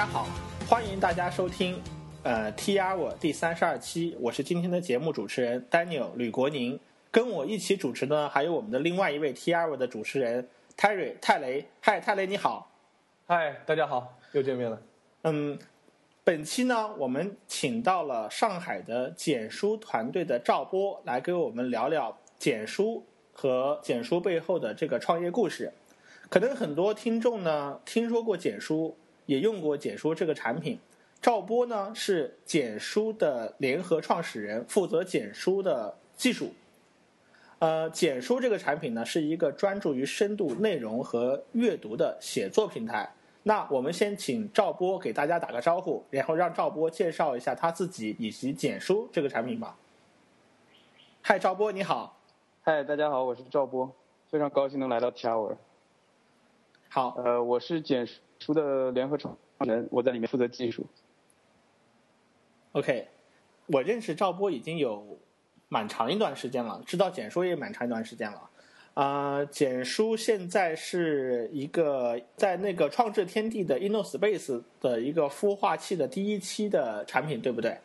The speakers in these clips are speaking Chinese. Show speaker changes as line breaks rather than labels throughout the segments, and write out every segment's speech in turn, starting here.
呃，大家好，欢迎大家收听呃 T R 我第三十二期，我是今天的节目主持人 Daniel 吕国宁，跟我一起主持呢还有我们的另外一位 T R 我的主持人 Terry 泰雷，嗨，泰雷你好，
嗨，大家好，又见面了。
嗯，本期呢我们请到了上海的简书团队的赵波来跟我们聊聊简书和简书背后的这个创业故事。可能很多听众呢听说过简书，也用过简书这个产品。赵波呢是简书的联合创始人，负责简书的技术。呃，简书这个产品呢是一个专注于深度内容和阅读的写作平台。那我们先请赵波给大家打个招呼，然后让赵波介绍一下他自己以及简书这个产品吧。嗨，赵波你好。
嗨，大家好，我是赵波，非常高兴能来到 T R。
好，
呃，我是简书的联合创始人，我在里面负责技术。
OK，我认识赵波已经有蛮长一段时间了，知道简叔也蛮长一段时间了。啊、呃，简叔现在是一个在那个创智天地的 InnoSpace 的一个孵化器的第一期的产品，对不对？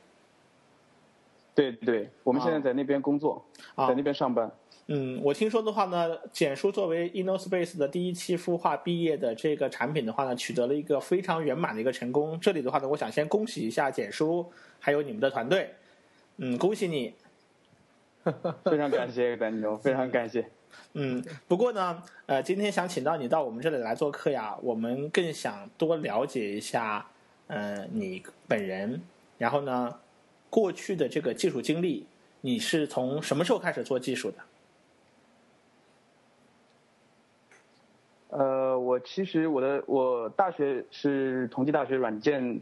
对对，我们现在在那边工作，
啊、
在那边上班。
嗯，我听说的话呢，简书作为 InnoSpace 的第一期孵化毕业的这个产品的话呢，取得了一个非常圆满的一个成功。这里的话呢，我想先恭喜一下简书，还有你们的团队，嗯，恭喜你。
非常感谢丹牛，非常感谢。
嗯，不过呢，呃，今天想请到你到我们这里来做客呀，我们更想多了解一下，呃，你本人，然后呢，过去的这个技术经历，你是从什么时候开始做技术的？
呃，我其实我的我大学是同济大学软件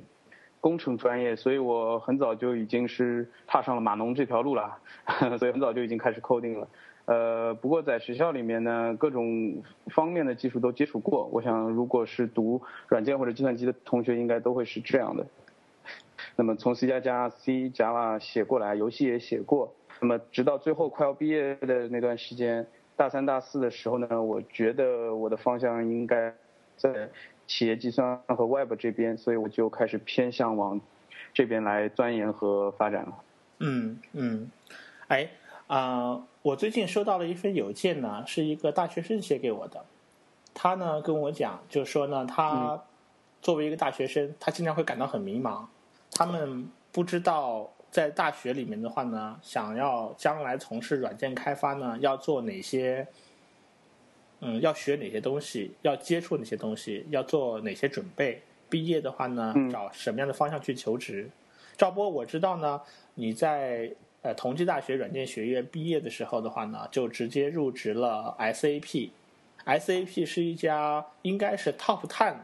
工程专业，所以我很早就已经是踏上了码农这条路了，所以很早就已经开始 coding 了。呃，不过在学校里面呢，各种方面的技术都接触过。我想，如果是读软件或者计算机的同学，应该都会是这样的。那么从 C 加加、C、Java 写过来，游戏也写过。那么直到最后快要毕业的那段时间。大三、大四的时候呢，我觉得我的方向应该在企业计算和 Web 这边，所以我就开始偏向往这边来钻研和发展了。
嗯嗯，哎啊、呃，我最近收到了一份邮件呢，是一个大学生写给我的。他呢跟我讲，就是说呢，他作为一个大学生，他经常会感到很迷茫，他们不知道。在大学里面的话呢，想要将来从事软件开发呢，要做哪些？嗯，要学哪些东西？要接触哪些东西？要做哪些准备？毕业的话呢，找什么样的方向去求职？赵波，我知道呢，你在呃同济大学软件学院毕业的时候的话呢，就直接入职了 SAP。SAP 是一家应该是 Top Ten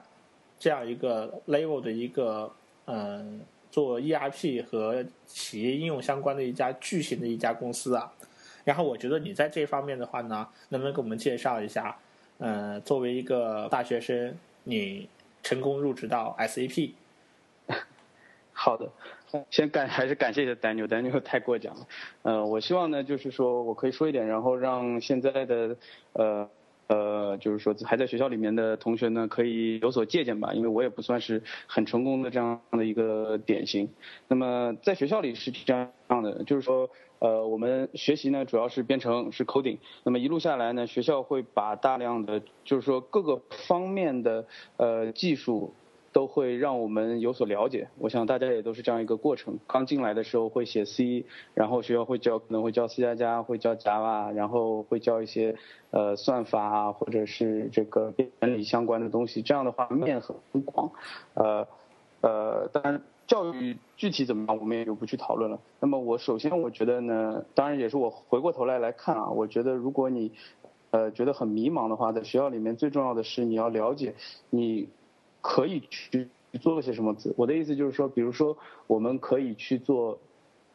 这样一个 level 的一个嗯。做 ERP 和企业应用相关的一家巨型的一家公司啊，然后我觉得你在这方面的话呢，能不能给我们介绍一下？呃，作为一个大学生，你成功入职到 SAP。
好的，先感还是感谢一下丹牛，丹牛太过奖了。呃，我希望呢，就是说我可以说一点，然后让现在的呃。呃，就是说还在学校里面的同学呢，可以有所借鉴吧，因为我也不算是很成功的这样的一个典型。那么在学校里是这样的，就是说，呃，我们学习呢主要是编程，是 coding。那么一路下来呢，学校会把大量的，就是说各个方面的呃技术。都会让我们有所了解，我想大家也都是这样一个过程。刚进来的时候会写 C，然后学校会教，可能会教 C 加加，会教 Java，然后会教一些呃算法啊，或者是这个原理相关的东西。这样的话面很广，呃呃，当然教育具体怎么样，我们也就不去讨论了。那么我首先我觉得呢，当然也是我回过头来来看啊，我觉得如果你呃觉得很迷茫的话，在学校里面最重要的是你要了解你。可以去做些什么字？我的意思就是说，比如说，我们可以去做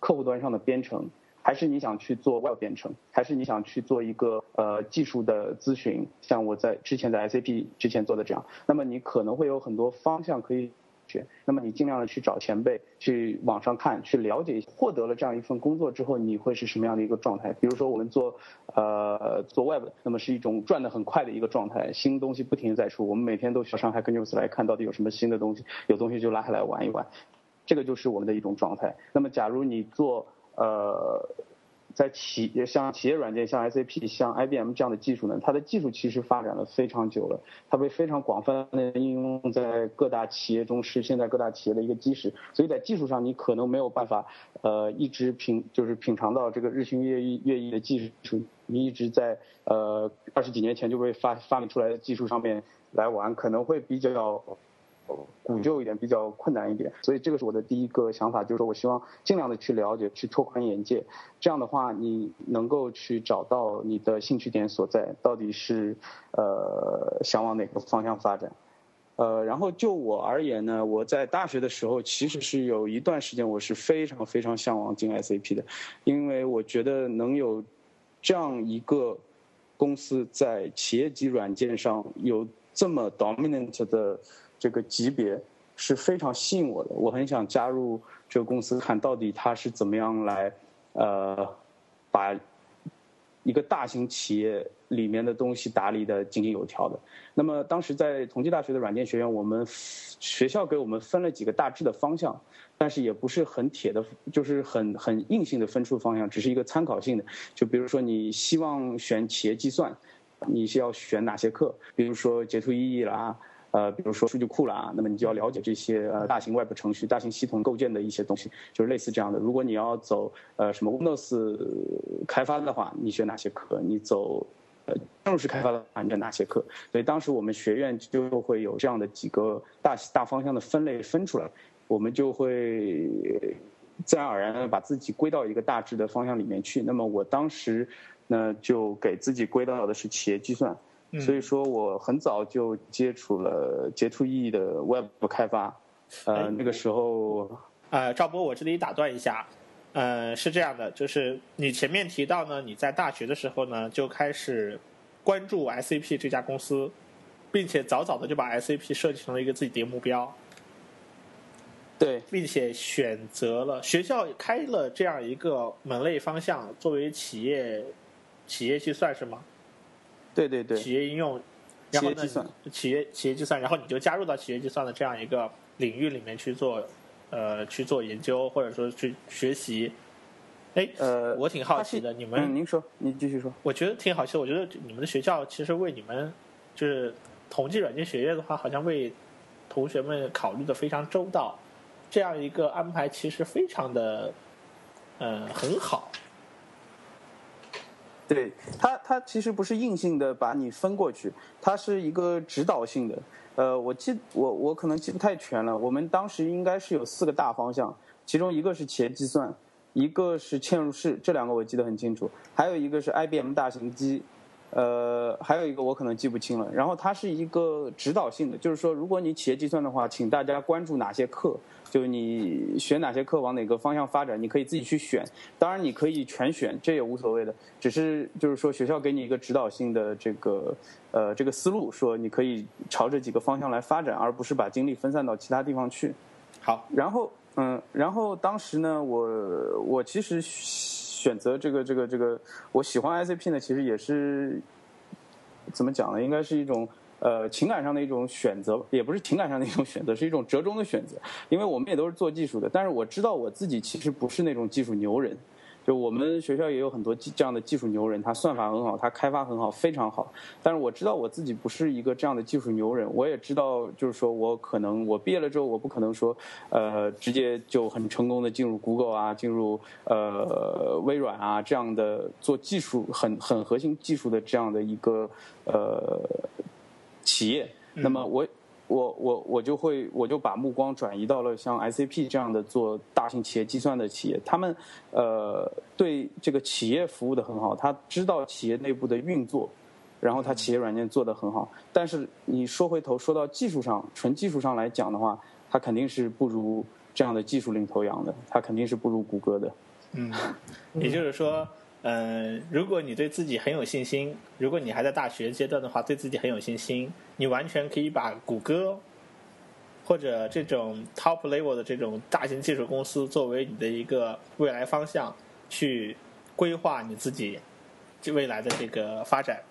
客户端上的编程，还是你想去做 Web 编程，还是你想去做一个呃技术的咨询？像我在之前在 SAP 之前做的这样，那么你可能会有很多方向可以那么你尽量的去找前辈，去网上看，去了解。获得了这样一份工作之后，你会是什么样的一个状态？比如说我们做呃做 Web，那么是一种转的很快的一个状态，新东西不停的在出，我们每天都需要上 Hacker News 来看到底有什么新的东西，有东西就拉下来玩一玩，这个就是我们的一种状态。那么假如你做呃。在企业像企业软件，像 SAP、像 IBM 这样的技术呢，它的技术其实发展了非常久了，它被非常广泛的应用在各大企业中，是现在各大企业的一个基石。所以在技术上，你可能没有办法，呃，一直品就是品尝到这个日新月异、月异的技术，你一直在呃二十几年前就被发发明出来的技术上面来玩，可能会比较。古旧一点比较困难一点，所以这个是我的第一个想法，就是说我希望尽量的去了解，去拓宽眼界。这样的话，你能够去找到你的兴趣点所在，到底是呃想往哪个方向发展。呃，然后就我而言呢，我在大学的时候其实是有一段时间我是非常非常向往进 SAP 的，因为我觉得能有这样一个公司在企业级软件上有这么 dominant 的。这个级别是非常吸引我的，我很想加入这个公司，看到底他是怎么样来，呃，把一个大型企业里面的东西打理的井井有条的。那么当时在同济大学的软件学院，我们学校给我们分了几个大致的方向，但是也不是很铁的，就是很很硬性的分出方向，只是一个参考性的。就比如说你希望选企业计算，你是要选哪些课？比如说截图意义啦。呃，比如说数据库啦，那么你就要了解这些呃大型外部程序、大型系统构建的一些东西，就是类似这样的。如果你要走呃什么 Windows 开发的话，你选哪些课？你走呃嵌入式开发的话，你选哪些课？所以当时我们学院就会有这样的几个大大方向的分类分出来，我们就会自然而然的把自己归到一个大致的方向里面去。那么我当时呢，就给自己归到的是企业计算。所以说，我很早就接触了杰出意义的 Web 开发，呃，那个时候，
呃，赵波，我这里打断一下，呃，是这样的，就是你前面提到呢，你在大学的时候呢，就开始关注 SAP 这家公司，并且早早的就把 SAP 设计成了一个自己的目标，
对，
并且选择了学校开了这样一个门类方向作为企业企业计算是吗？
对对对，
企业应用，
企业计算，
企业企业计算，然后你就加入到企业计算的这样一个领域里面去做，呃，去做研究或者说去学习。哎，
呃，
我挺好奇的，你们，
您说，您继续说。
我觉得挺好奇，我觉得你们的学校其实为你们，就是统计软件学院的话，好像为同学们考虑的非常周到，这样一个安排其实非常的，呃，很好。
对它，它其实不是硬性的把你分过去，它是一个指导性的。呃，我记我我可能记不太全了。我们当时应该是有四个大方向，其中一个是企业计算，一个是嵌入式，这两个我记得很清楚。还有一个是 IBM 大型机，呃，还有一个我可能记不清了。然后它是一个指导性的，就是说，如果你企业计算的话，请大家关注哪些课。就你选哪些课往哪个方向发展，你可以自己去选。当然，你可以全选，这也无所谓的。只是就是说，学校给你一个指导性的这个呃这个思路，说你可以朝这几个方向来发展，而不是把精力分散到其他地方去。
好，
然后嗯，然后当时呢，我我其实选择这个这个这个，我喜欢 I C P 呢，其实也是怎么讲呢？应该是一种。呃，情感上的一种选择，也不是情感上的一种选择，是一种折中的选择。因为我们也都是做技术的，但是我知道我自己其实不是那种技术牛人。就我们学校也有很多这样的技术牛人，他算法很好，他开发很好，非常好。但是我知道我自己不是一个这样的技术牛人。我也知道，就是说我可能我毕业了之后，我不可能说，呃，直接就很成功的进入 Google 啊，进入呃微软啊这样的做技术很很核心技术的这样的一个呃。企业，那么我我我我就会我就把目光转移到了像 SAP 这样的做大型企业计算的企业，他们呃对这个企业服务的很好，他知道企业内部的运作，然后他企业软件做的很好。但是你说回头说到技术上，纯技术上来讲的话，他肯定是不如这样的技术领头羊的，他肯定是不如谷歌的。
嗯，也就是说。嗯，如果你对自己很有信心，如果你还在大学阶段的话，对自己很有信心，你完全可以把谷歌或者这种 top level 的这种大型技术公司作为你的一个未来方向，去规划你自己未来的这个发展。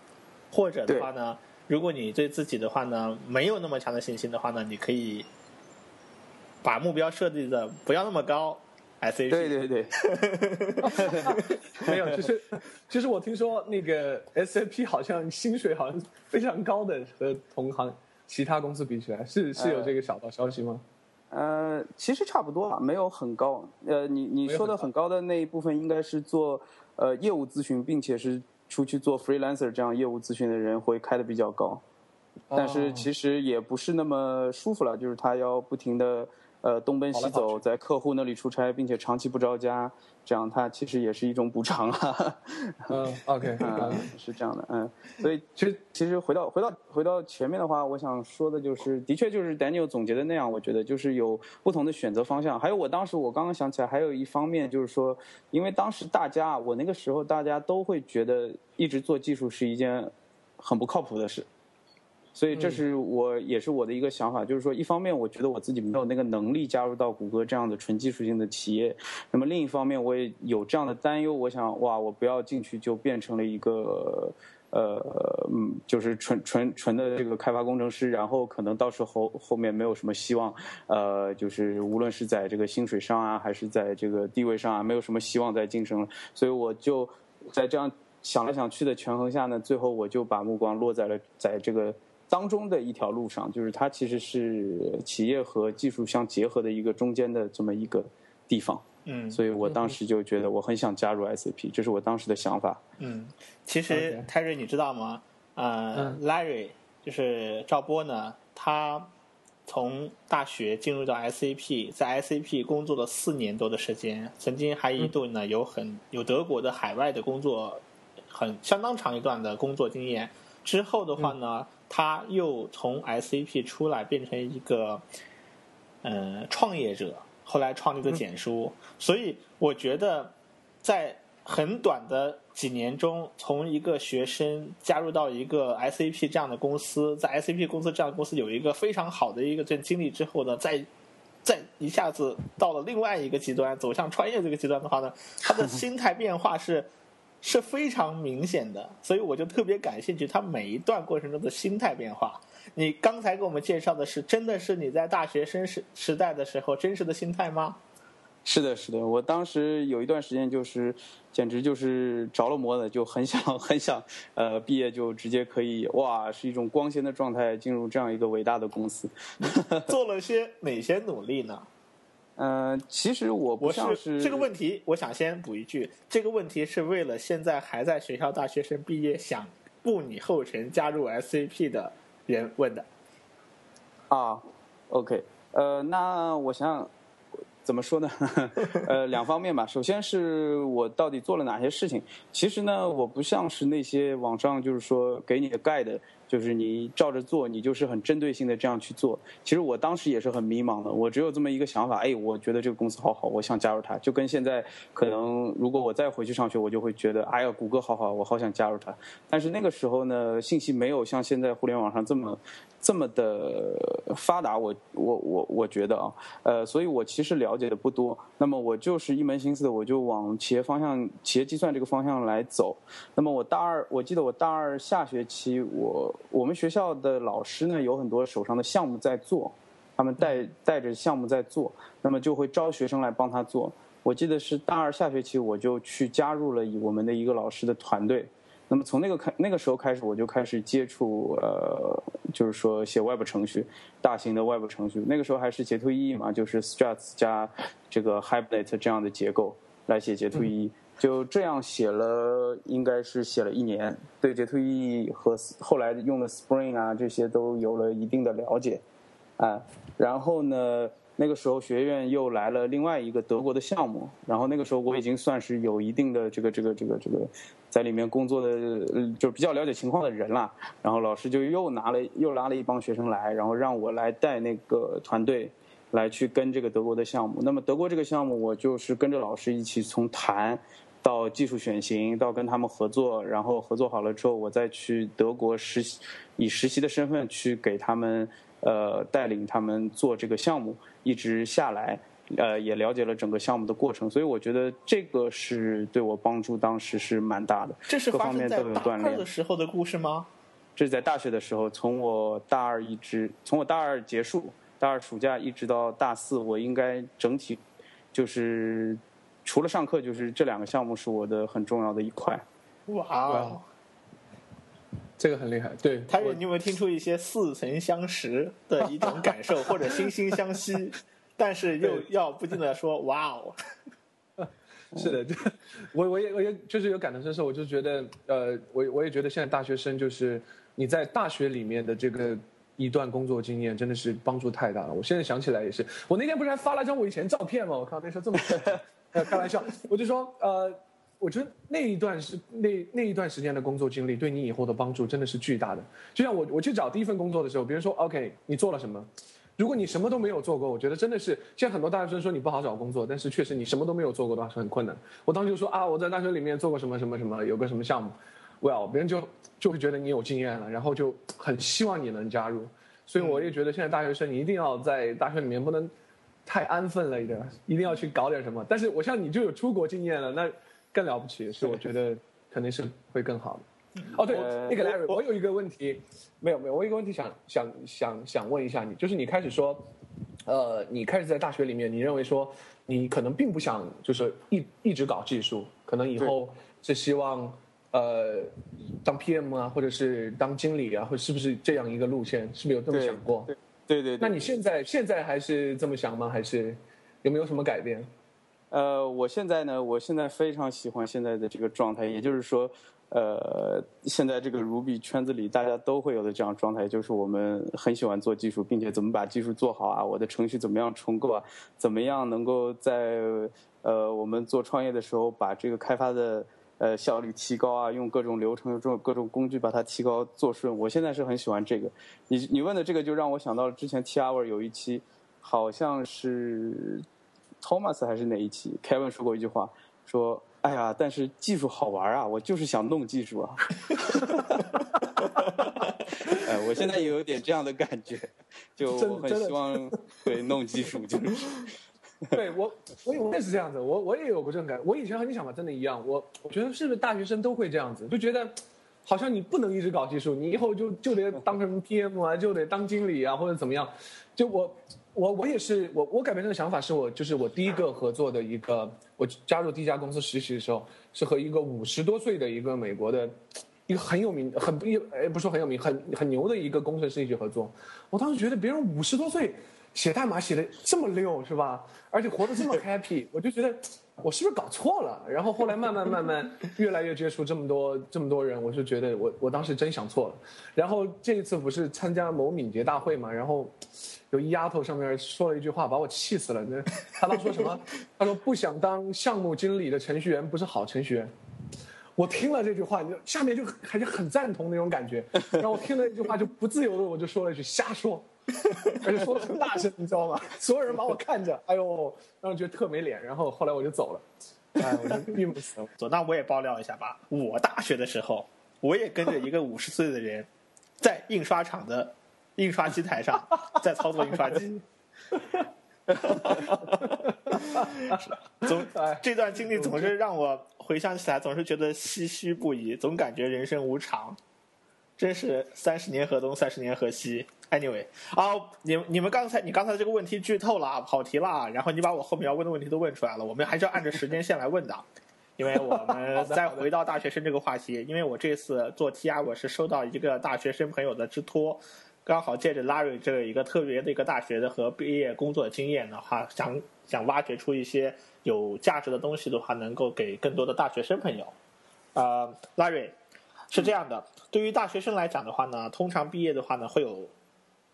或者的话呢，如果你对自己的话呢没有那么强的信心的话呢，你可以把目标设定的不要那么高。S
对对对，
没有，就是就是我听说那个 S A P 好像薪水好像非常高的，和同行其他公司比起来，是是有这个小道消息吗？
呃，其实差不多啊，没有很高。呃，你你说的很高的那一部分，应该是做呃业务咨询，并且是出去做 freelancer 这样业务咨询的人会开的比较高，但是其实也不是那么舒服了，就是他要不停的。呃，东奔西走，在客户那里出差，并且长期不着家，这样他其实也是一种补偿
啊。嗯，OK，
嗯，是这样的，嗯，所以其实其实回到回到回到前面的话，我想说的就是，的确就是 Daniel 总结的那样，我觉得就是有不同的选择方向。还有我当时我刚刚想起来，还有一方面就是说，因为当时大家我那个时候大家都会觉得一直做技术是一件很不靠谱的事。所以这是我也是我的一个想法，就是说，一方面我觉得我自己没有那个能力加入到谷歌这样的纯技术性的企业，那么另一方面我也有这样的担忧，我想哇，我不要进去就变成了一个呃嗯，就是纯纯纯的这个开发工程师，然后可能到时候后面没有什么希望，呃，就是无论是在这个薪水上啊，还是在这个地位上啊，没有什么希望再晋升了，所以我就在这样想来想去的权衡下呢，最后我就把目光落在了在这个。当中的一条路上，就是它其实是企业和技术相结合的一个中间的这么一个地方。
嗯，
所以我当时就觉得我很想加入 SAP，这是我当时的想法。
嗯，其实泰瑞你知道吗？呃，Larry 就是赵波呢，他从大学进入到 SAP，在 SAP 工作了四年多的时间，曾经还一度呢有很有德国的海外的工作，很相当长一段的工作经验。之后的话呢？他又从 SAP 出来，变成一个呃创业者，后来创立的简书。所以我觉得，在很短的几年中，从一个学生加入到一个 SAP 这样的公司，在 SAP 公司这样的公司有一个非常好的一个这经历之后呢，再再一下子到了另外一个极端，走向创业这个极端的话呢，他的心态变化是。是非常明显的，所以我就特别感兴趣他每一段过程中的心态变化。你刚才给我们介绍的是，真的是你在大学生时时代的时候真实的心态吗？
是的，是的，我当时有一段时间就是，简直就是着了魔的，就很想 很想，呃，毕业就直接可以，哇，是一种光鲜的状态，进入这样一个伟大的公司。
做了些哪些努力呢？
嗯，其实我不像
是这个问题，我想先补一句，这个问题是为了现在还在学校大学生毕业想步你后尘加入 SAP 的人问的。
啊，OK，呃，那我想想怎么说呢？呃，两方面吧。首先是我到底做了哪些事情？其实呢，我不像是那些网上就是说给你的 guide。就是你照着做，你就是很针对性的这样去做。其实我当时也是很迷茫的，我只有这么一个想法，哎，我觉得这个公司好好，我想加入它。就跟现在可能，如果我再回去上学，我就会觉得，哎呀，谷歌好好，我好想加入它。但是那个时候呢，信息没有像现在互联网上这么。这么的发达，我我我我觉得啊，呃，所以我其实了解的不多。那么我就是一门心思的，我就往企业方向、企业计算这个方向来走。那么我大二，我记得我大二下学期，我我们学校的老师呢，有很多手上的项目在做，他们带带着项目在做，那么就会招学生来帮他做。我记得是大二下学期，我就去加入了我们的一个老师的团队。那么从那个开那个时候开始，我就开始接触呃，就是说写 Web 程序，大型的 Web 程序。那个时候还是截图 EE 嘛，就是 Struts 加这个 Hibernate 这样的结构来写截图 EE，就这样写了，应该是写了一年，对截图 EE 和后来用的 Spring 啊这些都有了一定的了解，啊，然后呢？那个时候学院又来了另外一个德国的项目，然后那个时候我已经算是有一定的这个这个这个这个在里面工作的，就比较了解情况的人了。然后老师就又拿了又拉了一帮学生来，然后让我来带那个团队来去跟这个德国的项目。那么德国这个项目，我就是跟着老师一起从谈到技术选型，到跟他们合作，然后合作好了之后，我再去德国实习，以实习的身份去给他们。呃带领他们做这个项目，一直下来，呃也了解了整个项目的过程，所以我觉得这个是对我帮助当时是蛮大的，
这是
各方面都有锻炼
的。时候的故事吗？
这是在大学的时候，从我大二一直从我大二结束，大二暑假一直到大四，我应该整体就是除了上课，就是这两个项目是我的很重要的一块。
哇
哇
哦！
这个很厉害，对，
泰瑞，
我
你有没有听出一些似曾相识的一种感受，或者惺惺相惜，但是又要不禁的说哇哦？
是的，就我我也我也就是有感同身受，我就觉得呃，我我也觉得现在大学生就是你在大学里面的这个一段工作经验真的是帮助太大了。我现在想起来也是，我那天不是还发了张我以前照片吗？我靠，那时候这么呃 开玩笑，我就说呃，我觉得那一段是那那一段时间的工作经历对你以后的帮助真的是巨大的。就像我我去找第一份工作的时候，别人说 OK，你做了什么？如果你什么都没有做过，我觉得真的是，现在很多大学生说你不好找工作，但是确实你什么都没有做过的话是很困难。我当时就说啊，我在大学里面做过什么什么什么，有个什么项目，well，别人就就会觉得你有经验了，然后就很希望你能加入。所以我也觉得现在大学生你一定要在大学里面不能太安分了一点，一定要去搞点什么。但是我像你就有出国经验了，那更了不起，是我觉得肯定是会更好的。哦，对，
呃
那个 Larry，我有一个问题，没有没有，我有一个问题想想想想问一下你，就是你开始说，呃，你开始在大学里面，你认为说你可能并不想就是一一直搞技术，可能以后是希望呃当 PM 啊，或者是当经理啊，或是不是这样一个路线？是不是有这么想过？
对对对对。
那你现在现在还是这么想吗？还是有没有什么改变？
呃，我现在呢，我现在非常喜欢现在的这个状态，也就是说，呃，现在这个 Ruby 圈子里大家都会有的这样状态，就是我们很喜欢做技术，并且怎么把技术做好啊，我的程序怎么样重构啊，怎么样能够在呃我们做创业的时候把这个开发的呃效率提高啊，用各种流程、用各种各种工具把它提高做顺。我现在是很喜欢这个。你你问的这个就让我想到了之前 T Hour 有一期，好像是 Thomas 还是哪一期，Kevin 说过一句话，说：“哎呀，但是技术好玩啊，我就是想弄技术啊。”哎，我现在也有点这样的感觉，就我很希望 对弄技术，就是
对我，我也是这样子，我我也有过这种感。我以前和你想法真的一样，我我觉得是不是大学生都会这样子，就觉得好像你不能一直搞技术，你以后就就得当什么 PM 啊，就得当经理啊，或者怎么样。就我我我也是，我我改变这个想法是我就是我第一个合作的一个，我加入第一家公司实习的时候，是和一个五十多岁的一个美国的。一个很有名、很不哎，不说很有名、很很牛的一个工程师一起合作。我当时觉得别人五十多岁写代码写的这么溜，是吧？而且活得这么 happy，我就觉得我是不是搞错了？然后后来慢慢慢慢越来越接触这么多这么多人，我就觉得我我当时真想错了。然后这一次不是参加某敏捷大会嘛，然后有一丫头上面说了一句话，把我气死了。那她当时说什么？她说不想当项目经理的程序员不是好程序员。我听了这句话，你就下面就还是很赞同那种感觉。然后我听了这句话就不自由的，我就说了一句瞎说，而且说的很大声，你知道吗？所有人把我看着，哎呦，让人觉得特没脸。然后后来我就走了，哎，我就郁闷死了。
走，那我也爆料一下吧。我大学的时候，我也跟着一个五十岁的人，在印刷厂的印刷机台上在操作印刷机。总
哎
这段经历总是让我回想起来，总是觉得唏嘘不已，总感觉人生无常，真是三十年河东，三十年河西。Anyway，啊，你你们刚才你刚才这个问题剧透了，跑题了，然后你把我后面要问的问题都问出来了，我们还是要按照时间线来问的。因为我们再回到大学生这个话题，因为我这次做 TR，我是收到一个大学生朋友的之托，刚好借着 Larry 这一个特别的一个大学的和毕业工作经验的话，想想挖掘出一些有价值的东西的话，能够给更多的大学生朋友。呃，Larry 是这样的，对于大学生来讲的话呢，通常毕业的话呢，会有，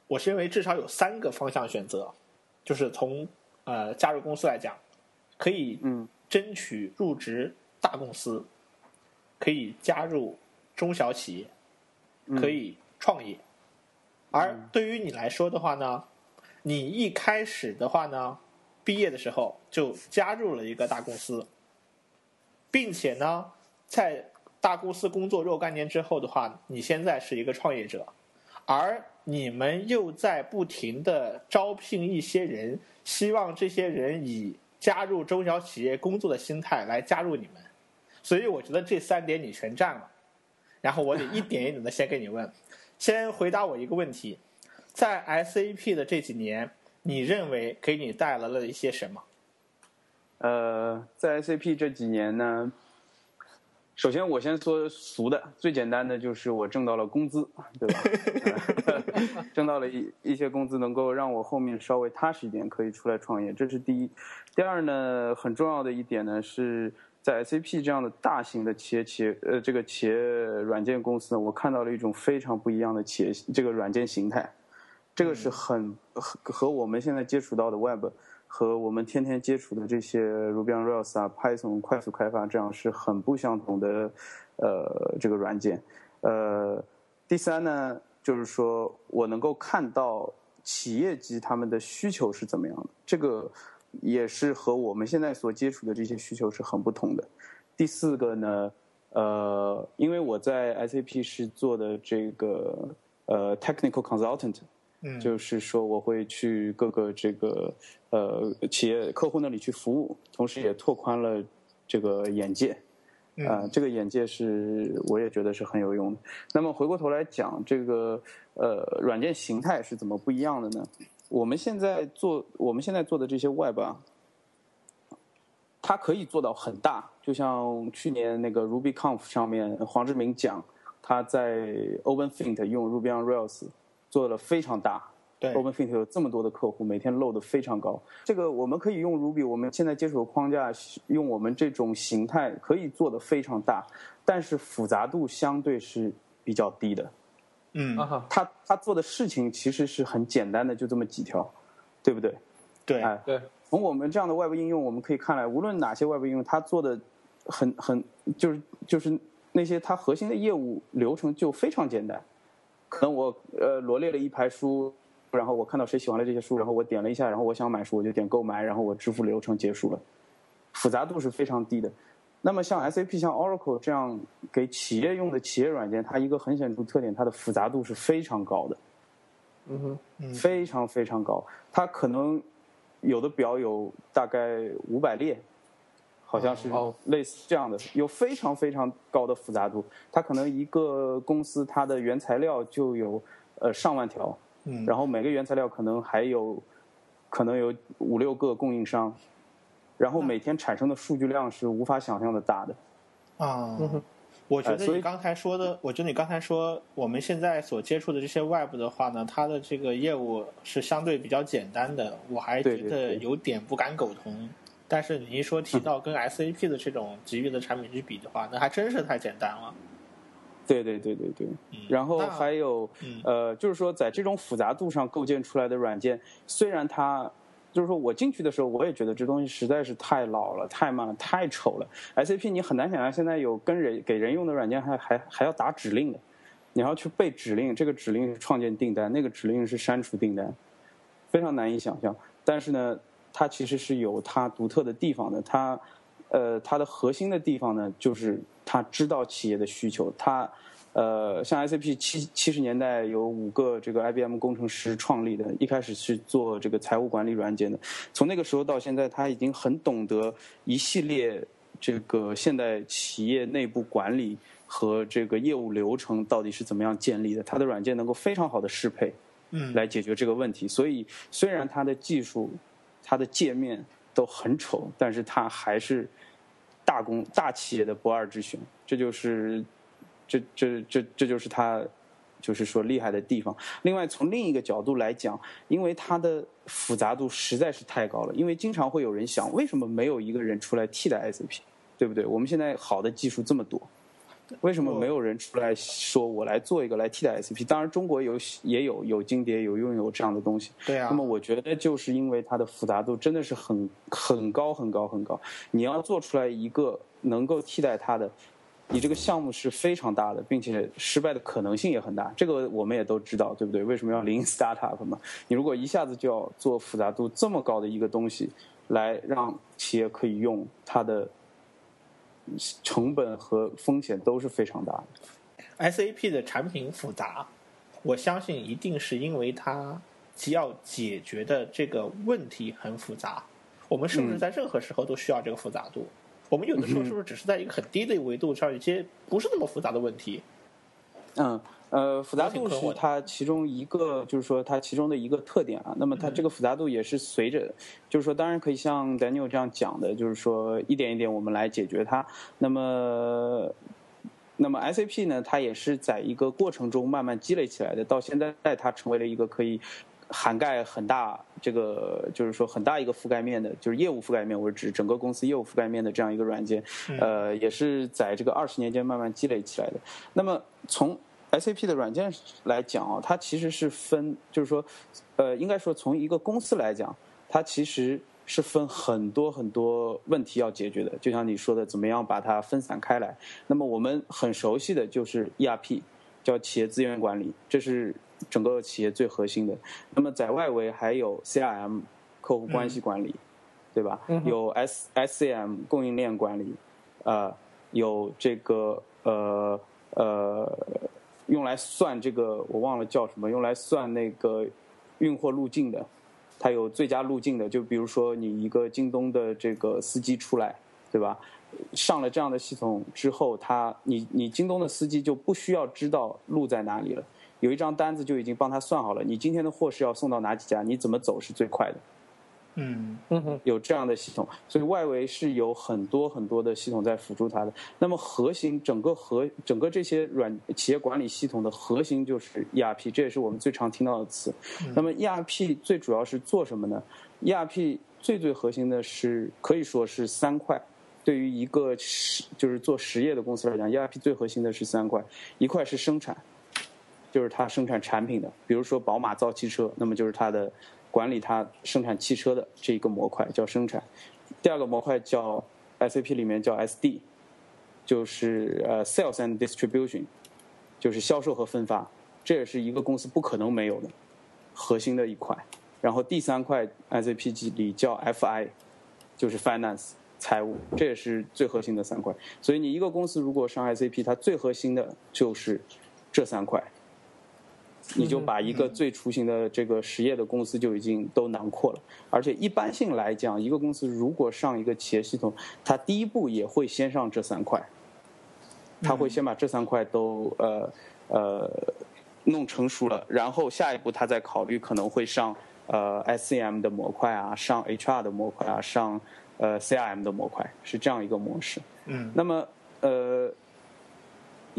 我是认为至少有三个方向选择，就是从呃加入公司来讲，可以
嗯。
争取入职大公司，可以加入中小企业，
嗯。
可以创业。而对于你来说的话呢，你一开始的话呢，毕业的时候就加入了一个大公司，并且呢，在大公司工作若干年之后的话，你现在是一个创业者，而你们又在不停的招聘一些人，希望这些人以加入中小企业工作的心态来加入你们，所以我觉得这三点你全占了。然后我得一点一点的先给你问，先回答我一个问题，在 SAP 的这几年，你认为给你带来了一些什么？
呃，在 SAP 这几年呢，首先我先说俗的，最简单的就是我挣到了工资，对吧？挣到了一一些工资，能够让我后面稍微踏实一点，可以出来创业，这是第一。第二呢，很重要的一点呢是。在 SAP 这样的大型的企业企业呃这个企业软件公司，我看到了一种非常不一样的企业这个软件形态，这个是很和和我们现在接触到的 Web 和我们天天接触的这些 Ruby on Rails 啊 Python 快速开发这样是很不相同的呃这个软件。呃，第三呢，就是说我能够看到企业级他们的需求是怎么样的，这个。也是和我们现在所接触的这些需求是很不同的。第四个呢，呃，因为我在 SAP 是做的这个呃 technical consultant，
嗯，
就是说我会去各个这个呃企业客户那里去服务，同时也拓宽了这个眼界，啊，这个眼界是我也觉得是很有用的。那么回过头来讲，这个呃软件形态是怎么不一样的呢？我们现在做我们现在做的这些 Web 啊，它可以做到很大，就像去年那个 RubyConf 上面黄志明讲，他在 OpenFint 用 Ruby on Rails 做了非常大。
对
，OpenFint 有这么多的客户，每天 load 非常高。这个我们可以用 Ruby，我们现在接触的框架，用我们这种形态可以做的非常大，但是复杂度相对是比较低的。
嗯，
他他做的事情其实是很简单的，就这么几条，对不对？
对，
哎，
对。
从我们这样的外部应用，我们可以看来，无论哪些外部应用，他做的很很就是就是那些它核心的业务流程就非常简单。可能我呃罗列了一排书，然后我看到谁喜欢了这些书，然后我点了一下，然后我想买书，我就点购买，然后我支付流程结束了，复杂度是非常低的。那么像 SAP、像 Oracle 这样给企业用的企业软件，它一个很显著特点，它的复杂度是非常高的，
嗯
哼，
非常非常高。它可能有的表有大概五百列，好像是类似这样的，有非常非常高的复杂度。它可能一个公司它的原材料就有呃上万条，
嗯，
然后每个原材料可能还有可能有五六个供应商。然后每天产生的数据量是无法想象的大的，
啊，我觉得你刚才说的，我觉得你刚才说我们现在所接触的这些 Web 的话呢，它的这个业务是相对比较简单的，我还觉得有点不敢苟同。但是你一说提到跟 SAP 的这种级别的产品去比的话，那还真是太简单了。
对对对对对，然后还有呃，就是说在这种复杂度上构建出来的软件，虽然它。就是说我进去的时候，我也觉得这东西实在是太老了、太慢了、太丑了。SAP 你很难想象现在有跟人给人用的软件还还还要打指令的，你要去背指令，这个指令是创建订单，那个指令是删除订单，非常难以想象。但是呢，它其实是有它独特的地方的。它呃，它的核心的地方呢，就是它知道企业的需求，它。呃，像 SAP 七七十年代有五个这个 IBM 工程师创立的，一开始是做这个财务管理软件的。从那个时候到现在，他已经很懂得一系列这个现代企业内部管理和这个业务流程到底是怎么样建立的。它的软件能够非常好的适配，
嗯，
来解决这个问题。所以虽然它的技术、它的界面都很丑，但是它还是大公大企业的不二之选。这就是。这这这这就是它，就是说厉害的地方。另外，从另一个角度来讲，因为它的复杂度实在是太高了。因为经常会有人想，为什么没有一个人出来替代 SAP，对不对？我们现在好的技术这么多，为什么没有人出来说我来做一个来替代 SAP？当然，中国有也有有金蝶有拥有这样的东西。
对啊。
那么我觉得就是因为它的复杂度真的是很很高很高很高。你要做出来一个能够替代它的。你这个项目是非常大的，并且失败的可能性也很大，这个我们也都知道，对不对？为什么要 Lean Startup 嘛？你如果一下子就要做复杂度这么高的一个东西，来让企业可以用，它的成本和风险都是非常大的。
SAP 的产品复杂，我相信一定是因为它要解决的这个问题很复杂。我们是不是在任何时候都需要这个复杂度？我们有的时候是不是只是在一个很低的维度上，一些不是那么复杂的问题？
嗯，呃，复杂度是它其中一个，就是说它其中的一个特点啊。那么它这个复杂度也是随着，就是说当然可以像 Daniel 这样讲的，就是说一点一点我们来解决它。那么，那么 SAP 呢，它也是在一个过程中慢慢积累起来的，到现在它成为了一个可以涵盖很大这个，就是说很大一个覆盖面的，就是业务覆盖面，我是指整个公司业务覆盖面的这样一个软件。呃，也是在这个二十年间慢慢积累起来的。那么从 SAP 的软件来讲啊，它其实是分，就是说，呃，应该说从一个公司来讲，它其实是分很多很多问题要解决的。就像你说的，怎么样把它分散开来？那么我们很熟悉的就是 ERP，叫企业资源管理，这是整个企业最核心的。那么在外围还有 CRM，客户关系管理，对吧？有 S SCM 供应链管理，呃，有这个呃呃。用来算这个我忘了叫什么，用来算那个运货路径的，它有最佳路径的。就比如说你一个京东的这个司机出来，对吧？上了这样的系统之后，他你你京东的司机就不需要知道路在哪里了，有一张单子就已经帮他算好了。你今天的货是要送到哪几家？你怎么走是最快的？
嗯
嗯哼，
有这样的系统，所以外围是有很多很多的系统在辅助它的。那么核心整个核整个这些软企业管理系统的核心就是 ERP，这也是我们最常听到的词。那么 ERP 最主要是做什么呢？ERP 最最核心的是可以说是三块。对于一个实就是做实业的公司来讲，ERP 最核心的是三块，一块是生产，就是它生产产品的，比如说宝马造汽车，那么就是它的。管理它生产汽车的这一个模块叫生产，第二个模块叫 SAP 里面叫 SD，就是呃 Sales and Distribution，就是销售和分发，这也是一个公司不可能没有的核心的一块。然后第三块 SAP 里叫 FI，就是 Finance 财务，这也是最核心的三块。所以你一个公司如果上 SAP，它最核心的就是这三块。你就把一个最雏形的这个实业的公司就已经都囊括了，而且一般性来讲，一个公司如果上一个企业系统，它第一步也会先上这三块，它会先把这三块都呃呃弄成熟了，然后下一步它再考虑可能会上呃 SCM 的模块啊，上 HR 的模块啊，上呃 CRM 的模块，是这样一个模式。
嗯，
那么呃。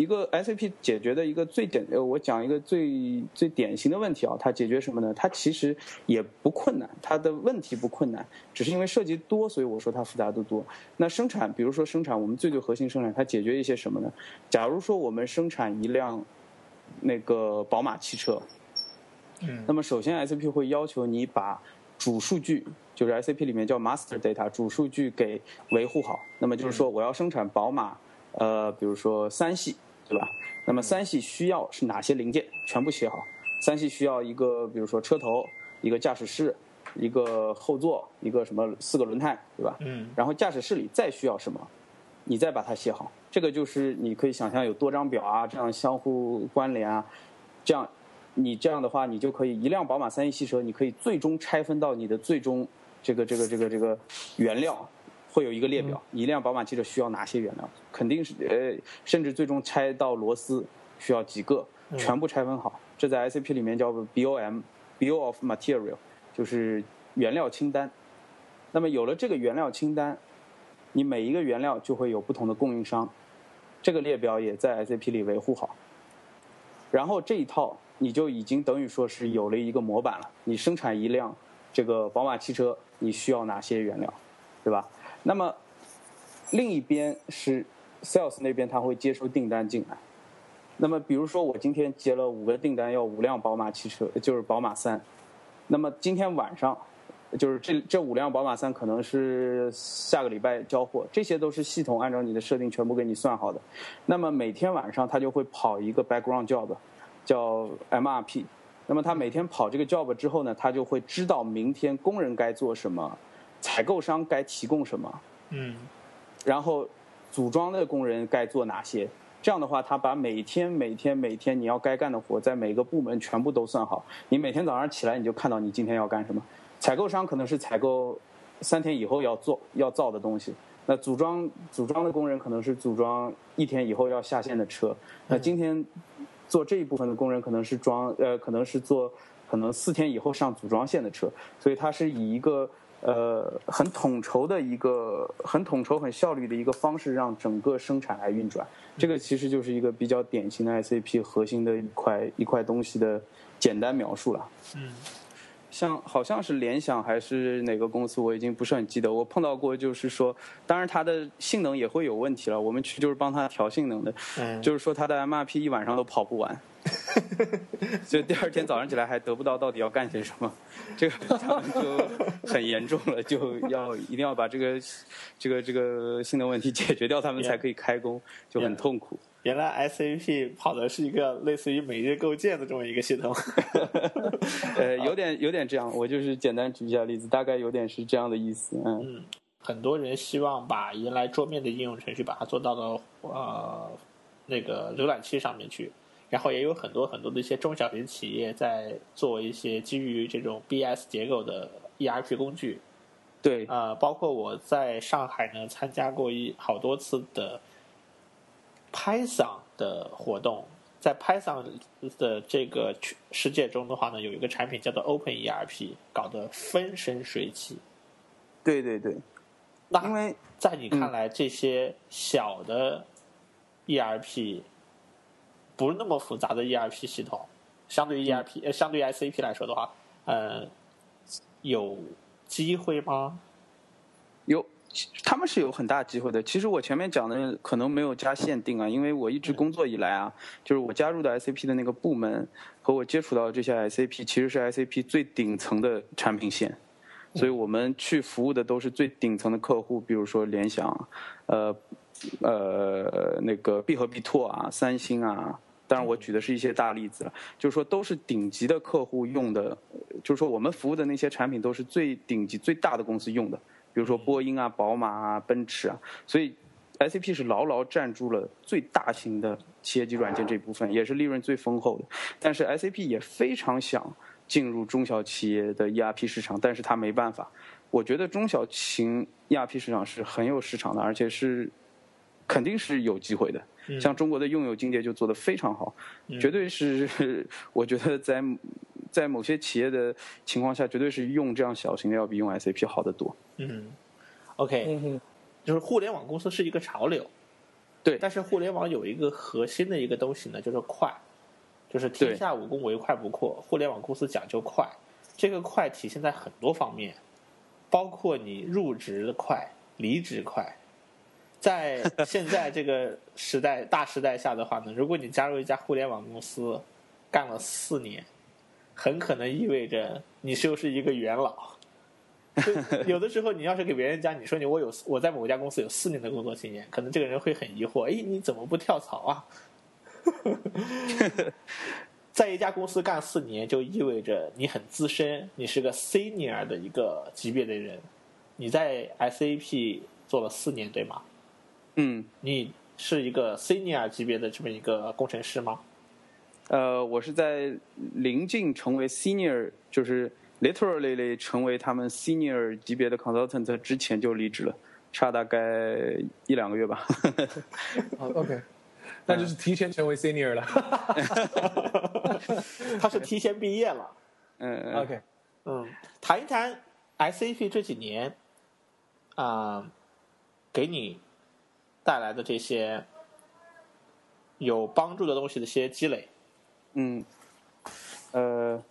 一个 SAP 解决的一个最典，呃，我讲一个最最典型的问题啊，它解决什么呢？它其实也不困难，它的问题不困难，只是因为涉及多，所以我说它复杂度多。那生产，比如说生产，我们最最核心生产，它解决一些什么呢？假如说我们生产一辆那个宝马汽车，
嗯，
那么首先 SAP 会要求你把主数据，就是 SAP 里面叫 master data 主数据给维护好。那么就是说，我要生产宝马，呃，比如说三系。对吧？那么三系需要是哪些零件？全部写好。三系需要一个，比如说车头，一个驾驶室，一个后座，一个什么四个轮胎，对吧？
嗯。
然后驾驶室里再需要什么？你再把它写好。这个就是你可以想象有多张表啊，这样相互关联啊，这样你这样的话，你就可以一辆宝马三系汽车，你可以最终拆分到你的最终这个这个这个这个原料。会有一个列表，一辆宝马汽车需要哪些原料？肯定是呃，甚至最终拆到螺丝需要几个，全部拆分好。这在 SAP 里面叫 BOM，Bill of Material，就是原料清单。那么有了这个原料清单，你每一个原料就会有不同的供应商，这个列表也在 SAP 里维护好。然后这一套你就已经等于说是有了一个模板了。你生产一辆这个宝马汽车，你需要哪些原料，对吧？那么，另一边是 sales 那边，他会接收订单进来。那么，比如说我今天接了五个订单，要五辆宝马汽车，就是宝马三。那么今天晚上，就是这这五辆宝马三可能是下个礼拜交货，这些都是系统按照你的设定全部给你算好的。那么每天晚上他就会跑一个 background job，叫 MRP。那么他每天跑这个 job 之后呢，他就会知道明天工人该做什么。采购商该提供什么？
嗯，
然后组装的工人该做哪些？这样的话，他把每天每天每天你要该干的活，在每个部门全部都算好。你每天早上起来，你就看到你今天要干什么。采购商可能是采购三天以后要做要造的东西，那组装组装的工人可能是组装一天以后要下线的车。那今天做这一部分的工人可能是装呃，可能是做可能四天以后上组装线的车。所以它是以一个呃很统筹的一个很统筹很效率的一个方式，让整个生产来运转。这个其实就是一个比较典型的 ICP 核心的一块一块东西的简单描述了。
嗯，
像好像是联想还是哪个公司，我已经不是很记得。我碰到过，就是说，当然它的性能也会有问题了。我们去就是帮它调性能的，
嗯
就是说它的 MRP 一晚上都跑不完，就第二天早上起来还得不到到底要干些什么，这个他们就很严重了，就要一定要把这个这个这个性能问题解决掉，他们才可以开工，就很痛苦。
原来 SAP 跑的是一个类似于每日构建的这么一个系统。
呃，有点有点这样，我就是简单举一下例子，大概有点是这样的意思，嗯。
嗯，很多人希望把原来桌面的应用程序把它做到了呃那个浏览器上面去，然后也有很多很多的一些中小型企业在做一些基于这种 BS 结构的 ERP 工具。
对，
呃，包括我在上海呢参加过一好多次的 Python 的活动，在 Python 的这个世界中的话呢，有一个产品叫做 Open ERP，搞得风生水起。
对对对，
那
因为
在你看来，这些小的 ERP 不是那么复杂的 ERP 系统，相对于 ERP 呃，相对于 SAP 来说的话，呃，有机会吗？
有，他们是有很大机会的。其实我前面讲的可能没有加限定啊，因为我一直工作以来啊，就是我加入的 SAP 的那个部门和我接触到的这些 SAP，其实是 SAP 最顶层的产品线，所以我们去服务的都是最顶层的客户，比如说联想，呃呃那个必和必拓啊，三星啊。当然，我举的是一些大例子了，就是说都是顶级的客户用的，就是说我们服务的那些产品都是最顶级、最大的公司用的。比如说波音啊、宝马啊、奔驰啊，所以 SAP 是牢牢占住了最大型的企业级软件这部分，也是利润最丰厚的。但是 SAP 也非常想进入中小企业的 ERP 市场，但是它没办法。我觉得中小型 ERP 市场是很有市场的，而且是肯定是有机会的。像中国的用友境界就做得非常好，绝对是我觉得在在某些企业的情况下，绝对是用这样小型的要比用 SAP 好得多。
嗯，OK，
嗯，
就是互联网公司是一个潮流，
对。
但是互联网有一个核心的一个东西呢，就是快，就是天下武功唯快不破，互联网公司讲究快，这个快体现在很多方面，包括你入职的快，离职快。在现在这个时代大时代下的话呢，如果你加入一家互联网公司，干了四年，很可能意味着你就是一个元老。有的时候，你要是给别人讲，你说你我有我在某家公司有四年的工作经验，可能这个人会很疑惑，哎，你怎么不跳槽啊？在一家公司干四年，就意味着你很资深，你是个 senior 的一个级别的人。你在 SAP 做了四年，对吗？
嗯，
你是一个 senior 级别的这么一个工程师吗？
呃，我是在临近成为 senior，就是 literally 成为他们 senior 级别的 consultant 之前就离职了，差大概一两个月吧。
好，OK，那就是提前成为 senior 了。
他是提前毕业了。
嗯
OK，
嗯，谈一谈 SAP 这几年啊、给你带来的这些有帮助的东西的一些积累。
嗯，呃，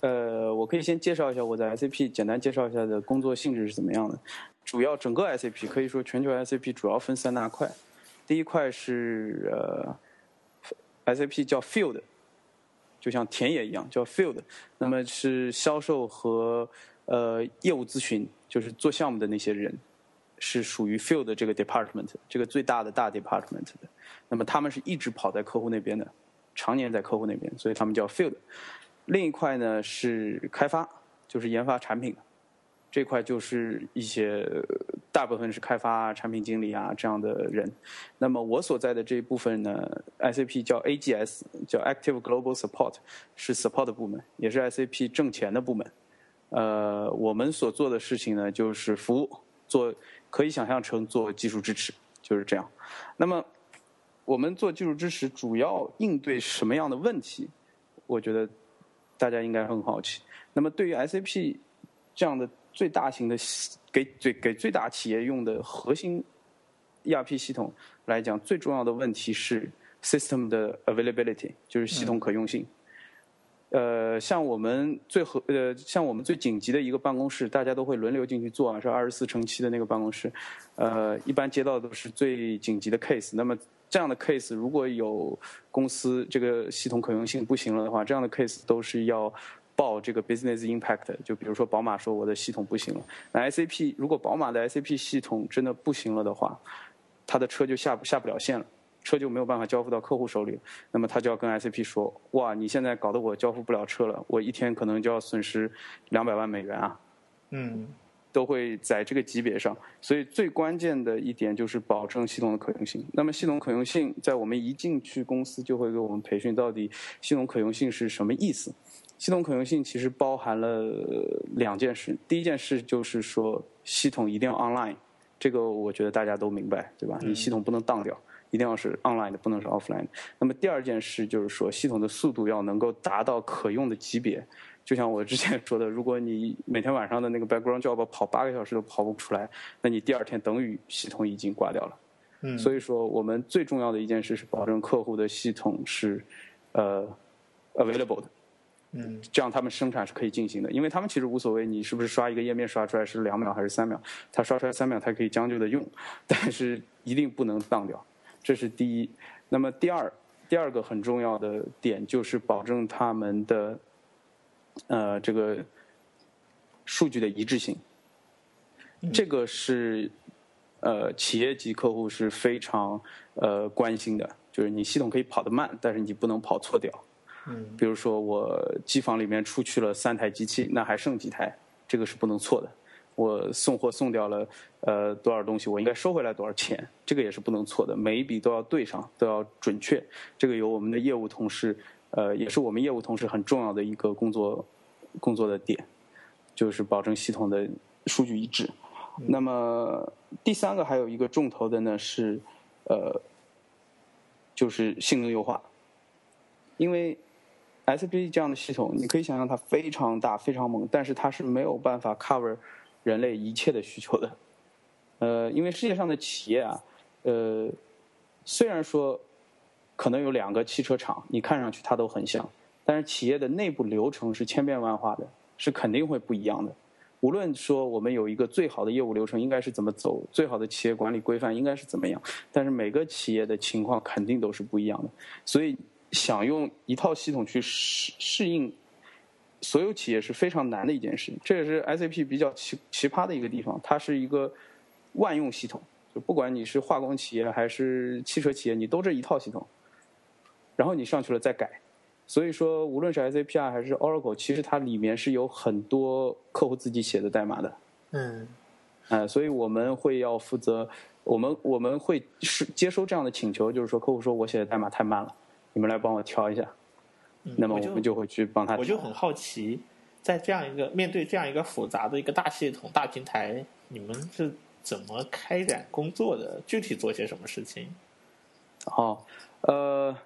呃，我可以先介绍一下我在 SAP 简单介绍一下的工作性质是怎么样的。主要整个 SAP 可以说全球 SAP 主要分三大块，第一块是呃 SAP 叫 Field，就像田野一样叫 Field，那么是销售和呃业务咨询，就是做项目的那些人。是属于 field 这个 department，这个最大的大 department 的，那么他们是一直跑在客户那边的，常年在客户那边，所以他们叫 field。另一块呢是开发，就是研发产品，这块就是一些大部分是开发产品经理啊这样的人。那么我所在的这一部分呢，SAP 叫 AGS，叫 Active Global Support，是 support 部门，也是 SAP 挣钱的部门。呃，我们所做的事情呢，就是服务，做可以想象成做技术支持，就是这样。那么我们做技术支持，主要应对什么样的问题？我觉得大家应该很好奇。那么对于 SAP 这样的最大型的给最给最大企业用的核心 ERP 系统来讲，最重要的问题是 system 的 availability，就是系统可用性。呃，像我们最和呃，像我们最紧急的一个办公室，大家都会轮流进去做啊，是二十四乘七的那个办公室。呃，一般接到的都是最紧急的 case。那么这样的 case，如果有公司这个系统可用性不行了的话，这样的 case 都是要报这个 business impact。就比如说宝马说我的系统不行了，那 SAP 如果宝马的 SAP 系统真的不行了的话，他的车就下下不了线了。车就没有办法交付到客户手里，那么他就要跟 SAP 说：“哇，你现在搞得我交付不了车了，我一天可能就要损失两百万美元啊！”
嗯，
都会在这个级别上。所以最关键的一点就是保证系统的可用性。那么系统可用性，在我们一进去公司就会给我们培训到底系统可用性是什么意思。系统可用性其实包含了两件事，第一件事就是说系统一定要 online，这个我觉得大家都明白，对吧？你系统不能当掉。一定要是 online 的，不能是 offline。那么第二件事就是说，系统的速度要能够达到可用的级别。就像我之前说的，如果你每天晚上的那个 background job 跑八个小时都跑不出来，那你第二天等于系统已经挂掉了。
嗯。
所以说，我们最重要的一件事是保证客户的系统是呃 available 的。
嗯。
这样他们生产是可以进行的，因为他们其实无所谓你是不是刷一个页面刷出来是两秒还是三秒，他刷出来三秒他可以将就的用，但是一定不能当掉。这是第一，那么第二，第二个很重要的点就是保证他们的，呃，这个数据的一致性。这个是呃企业级客户是非常呃关心的，就是你系统可以跑得慢，但是你不能跑错掉。
嗯。
比如说我机房里面出去了三台机器，那还剩几台？这个是不能错的。我送货送掉了，呃，多少东西？我应该收回来多少钱？这个也是不能错的，每一笔都要对上，都要准确。这个由我们的业务同事，呃，也是我们业务同事很重要的一个工作工作的点，就是保证系统的数据一致。那么第三个还有一个重头的呢是，呃，就是性能优化，因为 SAP 这样的系统，你可以想象它非常大、非常猛，但是它是没有办法 cover。人类一切的需求的，呃，因为世界上的企业啊，呃，虽然说可能有两个汽车厂，你看上去它都很像，但是企业的内部流程是千变万化的，是肯定会不一样的。无论说我们有一个最好的业务流程应该是怎么走，最好的企业管理规范应该是怎么样，但是每个企业的情况肯定都是不一样的。所以想用一套系统去适适应。所有企业是非常难的一件事情，这也是 SAP 比较奇奇葩的一个地方。它是一个万用系统，就不管你是化工企业还是汽车企业，你都这一套系统，然后你上去了再改。所以说，无论是 SAP 啊还是 Oracle，其实它里面是有很多客户自己写的代码的。
嗯。
呃，所以我们会要负责，我们我们会是接收这样的请求，就是说客户说我写的代码太慢了，你们来帮我调一下。那么我们就会去帮他。
我就很好奇，在这样一个面对这样一个复杂的一个大系统、大平台，你们是怎么开展工作的？具体做些什么事情？
哦，呃。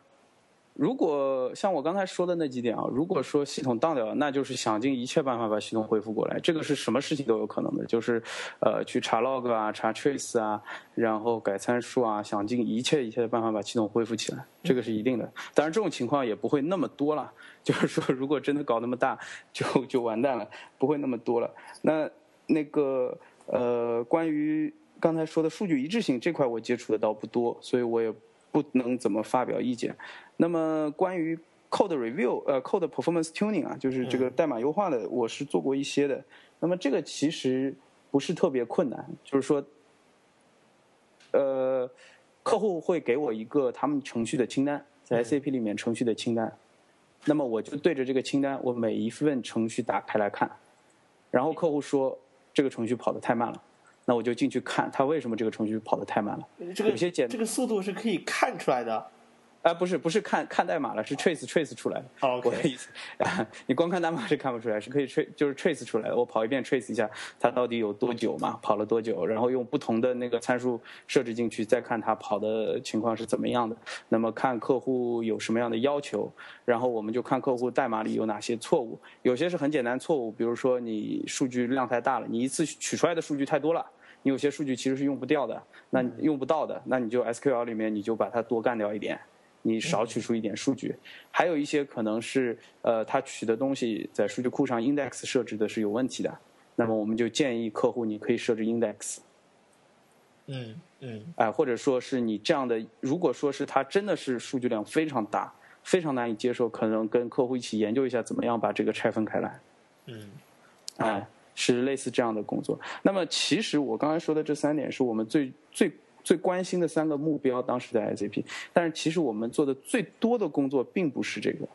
如果像我刚才说的那几点啊，如果说系统当掉了，那就是想尽一切办法把系统恢复过来。这个是什么事情都有可能的，就是呃去查 log 啊、查 trace 啊，然后改参数啊，想尽一切一切的办法把系统恢复起来，这个是一定的。当然这种情况也不会那么多了，就是说如果真的搞那么大，就就完蛋了，不会那么多了。那那个呃，关于刚才说的数据一致性这块，我接触的倒不多，所以我也。不能怎么发表意见。那么关于 code review，呃，code performance tuning 啊，就是这个代码优化的，我是做过一些的。那么这个其实不是特别困难，就是说，呃，客户会给我一个他们程序的清单，在 SAP 里面程序的清单。那么我就对着这个清单，我每一份程序打开来看，然后客户说这个程序跑得太慢了，那我就进去看他为什么这个程序跑得太慢了。
这个
有些简
这个速度是可以看出来的。
啊，不是不是看看代码了，是 trace trace 出来的。我的意思，啊，你光看代码是看不出来，是可以 trace 就是 trace 出来的。我跑一遍 trace 一下它到底有多久嘛，跑了多久，然后用不同的那个参数设置进去，再看它跑的情况是怎么样的。那么看客户有什么样的要求，然后我们就看客户代码里有哪些错误。有些是很简单错误，比如说你数据量太大了，你一次取出来的数据太多了。你有些数据其实是用不掉的，那用不到的，那你就 SQL 里面你就把它多干掉一点，你少取出一点数据。还有一些可能是呃，他取的东西在数据库上 index 设置的是有问题的，那么我们就建议客户你可以设置 index，
嗯嗯
哎、或者说是你这样的，如果说是它真的是数据量非常大，非常难以接受，可能跟客户一起研究一下怎么样把这个拆分开来。
嗯
哎，是类似这样的工作。那么其实我刚才说的这三点是我们最最最关心的三个目标，当时的 SAP。但是其实我们做的最多的工作并不是这个，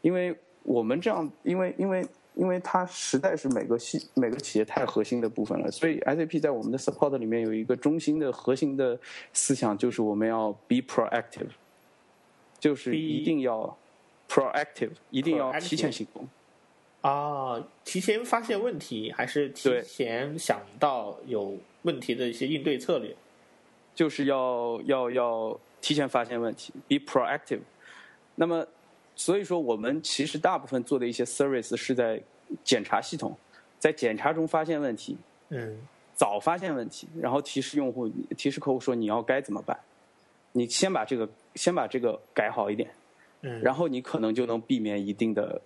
因为我们这样，因为因为因为它实在是每个系每个企业太核心的部分了，所以 SAP 在我们的 support 里面有一个中心的核心的思想，就是我们要 be proactive，就是一定要 proactive，一定要提前行动。
啊，提前发现问题，还是提前想到有问题的一些应对策略？
就是要要要提前发现问题，be proactive。那么，所以说我们其实大部分做的一些 service 是在检查系统，在检查中发现问题，
嗯
早发现问题，然后提示用户、提示客户说你要该怎么办。你先把这个先把这个改好一点，
嗯，
然后你可能就能避免一定的，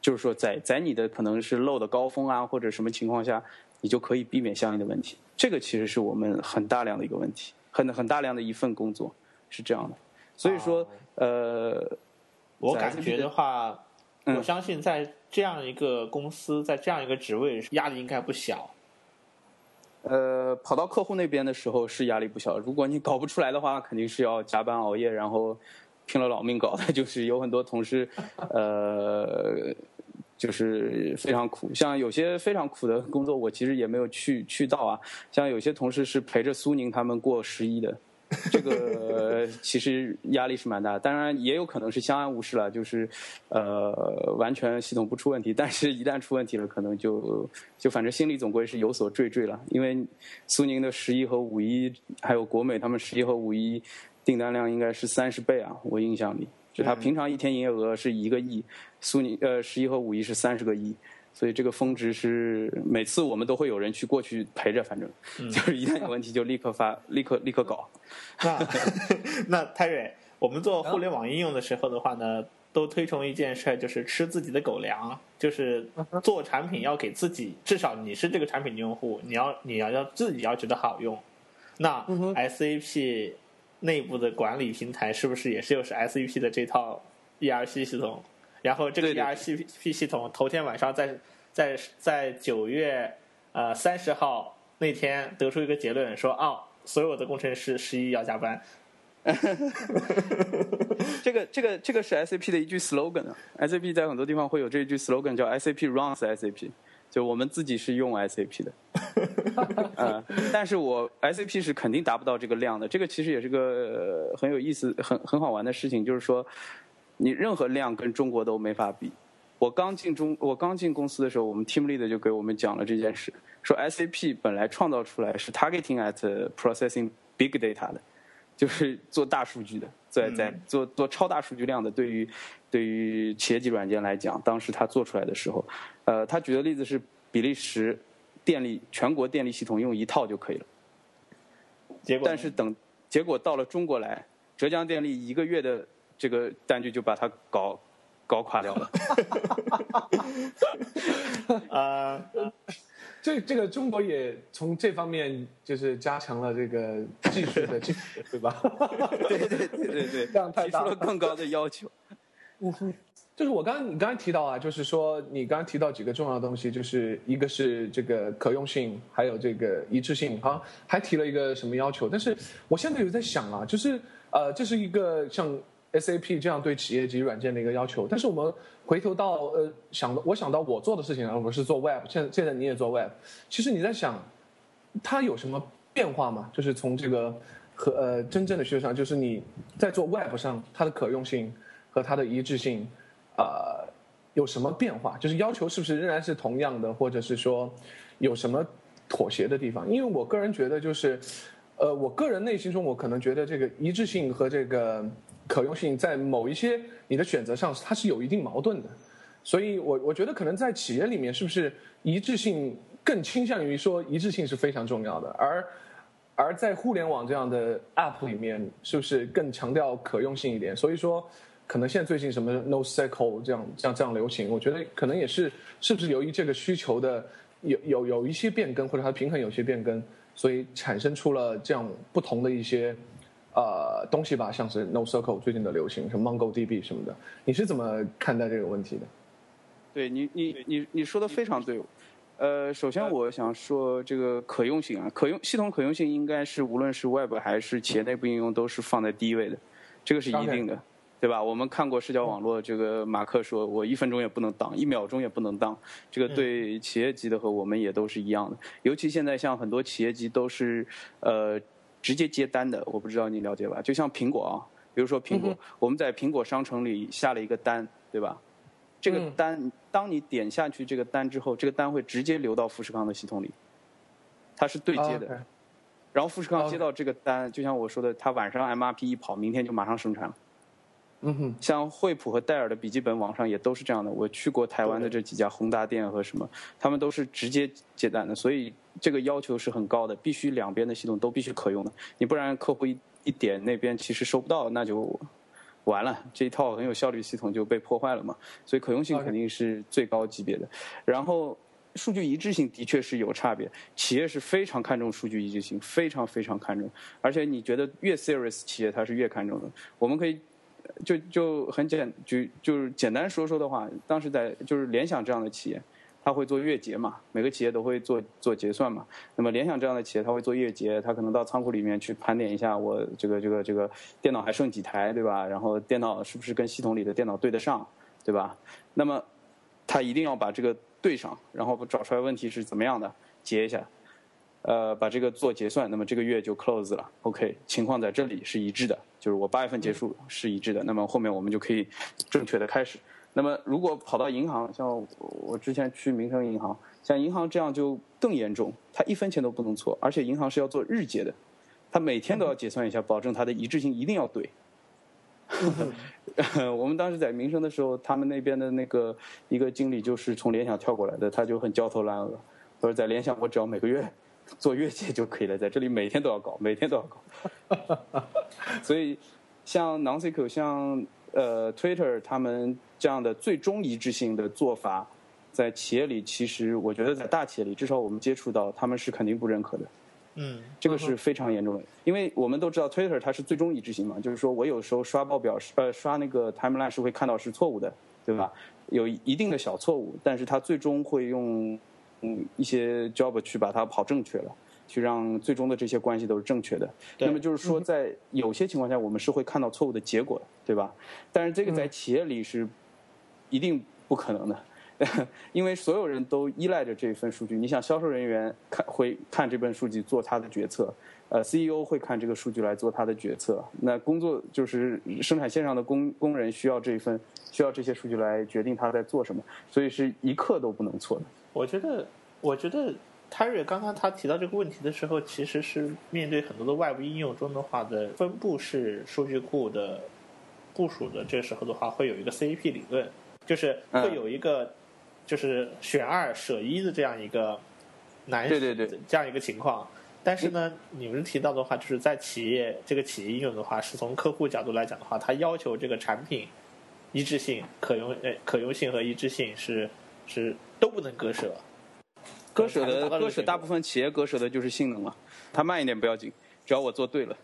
就是说在在你的可能是漏的高峰啊或者什么情况下，你就可以避免相应的问题。这个其实是我们很大量的一个问题，很很大量的一份工作是这样的。所以说，呃，
我感觉的话，
嗯
我相信在这样一个公司，在这样一个职位，压力应该不小。
呃，跑到客户那边的时候是压力不小。如果你搞不出来的话，肯定是要加班熬夜，然后拼了老命搞的。就是有很多同事，呃，就是非常苦。像有些非常苦的工作，我其实也没有去去到啊。像有些同事是陪着苏宁他们过十一的，这个 其实压力是蛮大。当然也有可能是相安无事了，就是呃完全系统不出问题。但是一旦出问题了，可能就就反正心里总归是有所惴惴了。因为苏宁的十一和五一，还有国美他们十一和五一订单量应该是三十倍啊，我印象里。就他平常一天营业额是一个亿，苏宁呃十一和五一是三十个亿，所以这个峰值是每次我们都会有人去过去陪着，反正、就是一旦有问题就立刻发，立刻立刻搞。
那 那泰瑞，我们做互联网应用的时候的话呢，都推崇一件事儿，就是吃自己的狗粮，就是做产品要给自己，至少你是这个产品的用户，你要你要要自己要觉得好用。那 SAP 内部的管理平台是不是也是又是 SAP 的这套 ERP 系统？然后这个 ERP 系统头天晚上在在在九月呃三十号那天得出一个结论，说哦，所有的工程师十一要加班。
这个这个这个是 SAP 的一句 slogan 啊，SAP 在很多地方会有这一句 slogan 叫 SAP runs SAP，就我们自己是用 SAP 的，呃，但是我 SAP 是肯定达不到这个量的。这个其实也是个、呃很有意思、很很好玩的事情，就是说你任何量跟中国都没法比。我刚进中，我刚进公司的时候，我们 team leader 就给我们讲了这件事，说 SAP 本来创造出来是 targeting at processing big data 的，就是做大数据的，在在做做超大数据量的。对于对于企业级软件来讲，当时他做出来的时候，呃，他举的例子是比利时电力全国电力系统用一套就可以了，
结果
但是等结果到了中国来，浙江电力一个月的这个单据就把它搞搞垮掉了。
呃，
这这个中国也从这方面就是加强了这个技术的对吧？
对对对对对，
这
提出
了
了更高的要求。
就是我刚刚你刚才提到啊，就是说你刚刚提到几个重要的东西，就是一个是这个可用性，还有这个一致性，好还提了一个什么要求。但是我现在有在想啊，就是呃，这是一个像 SAP 这样对企业级软件的一个要求。但是我们回头到呃想到我想到我做的事情啊，我是做 Web，现在现在你也做 Web，其实你在想它有什么变化吗？就是从这个和呃真正的需求上，就是你在做 Web 上，它的可用性和它的一致性，呃，有什么变化？就是要求是不是仍然是同样的，或者是说有什么妥协的地方？因为我个人觉得，就是呃，我个人内心中，我可能觉得这个一致性和这个可用性在某一些你的选择上，它是有一定矛盾的。所以我我觉得可能在企业里面，是不是一致性更倾向于说一致性是非常重要的，而而在互联网这样的 App 里面，是不是更强调可用性一点？所以说，可能现在最近什么 NoSQL 这样这样这样流行，我觉得可能也是是不是由于这个需求的有有有一些变更，或者它的平衡有些变更，所以产生出了这样不同的一些呃东西吧，像是 NoSQL 最近的流行，什么 MongoDB 什么的，你是怎么看待这个问题的？
对你，你你你说的非常对，呃，首先我想说这个可用性啊，可用系统可用性应该是无论是 Web 还是企业内部应用都是放在第一位的，这个是一定的，对吧？我们看过社交网络，这个马克说，我一分钟也不能当，一秒钟也不能当，这个对企业级的和我们也都是一样的。尤其现在像很多企业级都是呃直接接单的，我不知道你了解吧？就像苹果啊，比如说苹果，我们在苹果商城里下了一个单，对吧？这个单，当你点下去这个单之后，这个单会直接流到富士康的系统里，它是对接的。然后富士康接到这个单，就像我说的，他晚上 MRP 一跑，明天就马上生产了。
嗯哼。
像惠普和戴尔的笔记本网上也都是这样的。我去过台湾的这几家宏达店和什么，他们都是直接接单的，所以这个要求是很高的，必须两边的系统都必须可用的，你不然客户一一点那边其实收不到，那就。完了，这一套很有效率系统就被破坏了嘛，所以可用性肯定是最高级别的。然后数据一致性的确是有差别，企业是非常看重数据一致性，非常非常看重。而且你觉得越 serious 企业它是越看重的。我们可以就就很简就就是简单说说的话，当时在就是联想这样的企业。他会做月结嘛？每个企业都会做做结算嘛。那么联想这样的企业，他会做月结，他可能到仓库里面去盘点一下，我这个这个这个电脑还剩几台，对吧？然后电脑是不是跟系统里的电脑对得上，对吧？那么他一定要把这个对上，然后找出来问题是怎么样的，结一下，呃，把这个做结算，那么这个月就 close 了。OK，情况在这里是一致的，就是我八月份结束是一致的，那么后面我们就可以正确的开始。那么，如果跑到银行，像我之前去民生银行，像银行这样就更严重，它一分钱都不能错，而且银行是要做日结的，它每天都要结算一下，保证它的一致性一定要对。我们当时在民生的时候，他们那边的那个一个经理就是从联想跳过来的，他就很焦头烂额，他说在联想我只要每个月做越界就可以了，在这里每天都要搞，每天都要搞。所以，像 NoSQL，像呃 Twitter 他们。这样的最终一致性的做法，在企业里，其实我觉得在大企业里，至少我们接触到，他们是肯定不认可的。
嗯，
这个是非常严重的，因为我们都知道 Twitter 它是最终一致性嘛，就是说我有时候刷报表是呃刷那个 timeline 是会看到是错误的，对吧？有一定的小错误，但是它最终会用嗯一些 job 去把它跑正确了。去让最终的这些关系都是正确的。那么就是说，在有些情况下，我们是会看到错误的结果的，对吧？但是这个在企业里是一定不可能的，因为所有人都依赖着这一份数据。你想，销售人员看会看这份数据做他的决策，呃，CEO 会看这个数据来做他的决策。那工作就是生产线上的工工人需要这一份，需要这些数据来决定他在做什么，所以是一刻都不能错的。
我觉得，我觉得。泰瑞刚刚他提到这个问题的时候，其实是面对很多的外部应用中的话的分布式数据库的部署的，这时候的话会有一个 CEP 理论，就是会有一个就是选二舍一的这样一个难
对对对
这样一个情况。但是呢，你们提到的话，就是在企业这个企业应用的话，是从客户角度来讲的话，它要求这个产品一致性、可用呃可用性和一致性是是都不能割舍。
割舍的割舍，大部分企业割舍的就是性能了。它慢一点不要紧，只要我做对了。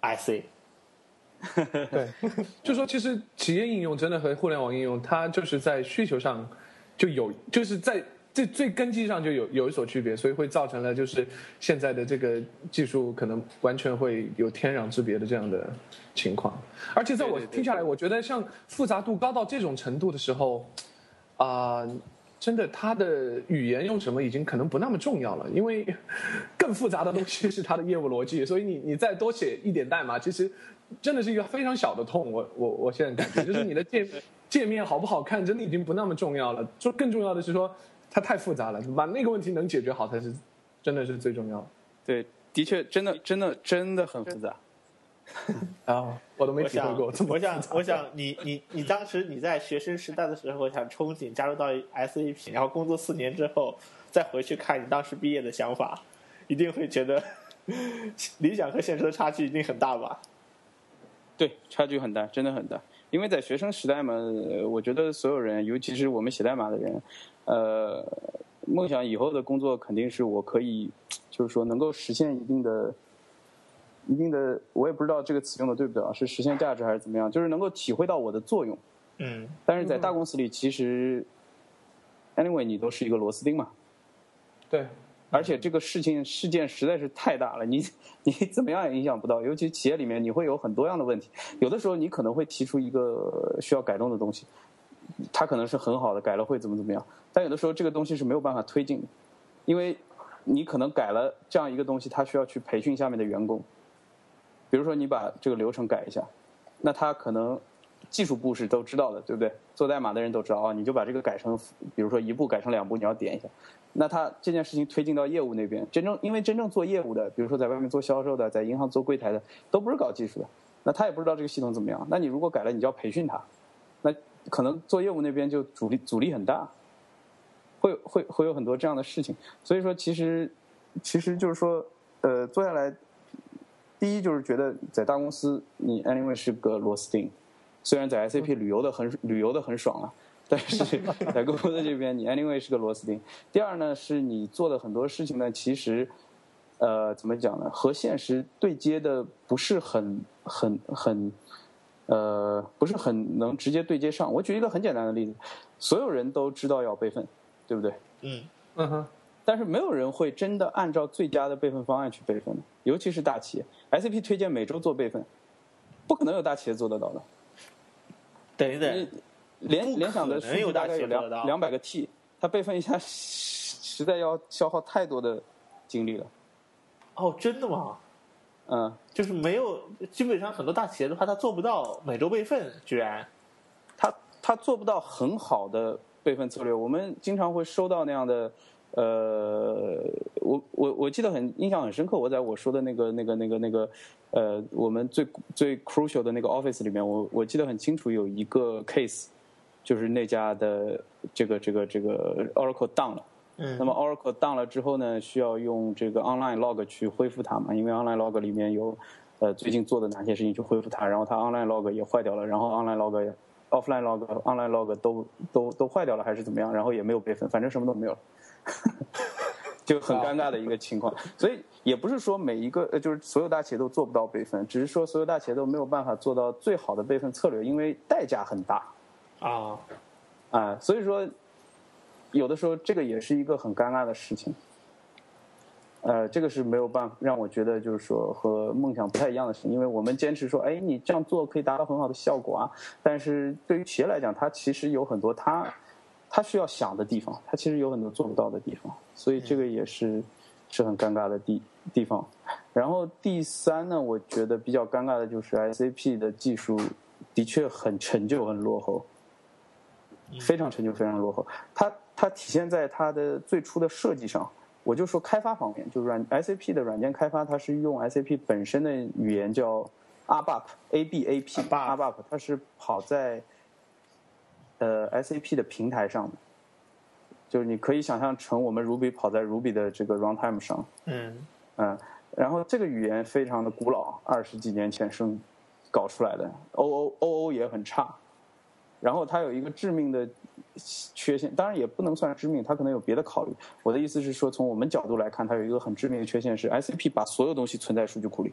I see。
对，就说其实企业应用真的和互联网应用，它就是在需求上就有，就是在这最根基上就有有一所区别，所以会造成了就是现在的这个技术可能完全会有天壤之别的这样的情况。而且在我听下来，我觉得像复杂度高到这种程度的时候，啊。真的他的语言用什么已经可能不那么重要了，因为 更复杂的东西是他的业务逻辑，所以你你再多写一点代码，其实真的是一个非常小的痛。我我我现在感觉 就是你的界界面好不好看，真的已经不那么重要了。就更重要的是说它太复杂了，把那个问题能解决好才是真的是最重要的。
对，的确，真的真的真的很复杂。
啊，我都没
想
体会过
我想我想你你你当时你在学生时代的时候想憧憬加入到 SAP，然后工作四年之后再回去看你当时毕业的想法，一定会觉得理想和现实的差距一定很大吧？
对，差距很大，真的很大。因为在学生时代嘛，呃我觉得所有人，尤其是我们写代码的人，呃，梦想以后的工作肯定是我可以，就是说能够实现一定的、一定的，我也不知道这个词用的对不对啊，是实现价值还是怎么样，就是能够体会到我的作用。
嗯
但是在大公司里，其实，anyway，你都是一个螺丝钉嘛，
对，
而且这个事情事件实在是太大了，你 你怎么样也影响不到。尤其企业里面，你会有很多样的问题，有的时候你可能会提出一个需要改动的东西，它可能是很好的，改了会怎么怎么样，但有的时候这个东西是没有办法推进的，因为你可能改了这样一个东西，它需要去培训下面的员工。比如说你把这个流程改一下，那他可能技术部是都知道的，对不对？做代码的人都知道啊，你就把这个改成，比如说一步改成两步，你要点一下。那他这件事情推进到业务那边，真正因为真正做业务的，比如说在外面做销售的，在银行做柜台的，都不是搞技术的，那他也不知道这个系统怎么样。那你如果改了，你就要培训他，那可能做业务那边就阻力阻力很大，会会会有很多这样的事情。所以说，其实其实就是说，呃，做下来，第一就是觉得在大公司，你 anyway 是个螺丝钉，虽然在 SAP 旅游的很旅游的很爽啊。但是 在公司这边，你 anyway 是个螺丝钉。第二呢，是你做的很多事情呢，其实，呃，怎么讲呢？和现实对接的不是很很很，呃，不是很能直接对接上。我举一个很简单的例子，所有人都知道要备份，对不对？
嗯
嗯哼，
但是没有人会真的按照最佳的备份方案去备份的，尤其是大企业。SAP 推荐每周做备份，不可能有大企业做得到的。
等一等，
联联想的数据大概有两两百个 T，它备份一下实在要消耗太多的精力了。
哦，真的吗？
嗯，
就是没有，基本上很多大企业的话，它做不到每周备份，居然。
它它做不到很好的备份策略。我们经常会收到那样的，呃，我我我记得很印象很深刻。我在我说的那个那个那个那个，呃，我们最最 crucial 的那个 office 里面，我我记得很清楚，有一个 case，就是那家的这个这个这个 Oracle down 了。
嗯
那么 Oracle down 了之后呢，需要用这个 online log 去恢复它嘛？因为 online log 里面有，呃，最近做的哪些事情去恢复它，然后它 online log 也坏掉了，然后 online log 也 offline log、online log 都都都坏掉了还是怎么样？然后也没有备份，反正什么都没有了，就很尴尬的一个情况。所以也不是说每一个呃，就是所有大企业都做不到备份，只是说所有大企业都没有办法做到最好的备份策略，因为代价很大。
啊，
啊，所以说，有的时候这个也是一个很尴尬的事情。呃，这个是没有办法让我觉得就是说和梦想不太一样的事情，因为我们坚持说，哎，你这样做可以达到很好的效果啊。但是对于企业来讲，它其实有很多它它需要想的地方，它其实有很多做不到的地方，所以这个也是是很尴尬的地地方。然后第三呢，我觉得比较尴尬的就是 SAP 的技术的确很陈旧、很落后。非常陈旧，非常落后。它它体现在它的最初的设计上。我就说开发方面，就是软 SAP 的软件开发，它是用 SAP 本身的语言叫 ABAP，A B A P ABAP，它是跑在呃 SAP 的平台上的，就是你可以想象成我们 Ruby 跑在 Ruby 的这个 runtime 上。
嗯
嗯，然后这个语言非常的古老，二十几年前生搞出来的，O O O O 也很差。然后它有一个致命的缺陷，当然也不能算致命，它可能有别的考虑。我的意思是说，从我们角度来看，它有一个很致命的缺陷是，SAP 把所有东西存在数据库里，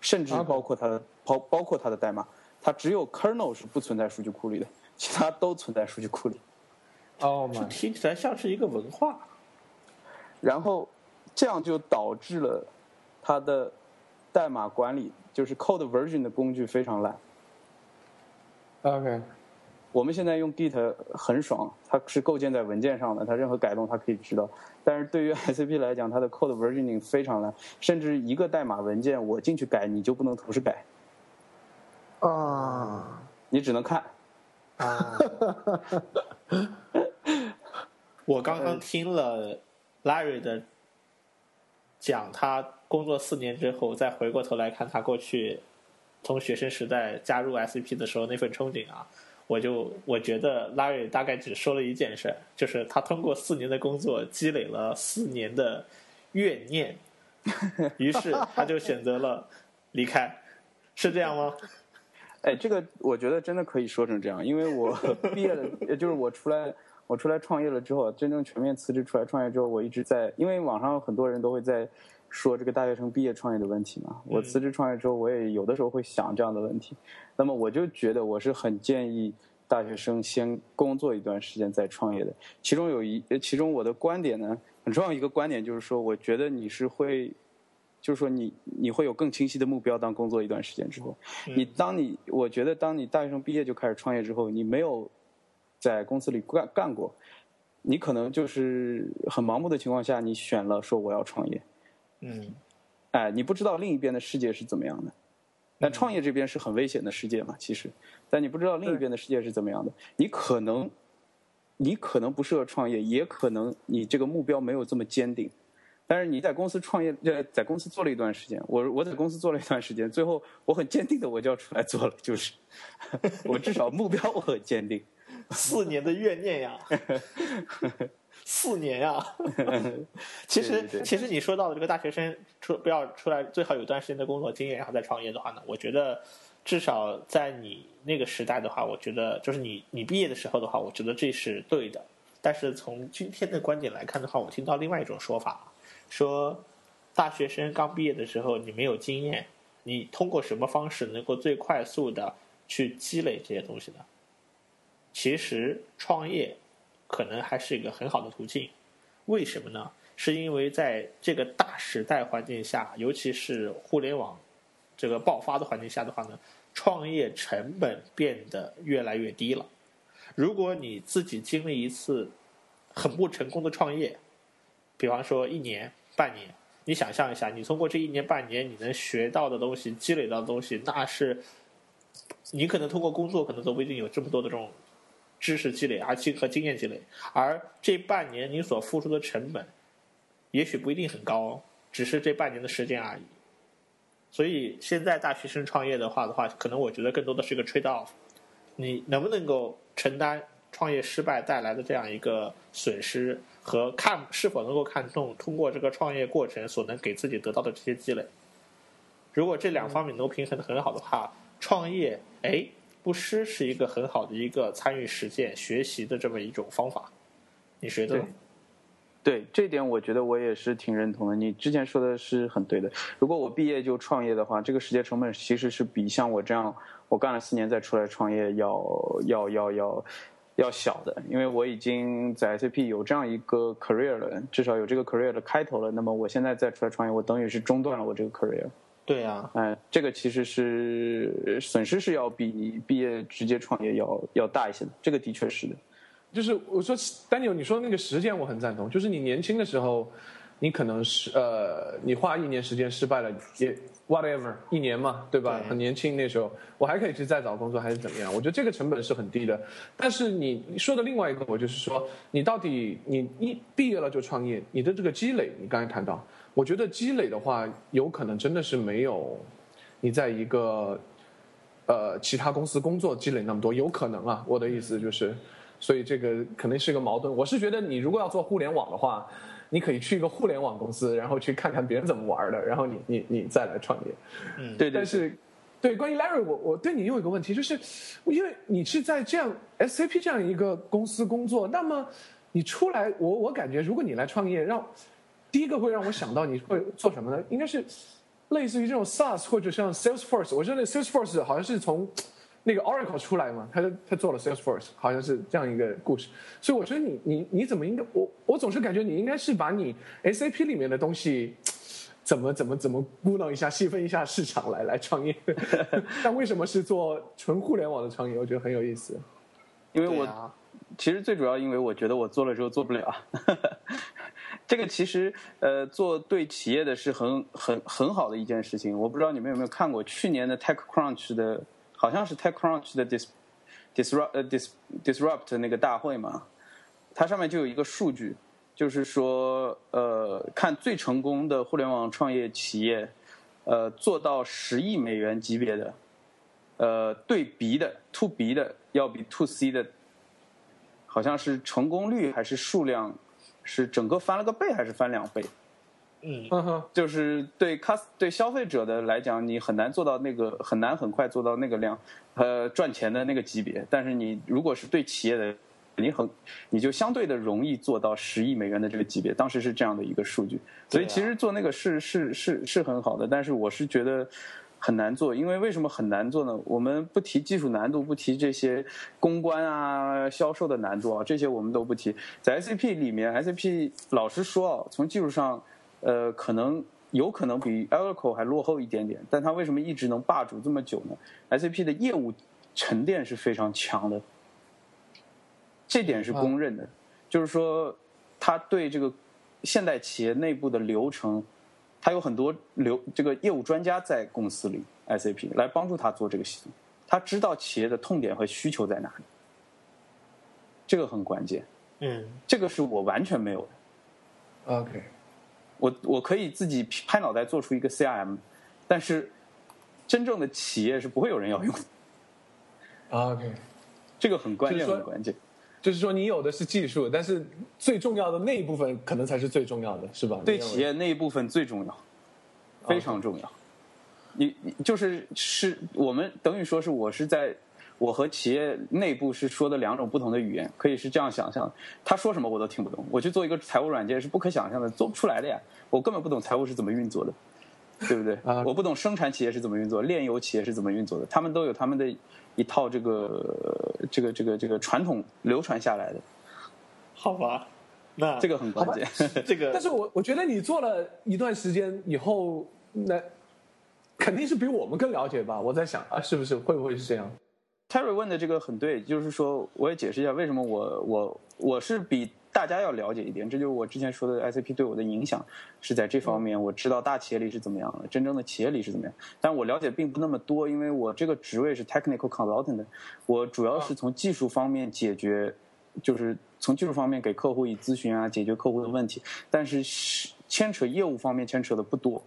甚至包括它的包包括它的代码，它只有 kernel 是不存在数据库里的，其他都存在数据库里。
哦
这听起来像是一个文化。
然后这样就导致了它的代码管理，就是 code version 的工具非常烂。
OK，
我们现在用 Git 很爽，它是构建在文件上的，它任何改动它可以知道。但是对于 SAP 来讲，它的 code versioning 非常难，甚至一个代码文件我进去改，你就不能同时改，
啊
你只能看。
啊，
我刚刚听了 Larry 的讲，他工作四年之后，再回过头来看他过去从学生时代加入 SAP 的时候那份憧憬啊，我就我觉得 Larry 大概只说了一件事，就是他通过四年的工作积累了四年的怨念，于是他就选择了离开，是这样吗？
哎，这个我觉得真的可以说成这样，因为我毕业了，也 就是我出来，我出来创业了之后，真正全面辞职出来创业之后，我一直在，因为网上很多人都会在说这个大学生毕业创业的问题嘛。我辞职创业之后，我也有的时候会想这样的问题，那么我就觉得我是很建议大学生先工作一段时间再创业的。其中有一，呃其中我的观点呢，很重要一个观点就是说，我觉得你是会。就是说你你会有更清晰的目标，当工作一段时间之后，你当你我觉得当你大学生毕业就开始创业之后，你没有在公司里干干过，你可能就是很盲目的情况下，你选了说我要创业，
嗯
哎，你不知道另一边的世界是怎么样的。但创业这边是很危险的世界嘛，其实，但你不知道另一边的世界是怎么样的，你可能，你可能不适合创业，也可能你这个目标没有这么坚定。但是你在公司创业，呃，在公司做了一段时间，我我在公司做了一段时间，最后我很坚定的我就要出来做了，就是，我至少目标我很坚定。
四年的怨念呀，四年呀。其实其实你说到的这个大学生出不要出来，最好有段时间的工作经验，然后再创业的话呢，我觉得至少在你那个时代的话，我觉得就是你你毕业的时候的话，我觉得这是对的。但是从今天的观点来看的话，我听到另外一种说法，说大学生刚毕业的时候你没有经验，你通过什么方式能够最快速的去积累这些东西呢？其实创业可能还是一个很好的途径。为什么呢？是因为在这个大时代环境下，尤其是互联网这个爆发的环境下的话呢，创业成本变得越来越低了。如果你自己经历一次很不成功的创业，比方说一年、半年，你想象一下，你通过这一年半年，你能学到的东西、积累到的东西，那是你可能通过工作，可能都不一定有这么多的这种知识积累，而且和经验积累。而这半年你所付出的成本，也许不一定很高，只是这半年的时间而已。所以现在大学生创业的话的话，可能我觉得更多的是一个 trade off，你能不能够承担创业失败带来的这样一个损失，和看是否能够看重通过这个创业过程所能给自己得到的这些积累。如果这两方面能平衡的很好的话，创业哎不失是一个很好的一个参与实践学习的这么一种方法。你觉得？
对这点，我觉得我也是挺认同的。你之前说的是很对的。如果我毕业就创业的话，这个时间成本其实是比像我这样，我干了四年再出来创业要要要要要小的，因为我已经在 SAP 有这样一个 career 了，至少有这个 career 的开头了。那么我现在再出来创业，我等于是中断了我这个 career。
对呀、
哎、这个其实是损失是要比你毕业直接创业要要大一些的，这个的确是的。
就是我说 Daniel，你说那个时间我很赞同，就是你年轻的时候，你可能是呃，你花一年时间失败了，也 whatever 一年嘛，对吧？
对
很年轻那时候，我还可以去再找工作还是怎么样？我觉得这个成本是很低的。但是你说的另外一个，我就是说，你到底你一毕业了就创业，你的这个积累，你刚才谈到，我觉得积累的话，有可能真的是没有你在一个呃其他公司工作积累那么多，有可能啊。我的意思就是，所以这个肯定是个矛盾。我是觉得你如果要做互联网的话，你可以去一个互联网公司，然后去看看别人怎么玩的，然后你你你再来创业。
嗯，
对对
但是，对关于 Larry，我我对你有一个问题，就是因为你是在这样 SAP 这样一个公司工作，那么你出来，我我感觉如果你来创业，让第一个会让我想到你会做什么呢？应该是类似于这种 SaaS 或者像 Salesforce。我觉得 Salesforce 好像是从那个 Oracle 出来嘛，他他做了 Salesforce，好像是这样一个故事。所以我觉得你你你怎么应该我我总是感觉你应该是把你 SAP 里面的东西。怎么怎么怎么估弄一下、细分一下市场来来创业？但为什么是做纯互联网的创业？我觉得很有意思。
因为我、
啊
其实最主要因为我觉得我做了之后做不了。这个其实呃，做对企业的是很很很好的一件事情。我不知道你们有没有看过去年的 TechCrunch 的，好像是 TechCrunch 的 dis disrupt 呃 dis disrupt 那个大会嘛，它上面就有一个数据，就是说呃，看最成功的互联网创业企业，呃，做到十亿美元级别的，呃，对 B 的 To B 的要比 To C 的，好像是成功率还是数量，是整个翻了个倍还是翻两倍？
嗯
就是对 cus 对消费者的来讲，你很难做到那个很难很快做到那个量，呃，赚钱的那个级别。但是你如果是对企业的，你很你就相对的容易做到十亿美元的这个级别。当时是这样的一个数据，所以其实做那个是是是是很好的，但是我是觉得。很难做，因为为什么很难做呢？我们不提技术难度，不提这些公关啊、销售的难度啊，这些我们都不提。在 SAP 里面，SAP 老实说啊，从技术上，呃，可能有可能比 Oracle 还落后一点点，但它为什么一直能霸主这么久呢？SAP 的业务沉淀是非常强的，这点是公认的。就是说，它对这个现代企业内部的流程，它有很多流这个业务专家在公司里，SAP 来帮助他做这个系统，他知道企业的痛点和需求在哪里，这个很关键。
嗯
这个是我完全没有的。
OK，
我我可以自己拍脑袋做出一个 CRM，但是真正的企业是不会有人要用的
，OK，
这个很关键，很关键。
就是说你有的是技术，但是最重要的那一部分可能才是最重要的，是吧？
对企业那一部分最重要，非常重要。你你就是是我们等于说是我是在我和企业内部是说的两种不同的语言，可以是这样想象。他说什么我都听不懂，我去做一个财务软件是不可想象的，做不出来的呀。我根本不懂财务是怎么运作的，对不对？
啊
我不懂生产企业是怎么运作，炼油企业是怎么运作的，他们都有他们的一套这个这个这个这个传统流传下来的，
好吧，那
这个很关键。
这个
但是我我觉得你做了一段时间以后，那肯定是比我们更了解吧？我在想啊，是不是会不会是这样
？Terry 问的这个很对，就是说，我也解释一下为什么我我我是比大家要了解一点，这就是我之前说的 ICP 对我的影响是在这方面，我知道大企业里是怎么样的，真正的企业里是怎么样，但我了解并不那么多，因为我这个职位是 technical consultant，我主要是从技术方面解决，就是从技术方面给客户以咨询啊，解决客户的问题，但是是牵扯业务方面牵扯的不多，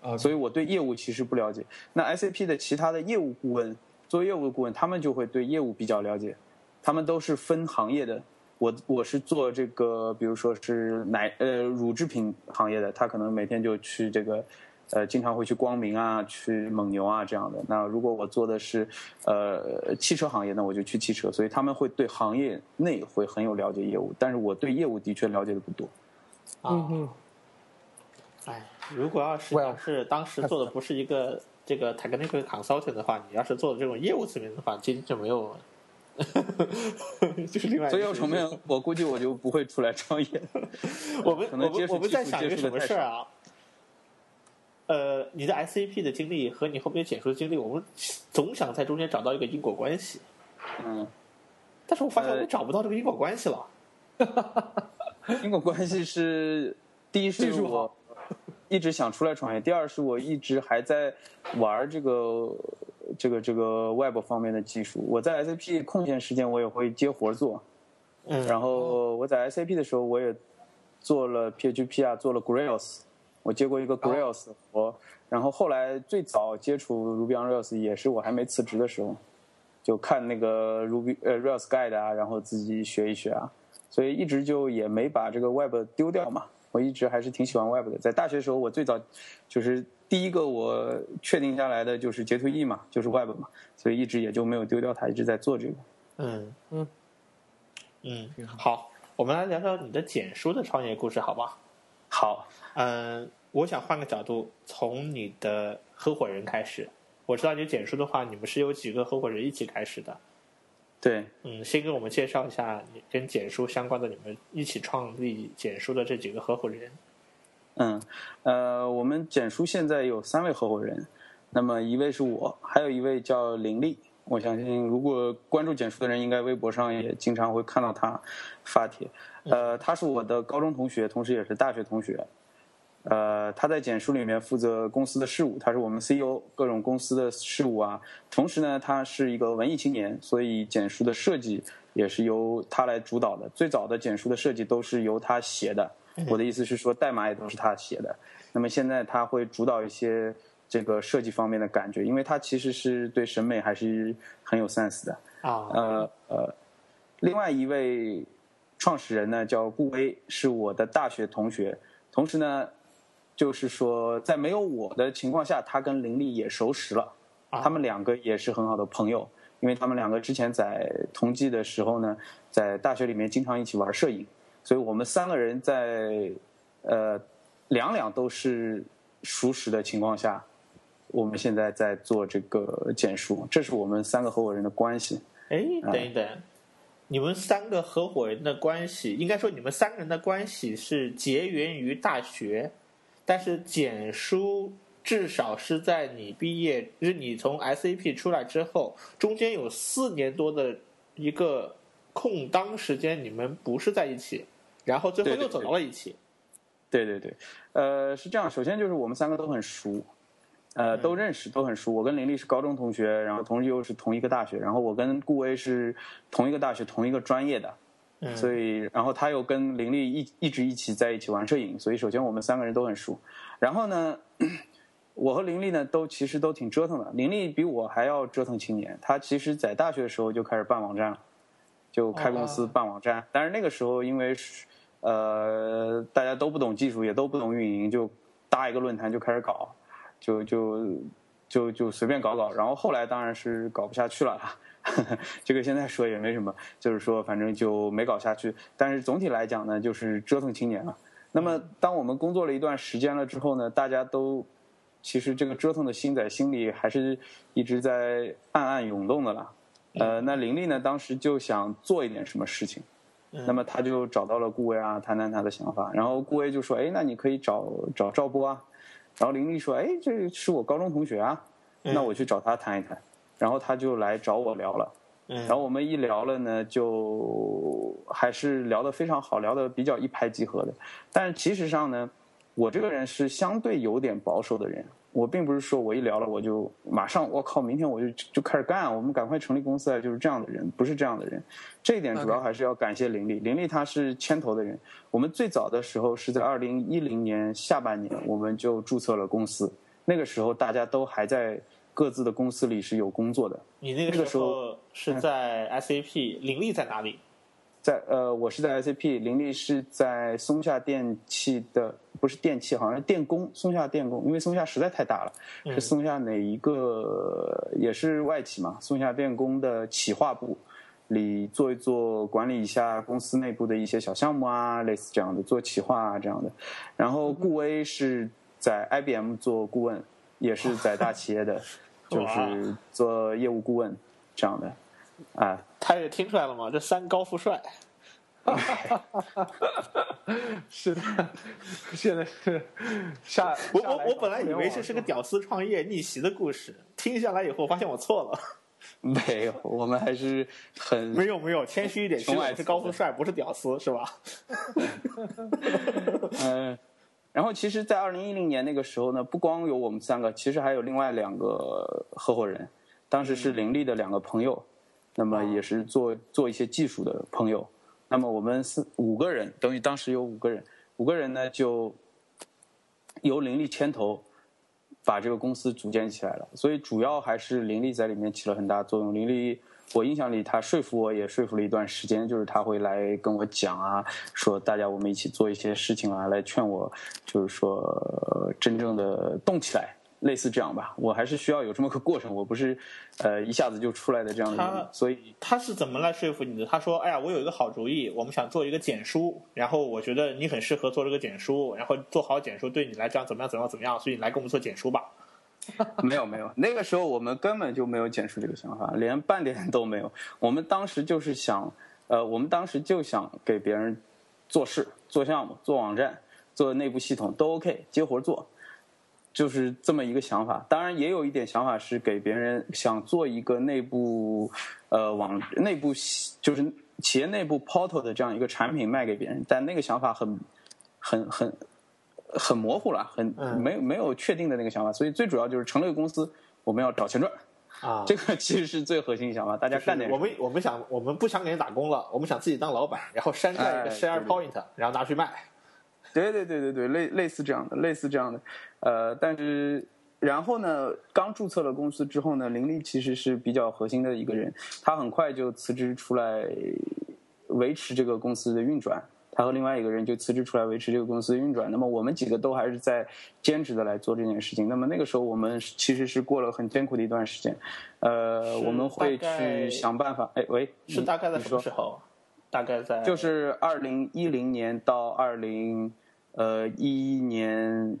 啊，
所以我对业务其实不了解。那 ICP 的其他的业务顾问，做业务的顾问，他们就会对业务比较了解，他们都是分行业的。我我是做这个，比如说是奶呃乳制品行业的，他可能每天就去这个，呃，经常会去光明啊，去蒙牛啊这样的。那如果我做的是呃汽车行业，那我就去汽车。所以他们会对行业内会很有了解业务，但是我对业务的确了解的不多。
啊，
嗯嗯，
哎，如果要是你是当时做的不是一个这个 technical consultant 的话，你要是做的这种业务层面的话，今天就没有，就是另外
所以要
事情
重面，我估计我就不会出来创业。
我们
可能
我们我们在想一个什么事儿啊？呃，你的 SAP 的经历和你后面简述的经历，我们总想在中间找到一个因果关系，
嗯。
但是我发现我找不到这个因果关系了。
因果关系是，第一是我一直想出来创业，第二是我一直还在玩这个这个这个 Web 方面的技术。我在 SAP 空闲时间我也会接活做，
嗯，
然后我在 SAP 的时候我也做了 PHP 啊，做了 Grails，我接过一个 Grails 的活。然后后来最早接触 Ruby on Rails 也是我还没辞职的时候，就看那个 Ruby 呃 Rails Guide 啊，然后自己学一学啊。所以一直就也没把这个 Web 丢掉嘛。我一直还是挺喜欢 Web 的。在大学的时候，我最早就是第一个我确定下来的就是截图 E 嘛，就是 Web 嘛，所以一直也就没有丢掉它，一直在做这个。
嗯
嗯
嗯，好，我们来聊聊你的简书的创业故事，好吧？
好，
嗯，我想换个角度，从你的合伙人开始。我知道你简书的话，你们是有几个合伙人一起开始的。
对，
嗯，先给我们介绍一下你跟简书相关的，你们一起创立简书的这几个合伙人。
嗯，呃，我们简书现在有三位合伙人，那么一位是我，还有一位叫林丽，我相信如果关注简书的人，应该微博上也经常会看到他发帖。呃，他是我的高中同学，同时也是大学同学。呃，他在简书里面负责公司的事务，他是我们 CEO，各种公司的事务啊。同时呢，他是一个文艺青年，所以简书的设计也是由他来主导的。最早的简书的设计都是由他写的，我的意思是说，代码也都是他写的。那么现在他会主导一些这个设计方面的感觉，因为他其实是对审美还是很有 sense 的。
啊，
呃呃，另外一位创始人呢叫顾威，是我的大学同学，同时呢。就是说，在没有我的情况下，他跟林立也熟识了，他们两个也是很好的朋友，因为他们两个之前在同济的时候呢，在大学里面经常一起玩摄影，所以我们三个人在呃两两都是熟识的情况下，我们现在在做这个简书，这是我们三个合伙人的关系。
哎，等一等，你们三个合伙人的关系，应该说你们三个人的关系是结缘于大学。但是简书至少是在你毕业，就是你从 SAP 出来之后，中间有四年多的一个空当时间，你们不是在一起，然后最后又走到了一起。
对对对，呃，是这样。首先就是我们三个都很熟，呃，都认识，都很熟。我跟林丽是高中同学，然后同时又是同一个大学，然后我跟顾威是同一个大学同一个专业的。所以，然后他又跟林丽一一直一起在一起玩摄影，所以首先我们三个人都很熟。然后呢，我和林丽呢都其实都挺折腾的。林丽比我还要折腾青年，他其实在大学的时候就开始办网站了，就开公司办网站。但是那个时候因为呃大家都不懂技术，也都不懂运营，就搭一个论坛就开始搞，就就就就随便搞搞。然后后来当然是搞不下去了。这个现在说也没什么，就是说反正就没搞下去。但是总体来讲呢，就是折腾青年了。那么当我们工作了一段时间了之后呢，大家都其实这个折腾的心在心里还是一直在暗暗涌动的啦。呃，那林立呢，当时就想做一点什么事情，那么他就找到了顾威啊，谈谈他的想法。然后顾威就说：“哎，那你可以找找赵波啊。”然后林立说：“哎，这是我高中同学啊，那我去找他谈一谈。”然后他就来找我聊了，然后我们一聊了呢，就还是聊得非常好，聊得比较一拍即合的。但是其实上呢，我这个人是相对有点保守的人，我并不是说我一聊了我就马上我靠，明天我就就开始干，我们赶快成立公司啊，就是这样的人，不是这样的人。这一点主要还是要感谢林立，林立他是牵头的人。我们最早的时候是在二零一零年下半年，我们就注册了公司，那个时候大家都还在。各自的公司里是有工作的。
你那个时候是在 SAP，林立在哪里？
在呃，我是在 SAP，林立是在松下电器的，不是电器，好像是电工，松下电工，因为松下实在太大了，是松下哪一个也是外企嘛？松下电工的企划部里做一做，管理一下公司内部的一些小项目啊，类似这样的，做企划啊这样的。然后顾威是在 IBM 做顾问。也是在大企业的，就是做业务顾问这样的，啊，
他也听出来了吗？这三高富帅，
是的，现在是下
我我我本来以为这是个屌丝创业逆袭的故事，听下来以后发现我错了。
没有，我们还是很
没有没有谦虚一点，其实是高富帅，不是屌丝，是吧？
嗯。然后，其实，在二零一零年那个时候呢，不光有我们三个，其实还有另外两个合伙人，当时是林立的两个朋友，那么也是做做一些技术的朋友。那么我们四五个人，等于当时有五个人，五个人呢就由林立牵头把这个公司组建起来了。所以主要还是林立在里面起了很大作用。林立。我印象里，他说服我也说服了一段时间，就是他会来跟我讲啊，说大家我们一起做一些事情啊，来劝我，就是说真正的动起来，类似这样吧。我还是需要有这么个过程，我不是呃一下子就出来的这样的人。所以
他是怎么来说服你的？他说：“哎呀，我有一个好主意，我们想做一个简书，然后我觉得你很适合做这个简书，然后做好简书对你来讲怎么样？怎么样？怎么样？所以你来跟我们做简书吧。”
没有没有，那个时候我们根本就没有简书这个想法，连半点都没有。我们当时就是想，呃，我们当时就想给别人做事、做项目、做网站、做内部系统都 OK，接活做。就是这么一个想法。当然，也有一点想法是给别人想做一个内部呃网内部就是企业内部 portal 的这样一个产品卖给别人，但那个想法很很很很模糊了，很没有没有确定的那个想法。所以最主要就是成立公司，我们要找钱赚。
啊，
这个其实是最核心的想法，大家干点。
我们我们想，我们不想给人打工了，我们想自己当老板，然后山寨一个 share point，然后拿去卖。
对对对对对，类类似这样的，类似这样的。呃，但是然后呢，刚注册了公司之后呢，林立其实是比较核心的一个人，他很快就辞职出来维持这个公司的运转。他和另外一个人就辞职出来维持这个公司的运转。那么我们几个都还是在兼职的来做这件事情。那么那个时候我们其实是过了很艰苦的一段时间。呃，我们会去想办法。哎，喂，
是大概在什么时候？大概在
就是二零一零年到二零呃一一年，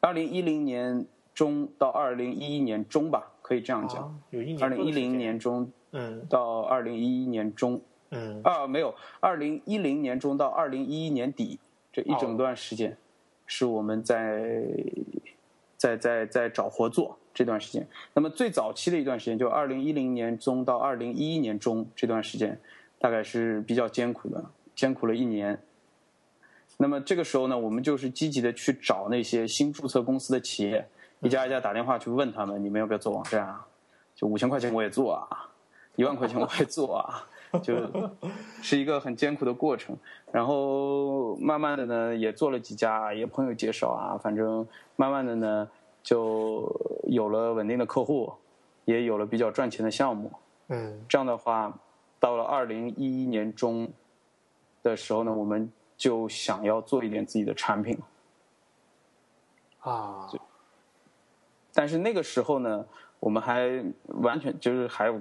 二零一零年中到二零一一年中吧，可以这样讲。
有一年。
二零一零年中，
嗯，
到二零一一年中。
嗯
啊，没有，二零一零年中到二零一一年底这一整段时间，是我们在在在在找活做这段时间。那么最早期的一段时间，就二零一零年中到二零一一年中这段时间，大概是比较艰苦的，艰苦了一年。那么这个时候呢，我们就是积极的去找那些新注册公司的企业，一家一家打电话去问他们，你们要不要做网站啊？就五千块钱我也做啊，一万块钱我也做啊。就 是一个很艰苦的过程，然后慢慢的呢，也做了几家，也朋友介绍啊，反正慢慢的呢，就有了稳定的客户，也有了比较赚钱的项目。
嗯，
这样的话，到了二零一一年中的时候呢，我们就想要做一点自己的产品。
啊，
但是那个时候呢，我们还完全就是还。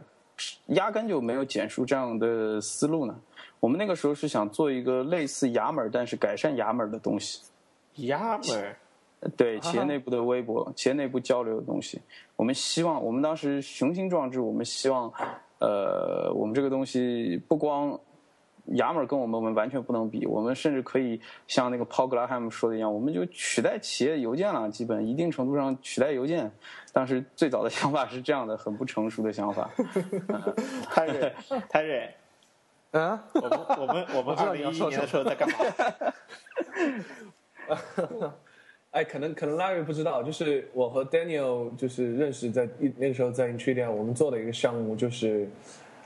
压根就没有简书这样的思路呢。我们那个时候是想做一个类似雅门，但是改善雅门的东西。
雅门，
对企业内部的微博、企业内部交流的东西。我们希望，我们当时雄心壮志，我们希望，呃，我们这个东西不光。雅门跟我们我们完全不能比，我们甚至可以像那个 Paul Graham 说的一样，我们就取代企业邮件了，基本一定程度上取代邮件。当时最早的想法是这样的，很不成熟的想法。
泰瑞，泰瑞，
嗯，
我们我们我们二零一一年的时候在干嘛？
哎，可能可能 Larry 不知道，就是我和 Daniel 就是认识在一那个时候在 Intridion，我们做的一个项目就是。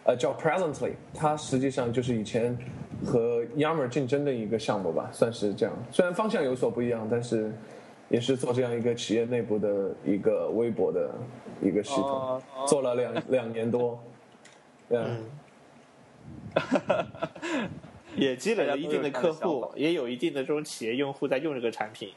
呃，叫 Presently，它实际上就是以前和 Yammer 竞争的一个项目吧，算是这样。虽然方向有所不一样，但是也是做这样一个企业内部的一个微博的一个系统，做了两两年多。
嗯，也积累了一定的客户，也有一定的这种企业用户在用这个产品。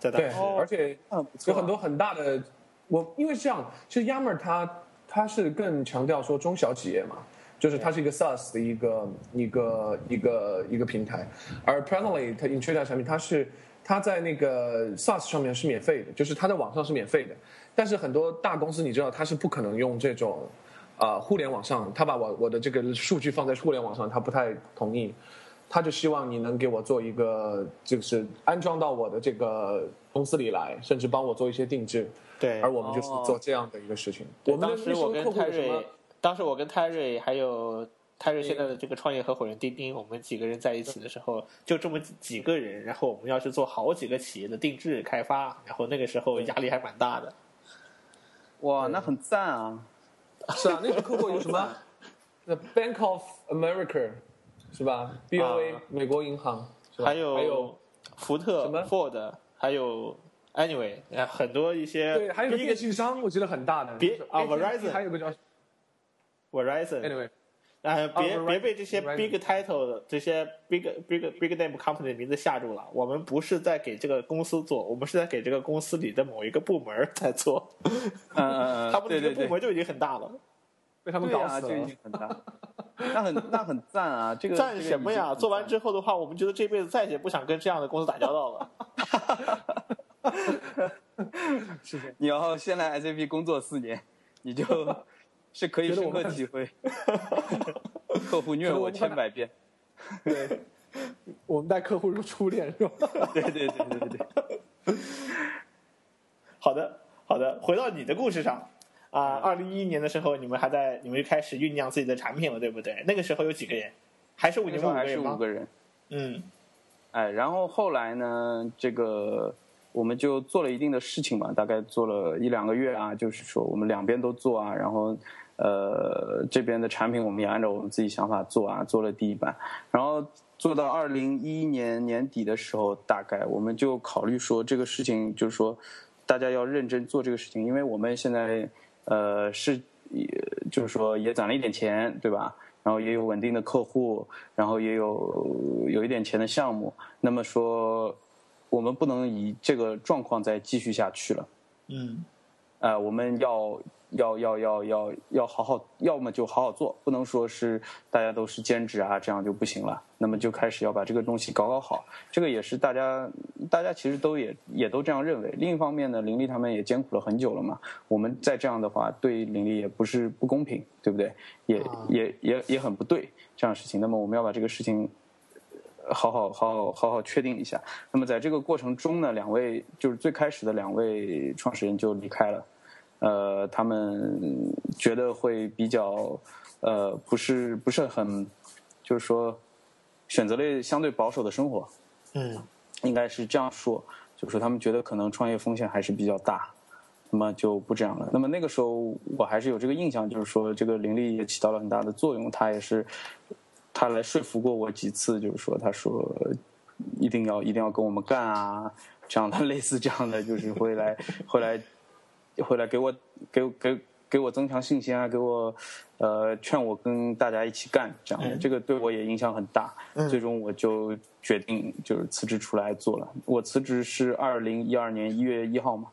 对，而且有很多很大的，我因为这样，其实 Yammer 它。它是更强调说中小企业嘛，就是它是一个 SaaS 的一个一个一个一个平台，而 Presently 它 Intuit 产品它是它在那个 SaaS 上面是免费的，就是它在网上是免费的，但是很多大公司你知道它是不可能用这种啊互联网上，他把我我的这个数据放在互联网上，他不太同意，他就希望你能给我做一个就是安装到我的这个公司里来，甚至帮我做一些定制。
对，
而我们就是做这样的一个事情。
我当时我跟泰瑞，当时我跟泰瑞还有泰瑞现在的这个创业合伙人丁丁，我们几个人在一起的时候，就这么几个人，然后我们要去做好几个企业的定制开发，然后那个时候压力还蛮大的。
哇，那很赞啊！
是啊，那个客户有什么？The Bank of America，是吧？BOA 美国银行，
还有还有
福
特什么 Ford，还有。Anyway，很多一些
对，还有电信商，我觉得很大的。
别啊，Verizon，
还有个叫
Verizon。
Anyway，
啊，别别被这些 big title 这些 big big big name company 的名字吓住了。我们不是在给这个公司做，我们是在给这个公司里的某一个部门在做。
嗯
他们这个部门就已经很大了，
被他们搞死
了，就已经很大。那很那很赞啊！这个
赞什么呀？做完之后的话，我们觉得这辈子再也不想跟这样的公司打交道了。
是的，
你要先来 SAP 工作四年，你就 是可以深刻体会。客户虐我千百遍。
对，我们待客户如初恋，是吧？
对对对对对对。
好的，好的，回到你的故事上啊，二零一一年的时候，你们还在，你们就开始酝酿自己的产品了，对不对？那个时候有几个人？还是五年
还是五个人？
嗯，
哎，然后后来呢，这个我们就做了一定的事情嘛，大概做了一两个月啊，就是说我们两边都做啊，然后呃这边的产品我们也按照我们自己想法做啊，做了第一版，然后做到二零一一年年底的时候，大概我们就考虑说这个事情就是说大家要认真做这个事情，因为我们现在呃是也就是说也攒了一点钱，对吧？然后也有稳定的客户，然后也有有一点钱的项目。那么说，我们不能以这个状况再继续下去了。
嗯，
呃，我们要。要要要要要好好，要么就好好做，不能说是大家都是兼职啊，这样就不行了。那么就开始要把这个东西搞搞好，这个也是大家大家其实都也也都这样认为。另一方面呢，林立他们也艰苦了很久了嘛，我们再这样的话，对林立也不是不公平，对不对？也也也也很不对这样的事情。那么我们要把这个事情好好好好好好确定一下。那么在这个过程中呢，两位就是最开始的两位创始人就离开了。呃，他们觉得会比较，呃，不是不是很，就是说，选择了相对保守的生活，
嗯，
应该是这样说，就是说他们觉得可能创业风险还是比较大，那么就不这样了。那么那个时候我还是有这个印象，就是说这个林立也起到了很大的作用，他也是他来说服过我几次，就是说他说一定要一定要跟我们干啊，这样的类似这样的，就是会来会来。会来给我给给给我增强信心啊，给我呃劝我跟大家一起干这样的，这个对我也影响很大。最终我就决定就是辞职出来做了。我辞职是二零一二年一月一号嘛，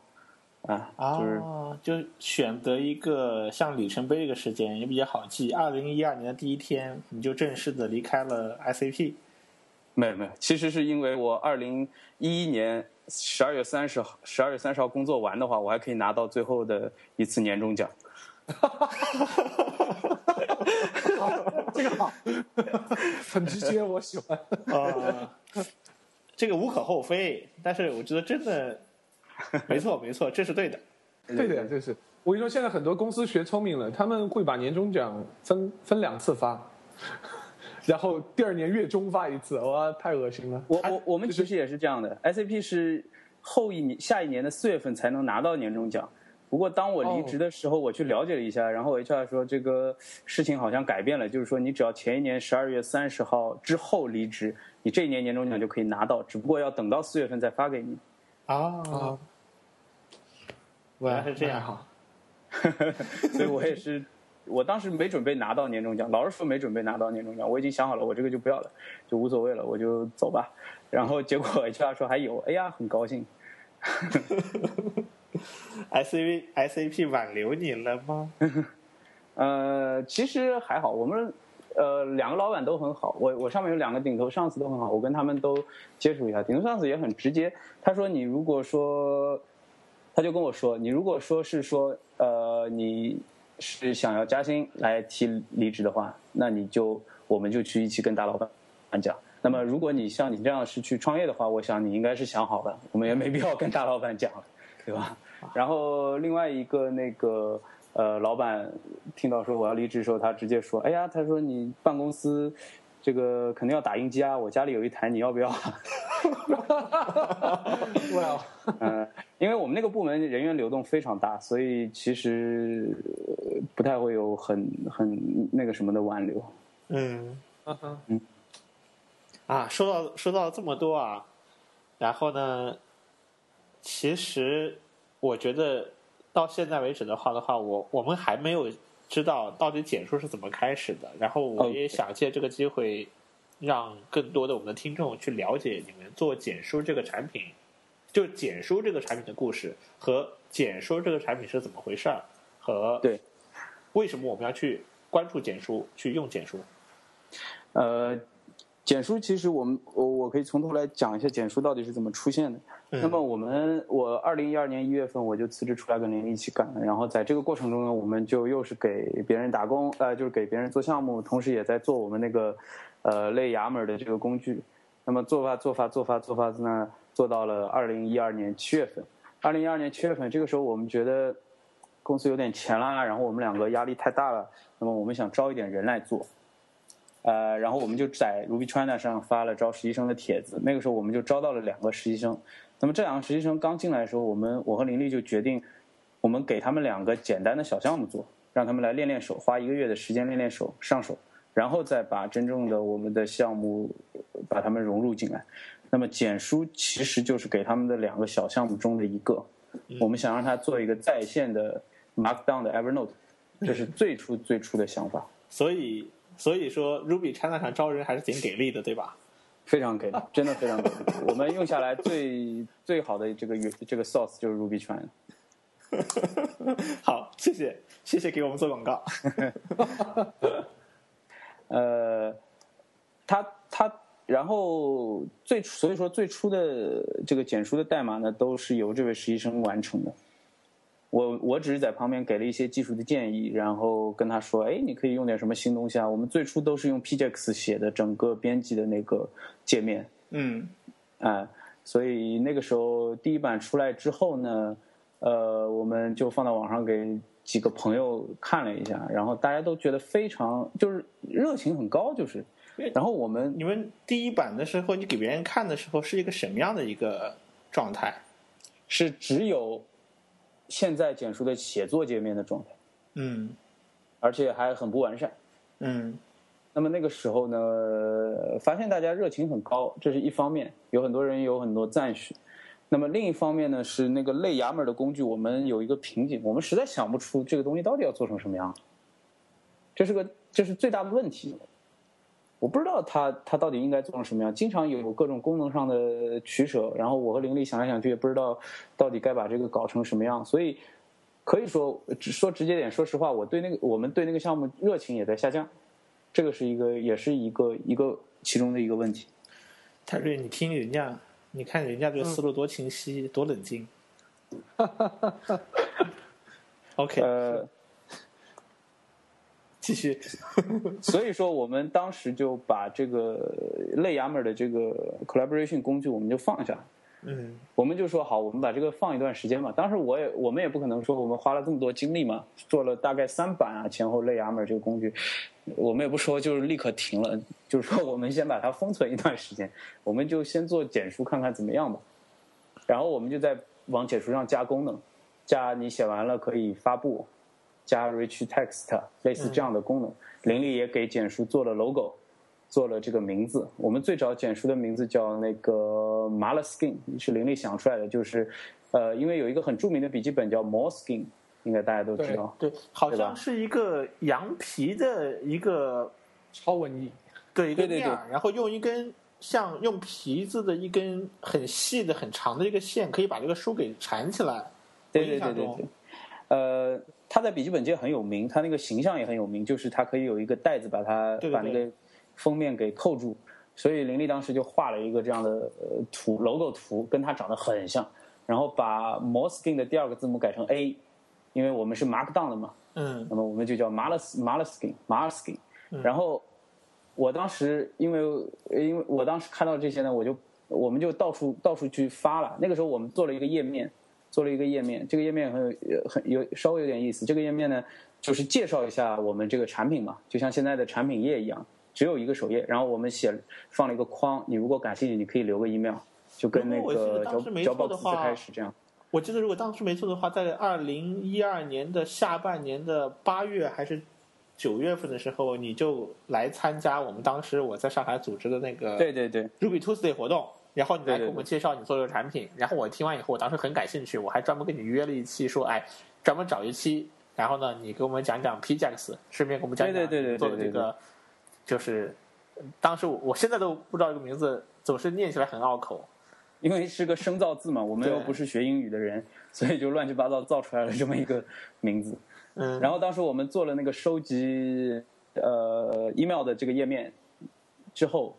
啊，就是
就选择一个像里程碑一个时间也比较好记。二零一二年的第一天，你就正式的离开了 SAP。
没有没有，其实是因为我二零一一年。十二月三十号，十二月三十号工作完的话，我还可以拿到最后的一次年终奖。
这个好，很直接，我喜欢。
啊，这个无可厚非，但是我觉得真的，没错没错，这是对的。
对的，这是。我跟你说，现在很多公司学聪明了，他们会把年终奖分分两次发。然后第二年月中发一次，哇，太恶心了。
我我我们其实也是这样的，SAP 是后一年下一年的四月份才能拿到年终奖。不过当我离职的时候，我去了解了一下，然后 HR 说这个事情好像改变了，就是说你只要前一年十二月三十号之后离职，你这一年年终奖就可以拿到，只不过要等到四月份再发给你。
啊，原来是这样
哈，
所以我也是。我当时没准备拿到年终奖，老实说没准备拿到年终奖，我已经想好了，我这个就不要了，就无所谓了，我就走吧。然后结果 HR 说还有，哎呀，很高兴。
S A V S A P 挽留你了吗？
呃，其实还好，我们呃两个老板都很好，我我上面有两个顶头上司都很好，我跟他们都接触一下，顶头上司也很直接，他说你如果说，他就跟我说，你如果说是说呃你。是想要加薪来提离职的话，那你就我们就去一起跟大老板讲。那么如果你像你这样是去创业的话，我想你应该是想好了，我们也没必要跟大老板讲了，对吧？然后另外一个那个呃老板听到说我要离职的时候，他直接说：“哎呀，他说你办公司。”这个肯定要打印机啊！我家里有一台，你要不要？
不要。
嗯，因为我们那个部门人员流动非常大，所以其实不太会有很很那个什么的挽留。
嗯嗯。啊，说到说到这么多啊，然后呢，其实我觉得到现在为止的话的话，我我们还没有。知道到底简书是怎么开始的，然后我也想借这个机会，让更多的我们的听众去了解你们做简书这个产品，就简书这个产品的故事和简书这个产品是怎么回事儿，和
对
为什么我们要去关注简书，去用简书。
呃，简书其实我们我我可以从头来讲一下简书到底是怎么出现的。那么我们，我二零一二年一月份我就辞职出来跟林一起干，然后在这个过程中呢，我们就又是给别人打工，呃，就是给别人做项目，同时也在做我们那个，呃，类衙门的这个工具。那么做法做法做法做法呢，做到了二零一二年七月份，二零一二年七月份，这个时候我们觉得公司有点钱啦，然后我们两个压力太大了，那么我们想招一点人来做。呃，然后我们就在 Ruby China 上发了招实习生的帖子。那个时候我们就招到了两个实习生。那么这两个实习生刚进来的时候，我们我和林丽就决定，我们给他们两个简单的小项目做，让他们来练练手，花一个月的时间练练手上手，然后再把真正的我们的项目把他们融入进来。那么简书其实就是给他们的两个小项目中的一个，我们想让他做一个在线的 Markdown 的 Evernote，这是最初最初的想法。
所以。所以说，Ruby China 上招人还是挺给力的，对吧？
非常给力，真的非常给力。我们用下来最最好的这个这个 source 就是 Ruby China。
好，谢谢，谢谢给我们做广告。
呃，他他，然后最所以说最初的这个简书的代码呢，都是由这位实习生完成的。我我只是在旁边给了一些技术的建议，然后跟他说：“哎，你可以用点什么新东西啊？”我们最初都是用 PJX 写的整个编辑的那个界面。
嗯，
啊，所以那个时候第一版出来之后呢，呃，我们就放到网上给几个朋友看了一下，然后大家都觉得非常就是热情很高，就是。然后我们
你们第一版的时候，你给别人看的时候是一个什么样的一个状态？
是只有。现在简书的写作界面的状态，
嗯，
而且还很不完善，
嗯，
那么那个时候呢，发现大家热情很高，这是一方面，有很多人有很多赞许。那么另一方面呢，是那个类衙门的工具，我们有一个瓶颈，我们实在想不出这个东西到底要做成什么样，这是个这是最大的问题。我不知道它它到底应该做成什么样，经常有各种功能上的取舍，然后我和林丽想来想去也不知道到底该把这个搞成什么样，所以可以说说直接点，说实话，我对那个我们对那个项目热情也在下降，这个是一个也是一个一个其中的一个问题。
泰瑞，你听人家，你看人家这个思路多清晰，多冷静。OK。
呃。
继续，
所以说我们当时就把这个类 YAML 的这个 collaboration 工具我们就放下，
嗯，
我们就说好，我们把这个放一段时间吧。当时我也我们也不可能说我们花了这么多精力嘛，做了大概三版啊前后类 YAML 这个工具，我们也不说就是立刻停了，就是说我们先把它封存一段时间，我们就先做简书看看怎么样吧。然后我们就在往简书上加功能，加你写完了可以发布。加 rich text 类似这样的功能，林立也给简书做了 logo，做了这个名字。我们最早简书的名字叫那个 Moleskin，是林立想出来的，就是呃，因为有一个很著名的笔记本叫 Moleskin，应该大家都知道。
对，好像是一个羊皮的一个
超文艺，
对，一个
面儿，
然后用一根像用皮子的一根很细的、很长的一个线，可以把这个书给缠起来。
对对对对对，呃。他在笔记本界很有名，他那个形象也很有名，就是他可以有一个袋子把它把那个封面给扣住，所以林立当时就画了一个这样的呃图 logo 图，跟他长得很像，然后把 Moleskin 的第二个字母改成 A，因为我们是 Markdown 的嘛，
嗯，
那么我们就叫 Moles Moleskin Moleskin，然后我当时因为因为我当时看到这些呢，我就我们就到处到处去发了，那个时候我们做了一个页面。做了一个页面，这个页面很有很有稍微有点意思。这个页面呢，就是介绍一下我们这个产品嘛，就像现在的产品页一样，只有一个首页。然后我们写放了一个框，你如果感兴趣，你可以留个 email，就跟那个交交报词开始这样。
我记得如果当时没错的话，在二零一二年的下半年的八月还是九月份的时候，你就来参加我们当时我在上海组织的那个
对对对
Ruby Tuesday 活动。然后你来给我们介绍你做这个产品，然后我听完以后，我当时很感兴趣，我还专门跟你约了一期，说哎，专门找一期，然后呢，你给我们讲讲 PJAX，顺便给我们讲讲做的这个，就是当时我我现在都不知道这个名字，总是念起来很拗口，
因为是个生造字嘛，我们又不是学英语的人，所以就乱七八糟造出来了这么一个名字。
嗯，
然后当时我们做了那个收集呃 email 的这个页面之后，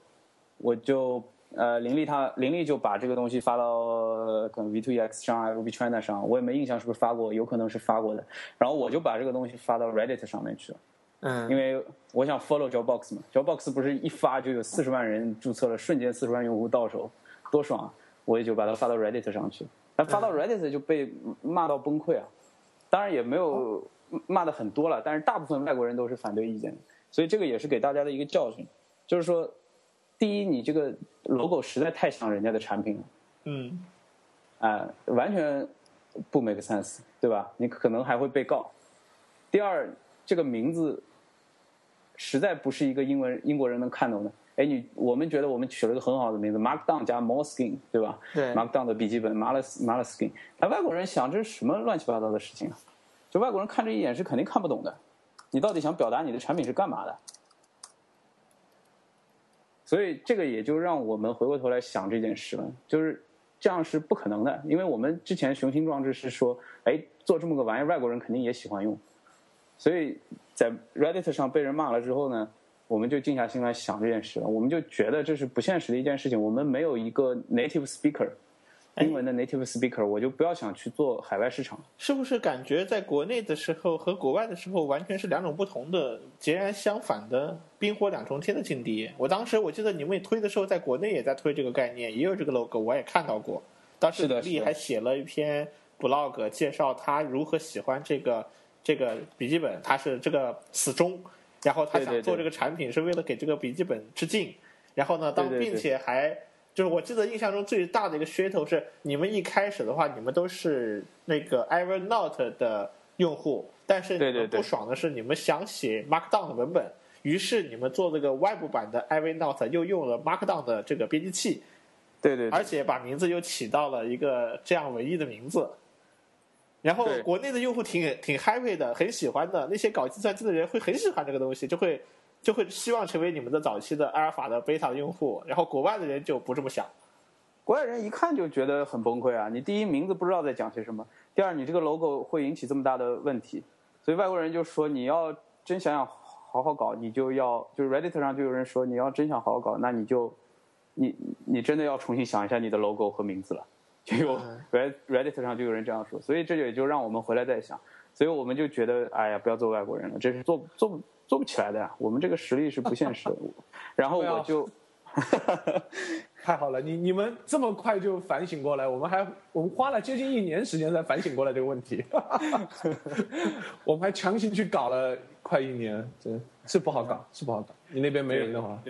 我就。呃，林立他林立就把这个东西发到可能 V2EX 上啊，Ruby China 上，我也没印象是不是发过，有可能是发过的。然后我就把这个东西发到 Reddit 上面去了，
嗯，
因为我想 follow Jobbox 嘛，Jobbox 不是一发就有四十万人注册了，瞬间四十万用户到手，多爽啊！我也就把它发到 Reddit 上去。那发到 Reddit 就被骂到崩溃啊。当然也没有骂的很多了，但是大部分外国人都是反对意见的，所以这个也是给大家的一个教训，就是说，第一，你这个 logo 实在太像人家的产品了，
嗯，
啊，完全不 make sense，对吧？你可能还会被告。第二，这个名字实在不是一个英文英国人能看懂的。哎，你我们觉得我们取了个很好的名字，Markdown 加 Moleskine，对吧？
对
，Markdown 的笔记本，Moles Moleskine。那外国人想这是什么乱七八糟的事情啊？就外国人看这一眼是肯定看不懂的。你到底想表达你的产品是干嘛的？所以这个也就让我们回过头来想这件事了，就是这样是不可能的，因为我们之前雄心壮志是说，哎，做这么个玩意儿，外国人肯定也喜欢用。所以在 Reddit 上被人骂了之后呢？我们就静下心来想这件事了，我们就觉得这是不现实的一件事情。我们没有一个 native speaker，英文的 native speaker，我就不要想去做海外市场。
是不是感觉在国内的时候和国外的时候完全是两种不同的、截然相反的冰火两重天的境地？我当时我记得你们推的时候，在国内也在推这个概念，也有这个 logo，我也看到过。当时李丽还写了一篇 blog 介绍他如何喜欢这个这个笔记本，他是这个死忠。然后他想做这个产品是为了给这个笔记本致敬，然后呢，当并且还就是我记得印象中最大的一个噱头是，你们一开始的话，你们都是那个 Evernote 的用户，但是你们不爽的是，你们想写 Markdown 的文本，于是你们做这个外部版的 Evernote 又用了 Markdown 的这个编辑器，
对对，
而且把名字又起到了一个这样文艺的名字。然后国内的用户挺挺 happy 的，很喜欢的。那些搞计算机的人会很喜欢这个东西，就会就会希望成为你们的早期的阿尔法的贝塔的用户。然后国外的人就不这么想，
国外人一看就觉得很崩溃啊！你第一名字不知道在讲些什么，第二你这个 logo 会引起这么大的问题，所以外国人就说你要真想想好好搞，你就要就是 Reddit 上就有人说你要真想好好搞，那你就你你真的要重新想一下你的 logo 和名字了。就有 Reddit 上就有人这样说，所以这也就让我们回来再想，所以我们就觉得，哎呀，不要做外国人了，这是做做做不起来的呀，我们这个实力是不现实的。然后我就，
太好了，你你们这么快就反省过来，我们还我们花了接近一年时间才反省过来这个问题，我们还强行去搞了快一年，真是不好搞，是不好搞。你那边没人的话。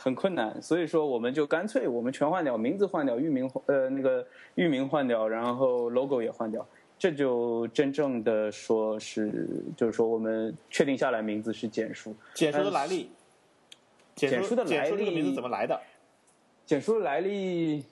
很困难，所以说我们就干脆我们全换掉，名字换掉，域名呃那个域名换掉，然后 logo 也换掉，这就真正的说是就是说我们确定下来名字是简书。
简书的来历，
简书的来历，
这个名字怎么来的？
简书的来历，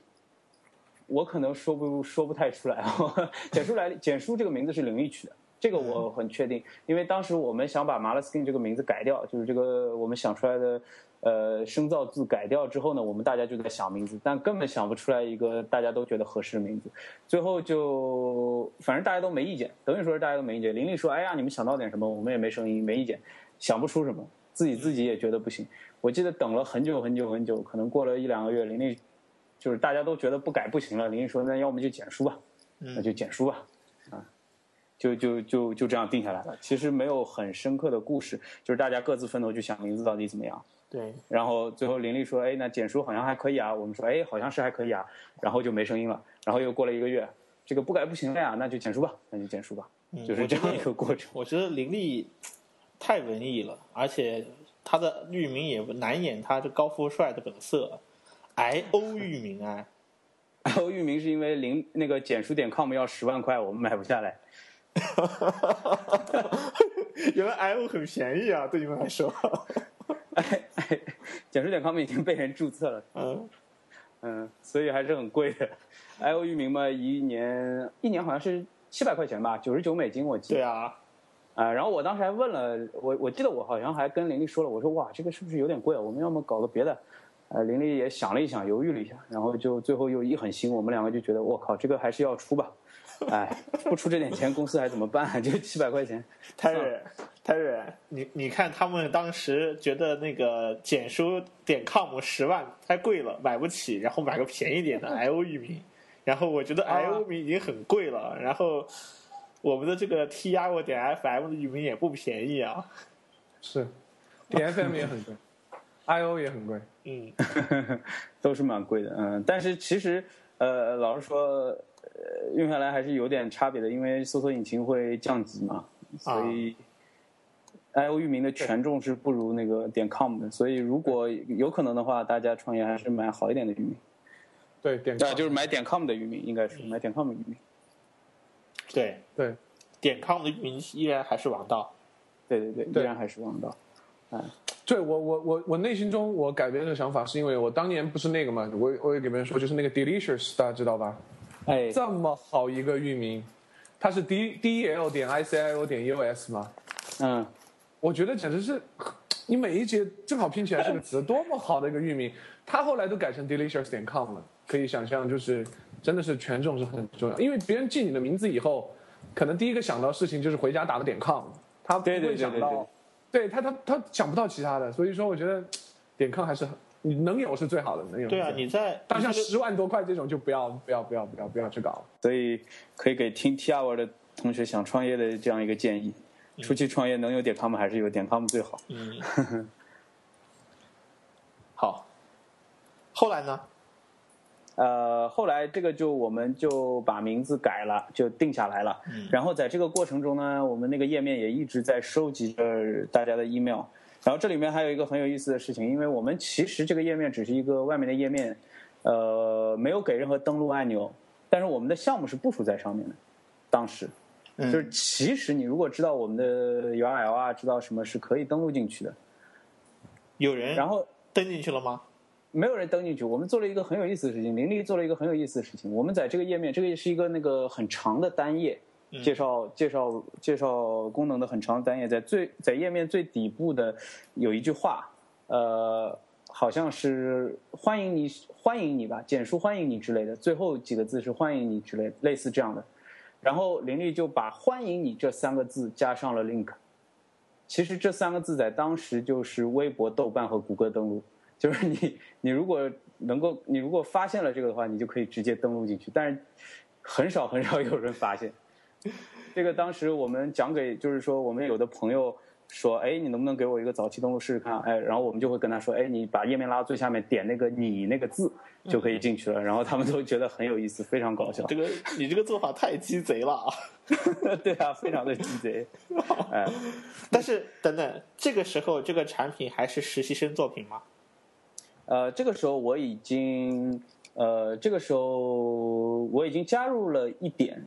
我可能说不说不太出来啊。简书来历，简书这个名字是灵异取的，这个我很确定，因为当时我们想把 Maleskin 这个名字改掉，就是这个我们想出来的。呃，生造字改掉之后呢，我们大家就在想名字，但根本想不出来一个大家都觉得合适的名字。最后就反正大家都没意见，等于说是大家都没意见。玲玲说：“哎呀，你们想到点什么？我们也没声音，没意见，想不出什么，自己自己也觉得不行。”我记得等了很久很久很久，可能过了一两个月，玲玲就是大家都觉得不改不行了。玲玲说：“那要么就简书吧，那就简书吧。”啊，就就就就这样定下来了。其实没有很深刻的故事，就是大家各自分头去想名字到底怎么样。
对，
然后最后林立说：“哎，那简书好像还可以啊。”我们说：“哎，好像是还可以啊。”然后就没声音了。然后又过了一个月，这个不改不行了呀，那就简书吧，那就简书吧，就是这样一个过程。
我觉得林立太文艺了，而且他的域名也难掩他这高富帅的本色。I O 域名啊
，I O 域名是因为林那个简书点 com 要十万块，我们买不下来。
原来 I O 很便宜啊，对你们来说。
哎哎，简书点 com 已经被人注册了，嗯嗯，所以还是很贵的。I O 域名嘛，一年一年好像是七百块钱吧，九十九美金我记
得。对啊，
啊，然后我当时还问了我，我记得我好像还跟林丽说了，我说哇，这个是不是有点贵啊？我们要么搞个别的？呃，林丽也想了一想，犹豫了一下，然后就最后又一狠心，我们两个就觉得，我靠，这个还是要出吧。哎，不出这点钱，公司还怎么办？就七百块钱。
泰瑞，泰瑞，你你看，他们当时觉得那个简书点 com 十万太贵了，买不起，然后买个便宜点的 i o 域名。然后我觉得 i o 名已经很贵了，然后我们的这个 t r o 点 fm 的域名也不便宜啊。
是，点 fm 也很贵，i o 也很贵，
嗯，
都是蛮贵的，嗯。但是其实。呃，老实说，呃，用下来还是有点差别的，因为搜索引擎会降级嘛，所以 I O 域名的权重是不如那个点 com 的，所以如果有可能的话，大家创业还是买好一点的域名，
对，点
啊，就是买点 com 的域名，应该是买点 com 的域名。
对
对，
点 com 的域名依然还是王道。
对对对，依然还是王道。哎，
对我我我我内心中我改变这个想法，是因为我当年不是那个嘛，我我也给别人说，就是那个 delicious，大家知道吧？
哎，
这么好一个域名，它是 d d e l 点 i c i o 点 u s 嘛，
嗯，
我觉得简直是，你每一节正好拼起来这个词，多么好的一个域名。它后来都改成 delicious 点 com 了，可以想象，就是真的是权重是很重要，因为别人记你的名字以后，可能第一个想到事情就是回家打个点 com，他不会想到，对他他他想不到其他的，所以说我觉得点 com 还是很你能有是最好的，能有
对啊，你在
但像十万多块这种就不要不要不要不要不要去搞。
所以可以给听 T hour 的同学想创业的这样一个建议：初期创业能有点 com 还是有点 com 最好。
嗯，好。后来呢？
呃，后来这个就我们就把名字改了，就定下来了。
嗯
然后在这个过程中呢，我们那个页面也一直在收集着大家的 email。然后这里面还有一个很有意思的事情，因为我们其实这个页面只是一个外面的页面，呃，没有给任何登录按钮，但是我们的项目是部署在上面的。当时，
嗯
就是其实你如果知道我们的 URL 啊，知道什么是可以登录进去的。
有人
然后
登进去了吗？
没有人登进去。我们做了一个很有意思的事情，林立做了一个很有意思的事情。我们在这个页面，这个是一个那个很长的单页，
嗯
介绍介绍介绍功能的很长的单页，在最在页面最底部的有一句话，呃，好像是欢迎你欢迎你吧，简书欢迎你之类的，最后几个字是欢迎你之类类似这样的。然后林立就把欢迎你这三个字加上了 link。其实这三个字在当时就是微博、豆瓣和谷歌登录。就是你，你如果能够，你如果发现了这个的话，你就可以直接登录进去。但是很少很少有人发现。这个当时我们讲给，就是说我们有的朋友说，哎，你能不能给我一个早期登录试试看？哎，然后我们就会跟他说，哎，你把页面拉到最下面，点那个你那个字就可以进去了。然后他们都觉得很有意思，非常搞笑。
这个你这个做法太鸡贼了啊！
对啊，非常的鸡贼。哎，
但是等等，这个时候这个产品还是实习生作品吗？
呃，这个时候我已经，呃，这个时候我已经加入了一点，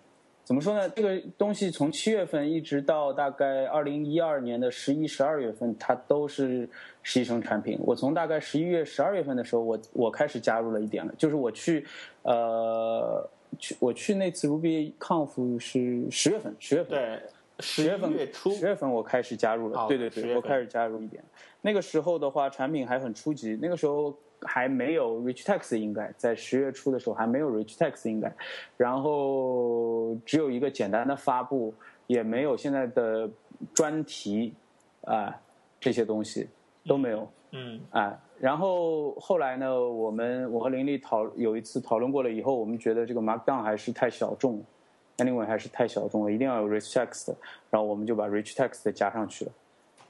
怎么说呢？这个东西从七月份一直到大概二零一二年的十一、十二月份，它都是实习生产品。我从大概十一月、十二月份的时候，我我开始加入了一点了，就是我去，呃，去我去那次 Ruby Conf 是十月份，十月份，
对，
十月份
月初
十月份我开始加入了，
哦
对对对，我开始加入一点。那个时候的话，产品还很初级，那个时候还没有 Rich Text 应该在十月初的时候还没有 Rich Text 应该，然后只有一个简单的发布，也没有现在的专题啊、这些东西都没有。
嗯
啊，然后后来呢，我们我和林立讨有一次讨论过了以后，我们觉得这个 Markdown 还是太小众，anyway 还是太小众了，一定要有 rich text，然后我们就把 rich text 加上去了，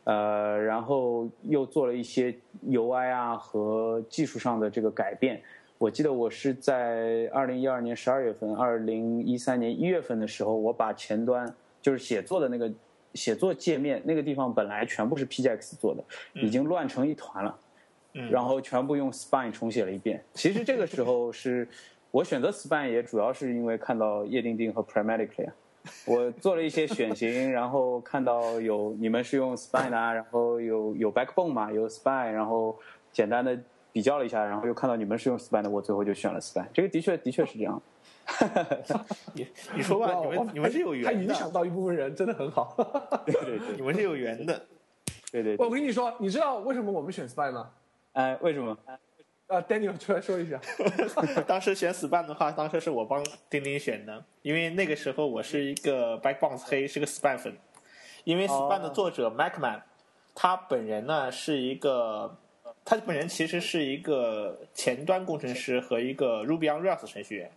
呃，然后又做了一些 UI 啊和技术上的这个改变。我记得我是在二零一二年十二月份，二零一三年一月份的时候，我把前端就是写作的那个写作界面那个地方本来全部是 PJX 做的，已经乱成一团了。
嗯，
然后全部用 Spine 重写了一遍。其实这个时候是我选择 Spine 也主要是因为看到叶钉钉和 Pragmatically 啊，我做了一些选型，然后看到有你们是用 Spine 啊，然后有有 Backbone 嘛，有 Spine，然后简单的比较了一下，然后又看到你们是用 Spine 的，我最后就选了 Spine。这个的确的确是这样。
你你说吧，你们你们是有缘的，
影响到一部分人，真的很好。
对对对
你们是有缘的。
对对对。
我跟你说，你知道为什么我们选 Spine 吗？
哎，为什么？
啊，Daniel 出来说一下。
当时选 Span 的话，当时是我帮丁丁选的，因为那个时候我是一个 Backbones 黑，是个 Span 粉。因为 Span 的作者 Macman，他本人呢是一个，他本人其实是一个前端工程师和一个 Ruby on Rails 程序员。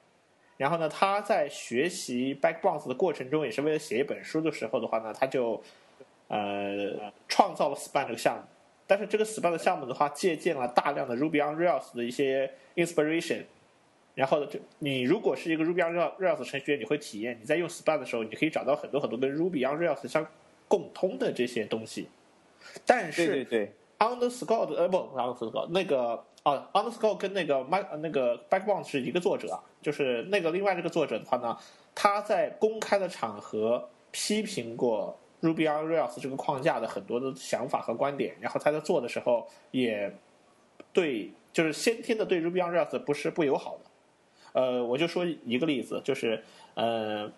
然后呢，他在学习 Backbones 的过程中，也是为了写一本书的时候的话呢，他就呃创造了 Span 这个项目。但是这个 Span 的项目的话，借鉴了大量的 Ruby on Rails 的一些 inspiration，然后就你如果是一个 Ruby on Rails 程序员，你会体验你在用 Span 的时候，你可以找到很多很多跟 Ruby on Rails 相共通的这些东西。但是
对对对
，Underscore 呃不 Underscore 那个啊 Underscore 跟那个 My 那个 Backbone 是一个作者啊，就是那个另外这个作者的话呢，他在公开的场合批评过 Ruby on Rails 这个框架的很多的想法和观点，然后他在做的时候也对就是先天的对 Ruby on Rails 不是不友好的。呃，我就说一个例子，就是呃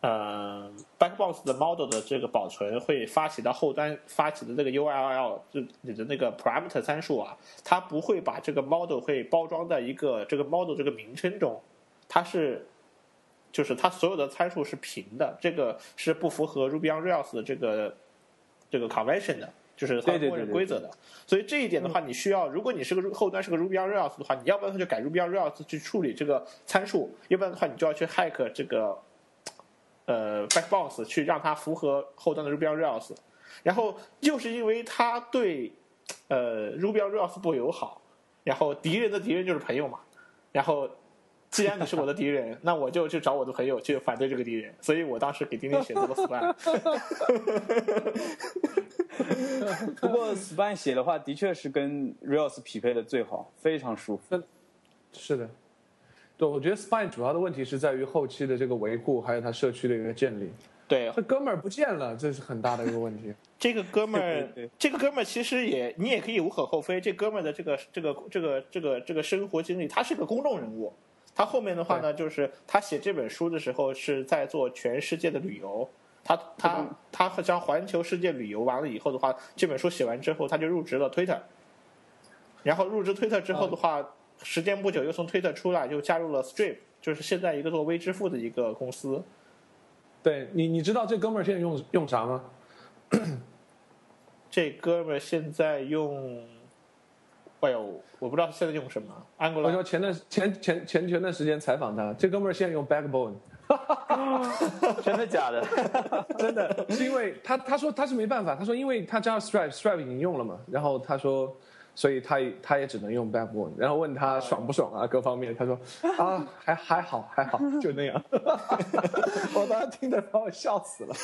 呃，Backbox 的 model 的这个保存会发起到后端发起的这个 URL 就你的那个 parameter 参数啊，它不会把这个 model 会包装在一个这个 model 这个名称中，它是就是它所有的参数是平的，这个是不符合 Ruby on Rails 的这个这个 convention 的。就是它默认规则的，所以这一点的话，你需要，如果你是个后端是个 Ruby on Rails 的话，你要不然就改 Ruby on Rails 去处理这个参数，要不然的话，你就要去 hack 这个呃 Backbox 去让它符合后端的 Ruby on Rails。然后就是因为它对呃 Ruby on Rails 不友好，然后敌人的敌人就是朋友嘛。然后既然你是我的敌人，那我就去找我的朋友去反对这个敌人。所以我当时给丁丁选择了 Span。
不过 Span 写的话，的确是跟 Rails 匹配的最好，非常舒服。
是的，对，我觉得 Spine 主要的问题是在于后期的这个维护，还有它社区的一个建立。
对，
这哥们儿不见了，这是很大的一个问题。
这个哥们儿这个哥们儿其实也，你也可以无可厚非。这哥们儿的这个这个这个这个这个生活经历，他是个公众人物。他后面的话呢，就是他写这本书的时候是在做全世界的旅游。他他他好像环球世界旅游完了以后的话，这本书写完之后，他就入职了 Twitter。然后入职 Twitter 之后的话，时间不久又从 Twitter 出来，就加入了 Stripe，就是现在一个做微支付的一个公司。
对你，你知道这哥们儿现在用用啥吗？
这哥们儿现在用，哎呦，我不知道现在用什么
我说前段前前前前段时间采访他，这哥们儿现在用 Backbone，
真的假的？
真的是因为他他说他是没办法，他说因为他加了 Stripe，Stripe 已经用了嘛，然后他说，所以他也他也只能用 Backbone，然后问他爽不爽啊，各方面，他说 啊还还好还好，就那样。我当时听得把我笑死了。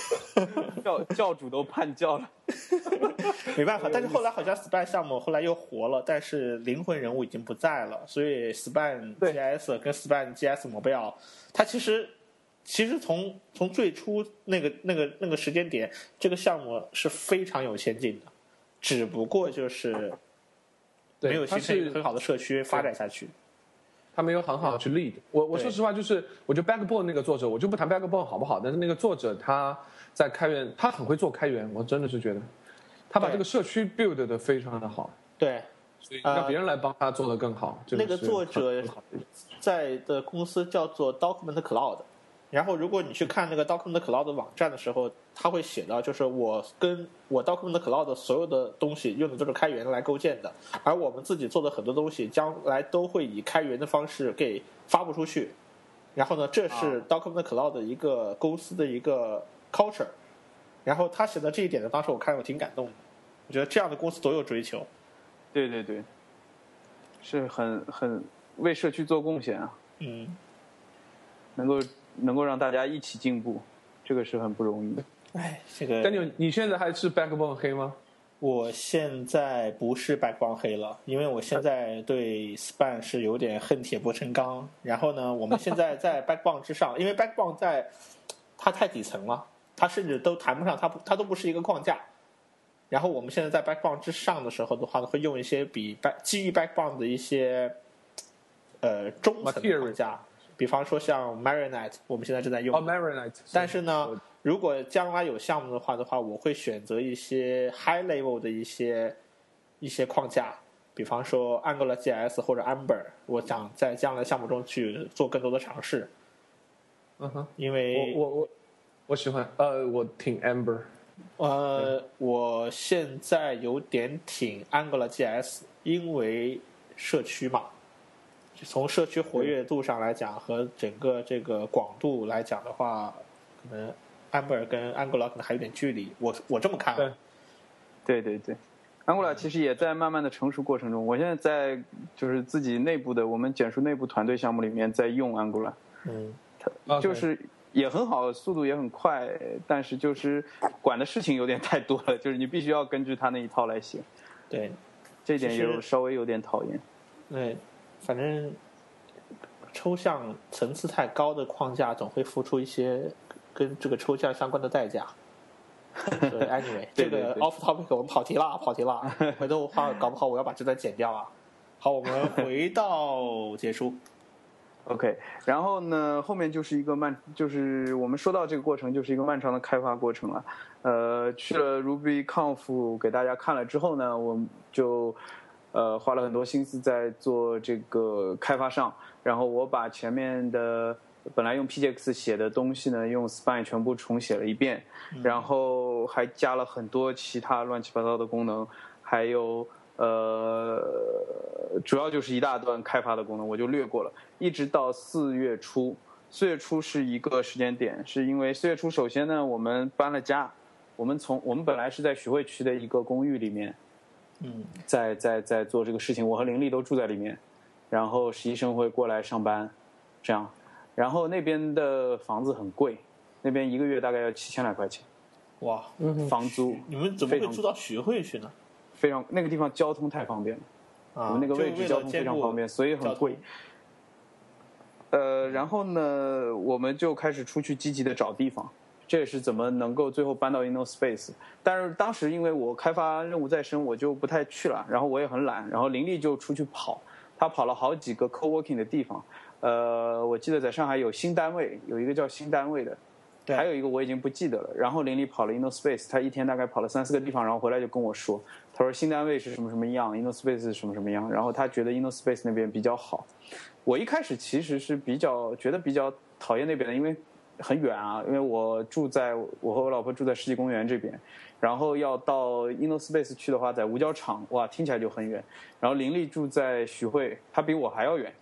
教教主都叛教了。
没办法，但是后来好像 Span 项目后来又活了，但是灵魂人物已经不在了，所以 Span GS 跟 Span GS Mobile，它其实其实从从最初那个那个那个时间点，这个项目是非常有前景的，只不过就是
对
没有形成一
他是
很好的社区发展下去。
他没有很好的去 lead。我我说实话，就是我觉得 Backbone 那个作者，我就不谈 Backbone 好不好，但是那个作者他在开源，他很会做开源，我真的是觉得他把这个社区 build 的非常的好，
对，
所以让别人来帮他做的更好。这
那个作者在的公司叫做 Document Cloud。然后，如果你去看那个 Document Cloud 的网站的时候，他会写到，就是我跟我 Document Cloud 所有的东西用的都是开源来构建的，而我们自己做的很多东西将来都会以开源的方式给发布出去。然后呢，这是 Document Cloud 的一个公司的一个 culture。然后他写的这一点呢，当时我看我挺感动的。我觉得这样的公司多有追求。
对对对，是很很为社区做贡献啊，
嗯，
能够能够让大家一起进步，这个是很不容易的。
哎，这个
Daniel，你现在还是 Backbone 黑吗？
我现在不是 Backbone 黑了，因为我现在对 Span 是有点恨铁不成钢。然后呢，我们现在在 Backbone 之上，因为 Backbone 在它太底层了，它甚至都谈不上，它不它都不是一个框架。然后我们现在在 Backbone 之上的时候的话呢，会用一些比 Back 基于 Backbone 的一些呃中层框架，比方说像 Marinite，我们现在正在用。
哦，Marinite。
但是呢，如果将来有项目的话的话，我会选择一些 high level 的一些一些框架，比方说 Angular JS 或者 Amber，我想在将来项目中去做更多的尝试，
嗯哼，
因为
我我我我喜欢，呃，我挺 Amber。
呃，我现在有点挺 Angular JS，因为社区嘛，从社区活跃度上来讲和整个这个广度来讲的话，可能 Amber 跟 Angular 可能还有点距离，我我这么看啊。
对
对对对，Angular 其实也在慢慢的成熟过程中。我现在在就是自己内部的我们简书内部团队项目里面在用 Angular，
嗯
，OK
就是也很好，速度也很快，但是就是管的事情有点太多了，就是你必须要根据他那一套来写，
对，
这点
其实
就稍微有点讨厌。
对，反正抽象层次太高的框架总会付出一些跟这个抽象相关的代价。所以 anyway，这个 off topic 我们跑题了，跑题了，回头话搞不好我要把这段剪掉啊。好，我们 回到结束。
OK，然后呢，后面就是一个漫，就是我们说到这个过程，就是一个漫长的开发过程了。呃，去了 RubyConf 给大家看了之后呢，我们就呃花了很多心思在做这个开发上。然后我把前面的本来用 PJX 写的东西呢，用 Spine 全部重写了一遍，然后还加了很多其他乱七八糟的功能，还有呃，主要就是一大段开发的功能，我就略过了。一直到四月初，四月初是一个时间点，是因为四月初首先呢，我们搬了家，我们从我们本来是在徐汇区的一个公寓里面，
嗯
在在在做这个事情，我和林丽都住在里面，然后实习生会过来上班，这样，然后那边的房子很贵，那边一个月大概要七千来块钱，
哇，
房租
你们怎么会住到徐汇去呢？
非常那个地方交通太方便了。
啊，
我们那个位
就为了
置交通非
兼顾
常方便，所以很贵。呃，然后呢，我们就开始出去积极的找地方，这也是怎么能够最后搬到 InnoSpace。但是当时因为我开发任务在身，我就不太去了，然后我也很懒，然后林立就出去跑，他跑了好几个 co-working 的地方。呃，我记得在上海有新单位，有一个叫新单位的，
对
还有一个我已经不记得了。然后林立跑了 InnoSpace，他一天大概跑了三四个地方，然后回来就跟我说，他说新单位是什么什么样，InnoSpace 是什么什么样，然后他觉得 InnoSpace 那边比较好。我一开始其实是比较觉得比较讨厌那边的，因为很远啊，因为我住在我和我老婆住在世纪公园这边，然后要到 InnoSpace 去的话，在五角场，哇，听起来就很远。然后林立住在徐汇，他比我还要远。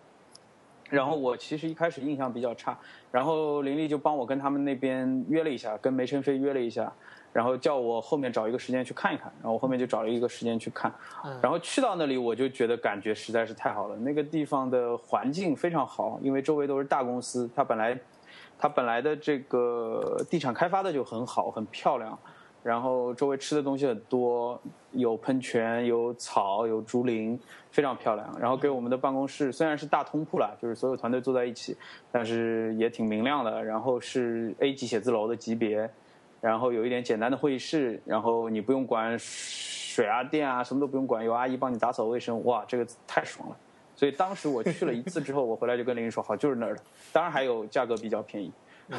然后我其实一开始印象比较差，然后林立就帮我跟他们那边约了一下，跟梅晨飞约了一下，然后叫我后面找一个时间去看一看，然后我后面就找了一个时间去看，然后去到那里我就觉得感觉实在是太好了，那个地方的环境非常好，因为周围都是大公司，它本来它本来的这个地产开发的就很好，很漂亮，然后周围吃的东西很多，有喷泉，有草，有竹林，非常漂亮。然后给我们的办公室虽然是大通铺了，就是所有团队坐在一起，但是也挺明亮的。然后是 A 级写字楼的级别，然后有一点简单的会议室，然后你不用管水啊电啊，什么都不用管，有阿姨帮你打扫卫生，哇，这个太爽了。所以当时我去了一次之后，我回来就跟林说，好，就是那儿的。当然还有价格比较便宜。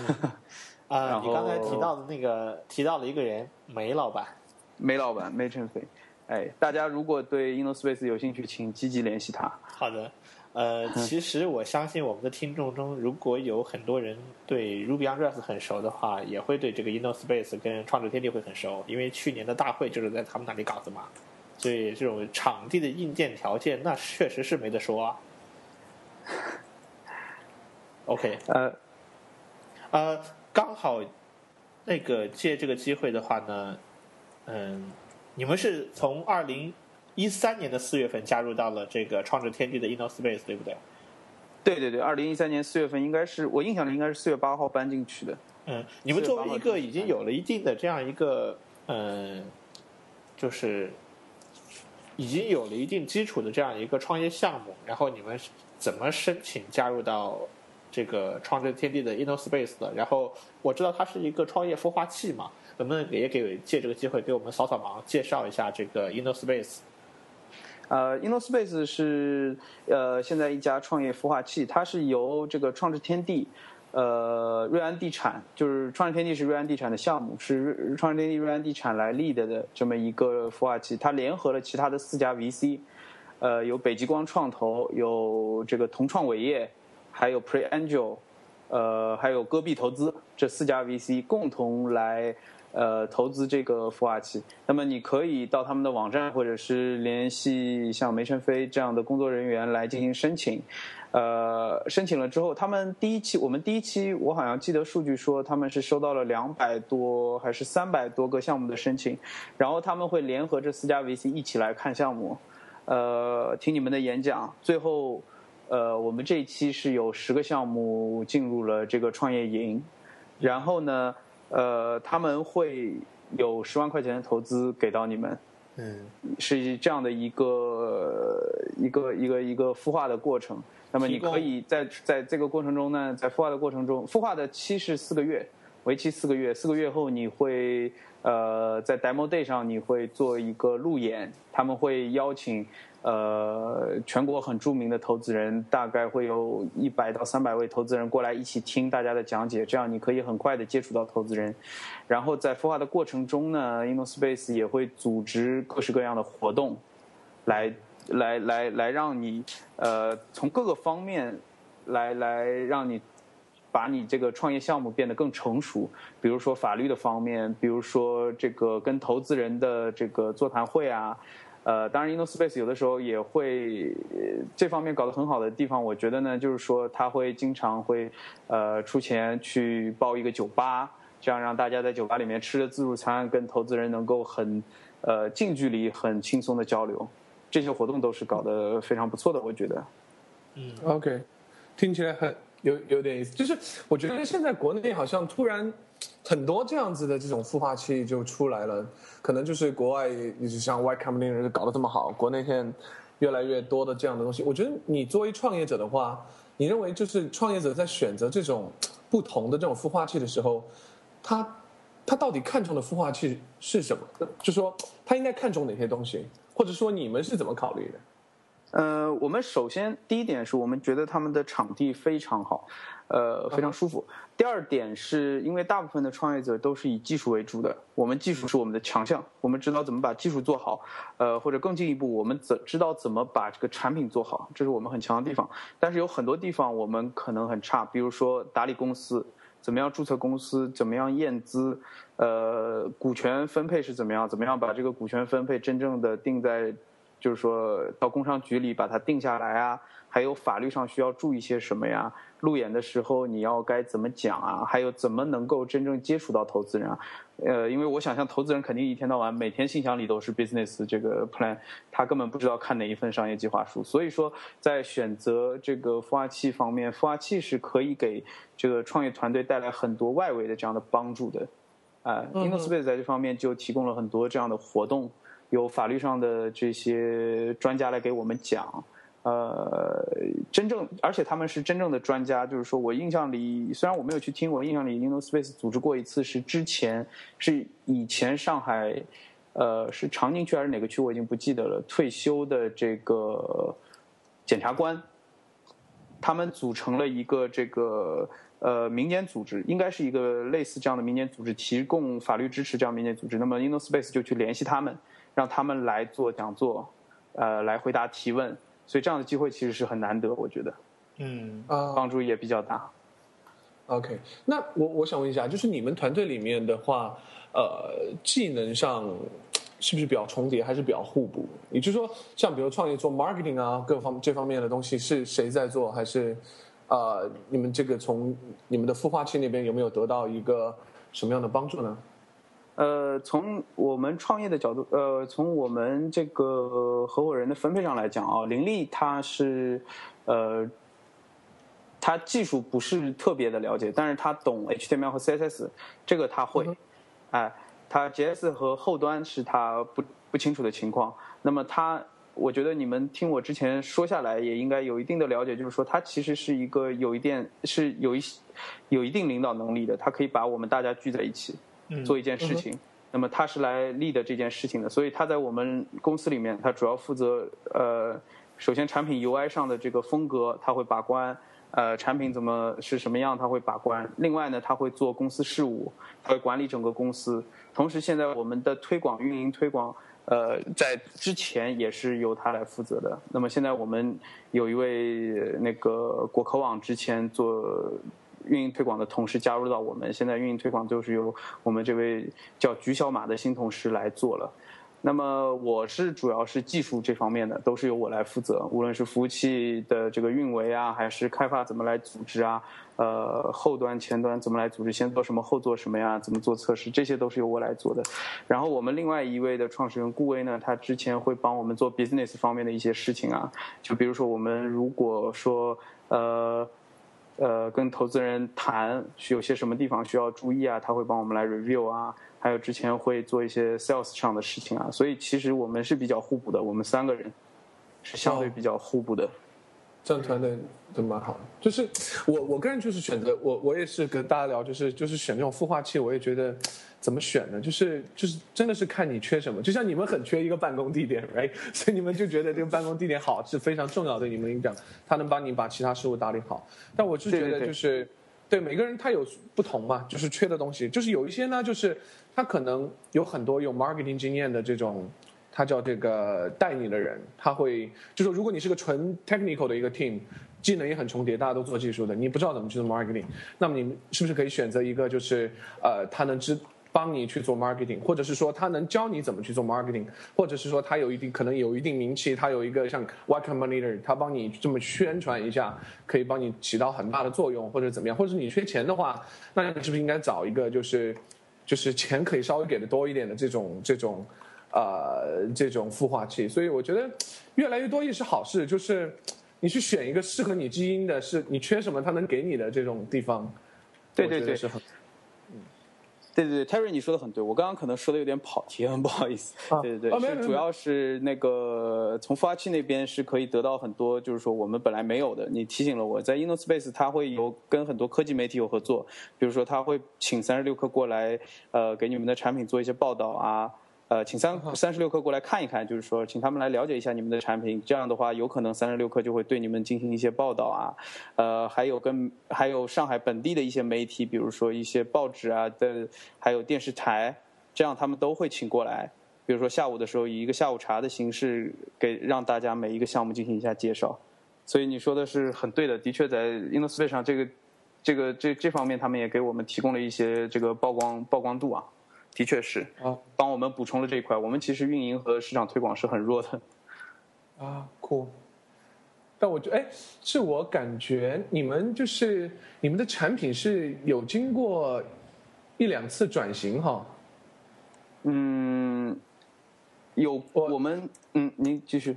啊，
然
你刚才提到的那个提到了一个人，梅老板。
梅老板梅晨飞，哎，大家如果对 InnoSpace 有兴趣，请积极联系他。
好的，呃，其实我相信我们的听众中，如果有很多人对 Ruby on Rails 很熟的话，也会对这个 InnoSpace 跟创智天地会很熟，因为去年的大会就是在他们那里搞的嘛。所以这种场地的硬件条件，那确实是没得说啊。OK，
呃，
呃，刚好那个借这个机会的话呢，嗯，你们是从二零一三年的四月份加入到了这个创智天地的 InnoSpace，对不对？
对对对，二零一三年四月份应该是我印象里应该是四月八号搬进去的。
嗯，你们作为一个已经有了一定的这样一个，嗯，就是已经有了一定基础的这样一个创业项目，然后你们怎么申请加入到这个创智天地的 InnoSpace 的？然后我知道它是一个创业孵化器嘛，能不能也给借这个机会给我们扫扫盲，介绍一下这个 InnoSpace？
呃，InnoSpace 是呃现在一家创业孵化器，它是由这个创智天地，呃瑞安地产，就是创智天地是瑞安地产的项目，是瑞创智天地瑞安地产来 lead 的这么一个孵化器，它联合了其他的四家 VC，呃有北极光创投，有这个同创伟业，还有 PreAngel，呃，还有戈壁投资这四家 VC 共同来呃投资这个孵化器。那么你可以到他们的网站，或者是联系像梅晨飞这样的工作人员来进行申请。呃，申请了之后，他们第一期，我们第一期，我好像记得数据说他们是收到了两百多还是三百多个项目的申请，然后他们会联合这四家 VC 一起来看项目，呃，听你们的演讲，最后，呃，我们这一期是有十个项目进入了这个创业营，然后呢，呃，他们会有十万块钱的投资给到你们。
嗯，
是这样的一个一个一个一个孵化的过程。那么你可以在在这个过程中呢，在孵化的过程中，孵化的期是四个月，为期四个月。四个月后，你会呃在 demo day 上你会做一个路演，他们会邀请呃全国很著名的投资人，大概会有一百到三百位投资人过来一起听大家的讲解，这样你可以很快的接触到投资人。然后在孵化的过程中呢，InnoSpace 也会组织各式各样的活动，来。来来来，让你呃从各个方面来来让你把你这个创业项目变得更成熟，比如说法律的方面，比如说这个跟投资人的这个座谈会啊，呃，当然 InnoSpace 有的时候也会这方面搞得很好的地方，我觉得呢，就是说他会经常会呃出钱去包一个酒吧，这样让大家在酒吧里面吃着自助餐，跟投资人能够很呃近距离、很轻松的交流。这些活动都是搞得非常不错的，我觉得。
嗯，OK，听起来很有有点意思。就是我觉得现在国内好像突然很多这样子的这种孵化器就出来了，可能就是国外，你就像 Y Combinator 搞得这么好，国内现在越来越多的这样的东西。我觉得你作为创业者的话，你认为就是创业者在选择这种不同的这种孵化器的时候，他他到底看重的孵化器是什么？就说他应该看重哪些东西？或者说你们是怎么考虑的？
呃，我们首先第一点是我们觉得他们的场地非常好，呃，非常舒服。第二点是因为大部分的创业者都是以技术为主的，我们技术是我们的强项，我们知道怎么把技术做好，呃，或者更进一步，我们怎知道怎么把这个产品做好，这是我们很强的地方。但是有很多地方我们可能很差，比如说打理公司。怎么样注册公司？怎么样验资？呃，股权分配是怎么样？怎么样把这个股权分配真正的定在，就是说到工商局里把它定下来啊？还有法律上需要注意些什么呀？路演的时候你要该怎么讲啊？还有怎么能够真正接触到投资人啊？呃，因为我想象投资人肯定一天到晚每天信箱里都是 business 这个 plan，他根本不知道看哪一份商业计划书。所以说，在选择这个孵化器方面，孵化器是可以给这个创业团队带来很多外围的这样的帮助的。啊，InnoSpace 在这方面就提供了很多这样的活动，有法律上的这些专家来给我们讲。呃，真正，而且他们是真正的专家。就是说我印象里，虽然我没有去听，我印象里 InnoSpace 组织过一次，是之前是以前上海，呃，是长宁区还是哪个区，我已经不记得了。退休的这个检察官，他们组成了一个这个呃民间组织，应该是一个类似这样的民间组织，提供法律支持这样民间组织。那么 InnoSpace 就去联系他们，让他们来做讲座，呃，来回答提问。所以这样的机会其实是很难得，我觉得，
嗯，
啊，
帮助也比较大。
OK，那我我想问一下，就是你们团队里面的话，呃，技能上是不是比较重叠，还是比较互补？也就是说，像比如创业做 marketing 啊，各方这方面的东西是谁在做，还是呃，你们这个从你们的孵化器那边有没有得到一个什么样的帮助呢？
呃，从我们创业的角度，呃，从我们这个合伙人的分配上来讲啊，林立他是，呃，他技术不是特别的了解，但是他懂 HTML 和 CSS，这个他会，哎，他 JS 和后端是他不不清楚的情况。那么他，我觉得你们听我之前说下来，也应该有一定的了解，就是说他其实是一个有一点是有一有一定领导能力的，他可以把我们大家聚在一起。做一件事情，那么他是来立的这件事情的，所以他在我们公司里面，他主要负责呃，首先产品 UI 上的这个风格他会把关，呃，产品怎么是什么样他会把关。另外呢，他会做公司事务，他会管理整个公司。同时，现在我们的推广、运营、推广，呃，在之前也是由他来负责的。那么现在我们有一位那个果壳网之前做。运营推广的同事加入到我们，现在运营推广就是由我们这位叫菊小马的新同事来做了。那么我是主要是技术这方面的，都是由我来负责，无论是服务器的这个运维啊，还是开发怎么来组织啊，呃，后端前端怎么来组织，先做什么后做什么呀，怎么做测试，这些都是由我来做的。然后我们另外一位的创始人顾威呢，他之前会帮我们做 business 方面的一些事情啊，就比如说我们如果说呃呃跟投资人谈有些什么地方需要注意啊，他会帮我们来 review 啊。还有之前会做一些 sales 上的事情啊，所以其实我们是比较互补的，我们三个人是相对比较互补的。
这样团队都蛮好的。就是我我个人就是选择我我也是跟大家聊，就是就是选这种孵化器，我也觉得怎么选呢？就是就是真的是看你缺什么。就像你们很缺一个办公地点，right？所以你们就觉得这个办公地点好是非常重要，对你们来讲，它能帮你把其他事务打理好。但我是觉得就是对每个人他有不同嘛，就是缺的东西，就是有一些呢就是。他可能有很多有 marketing 经验的这种，他叫这个带你的人，他会就说，如果你是个纯 technical 的一个 team，技能也很重叠，大家都做技术的，你不知道怎么去做 marketing，那么你是不是可以选择一个就是呃，他能知帮你去做 marketing，或者是说他能教你怎么去做 marketing，或者是说他有一定可能有一定名气，他有一个像 y combinator，他帮你这么宣传一下，可以帮你起到很大的作用，或者怎么样，或者你缺钱的话，那你是不是应该找一个就是？就是钱可以稍微给的多一点的这种这种，呃，这种孵化器，所以我觉得越来越多也是好事。就是你去选一个适合你基因的，是你缺什么，他能给你的这种地方。
对对对，
是很。
对对对，Terry，你说的很对，我刚刚可能说的有点跑题，很 不好意思。对对对，是主要是那个从孵化器那边是可以得到很多，就是说我们本来没有的。你提醒了我，在 InnoSpace，它会有跟很多科技媒体有合作，比如说他会请三十六氪过来，呃，给你们的产品做一些报道啊。呃，请三三十六氪过来看一看，就是说，请他们来了解一下你们的产品。这样的话，有可能三十六氪就会对你们进行一些报道啊。呃，还有跟还有上海本地的一些媒体，比如说一些报纸啊的，还有电视台，这样他们都会请过来。比如说下午的时候，以一个下午茶的形式，给让大家每一个项目进行一下介绍。所以你说的是很对的，的确在 InnoSpace 上这个这个这这方面，他们也给我们提供了一些这个曝光曝光度啊。的确是啊，帮我们补充了这一块。我们其实运营和市场推广是很弱的。
啊，酷。但我觉得，哎，是我感觉你们就是你们的产品是有经过一两次转型哈。
嗯，有我们嗯，您继续。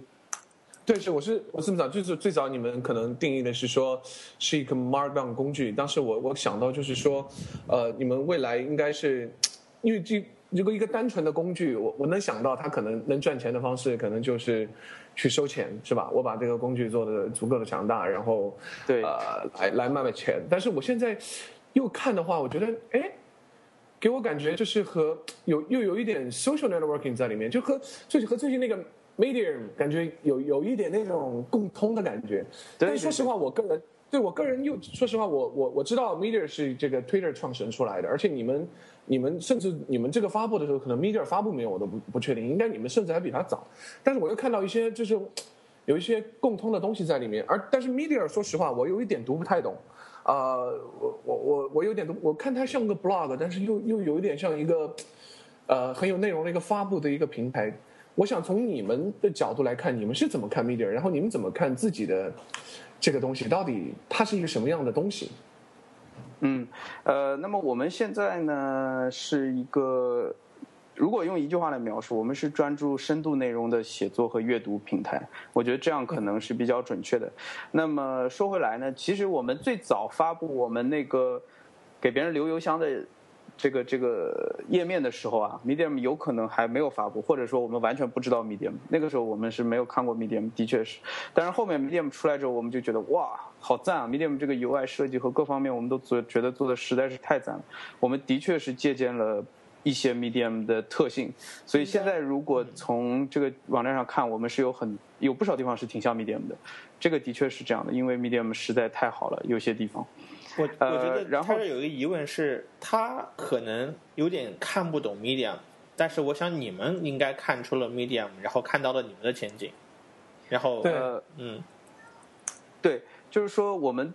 对，是我是我这么早就是最早你们可能定义的是说是一个 Markdown 工具，当时我我想到就是说，呃，你们未来应该是。因为这如果一个单纯的工具，我我能想到它可能能赚钱的方式，可能就是去收钱，是吧？我把这个工具做的足够的强大，然后
对
呃来来卖卖钱。但是我现在又看的话，我觉得哎，给我感觉就是和有又有一点 social networking 在里面，就和最和最近那个 Medium 感觉有有一点那种共通的感觉。但说实话，我个人对我个人又说实话，我我我知道 Medium 是这个 Twitter 创始人出来的，而且你们。你们甚至你们这个发布的时候，可能 Media 发布没有，我都不不确定。应该你们甚至还比他早。但是我又看到一些，就是有一些共通的东西在里面。而但是 Media 说实话，我有一点读不太懂。呃，我我我我有点读，我看它像个 blog，但是又又有一点像一个呃很有内容的一个发布的一个平台。我想从你们的角度来看，你们是怎么看 Media？然后你们怎么看自己的这个东西？到底它是一个什么样的东西？
嗯，呃，那么我们现在呢是一个，如果用一句话来描述，我们是专注深度内容的写作和阅读平台。我觉得这样可能是比较准确的。那么说回来呢，其实我们最早发布我们那个给别人留邮箱的。这个这个页面的时候啊，Medium 有可能还没有发布，或者说我们完全不知道 Medium。那个时候我们是没有看过 Medium，的确是。但是后面 Medium 出来之后，我们就觉得哇，好赞啊！Medium 这个 UI 设计和各方面，我们都做觉得做的实在是太赞了。我们的确是借鉴了一些 Medium 的特性，所以现在如果从这个网站上看，我们是有很有不少地方是挺像 Medium 的。这个的确是这样的，因为 Medium 实在太好了，有些地方。
我我觉得然后有一个疑问是，他可能有点看不懂 Medium，但是我想你们应该看出了 Medium，然后看到了你们的前景，然后
对，
嗯，
对，就是说我们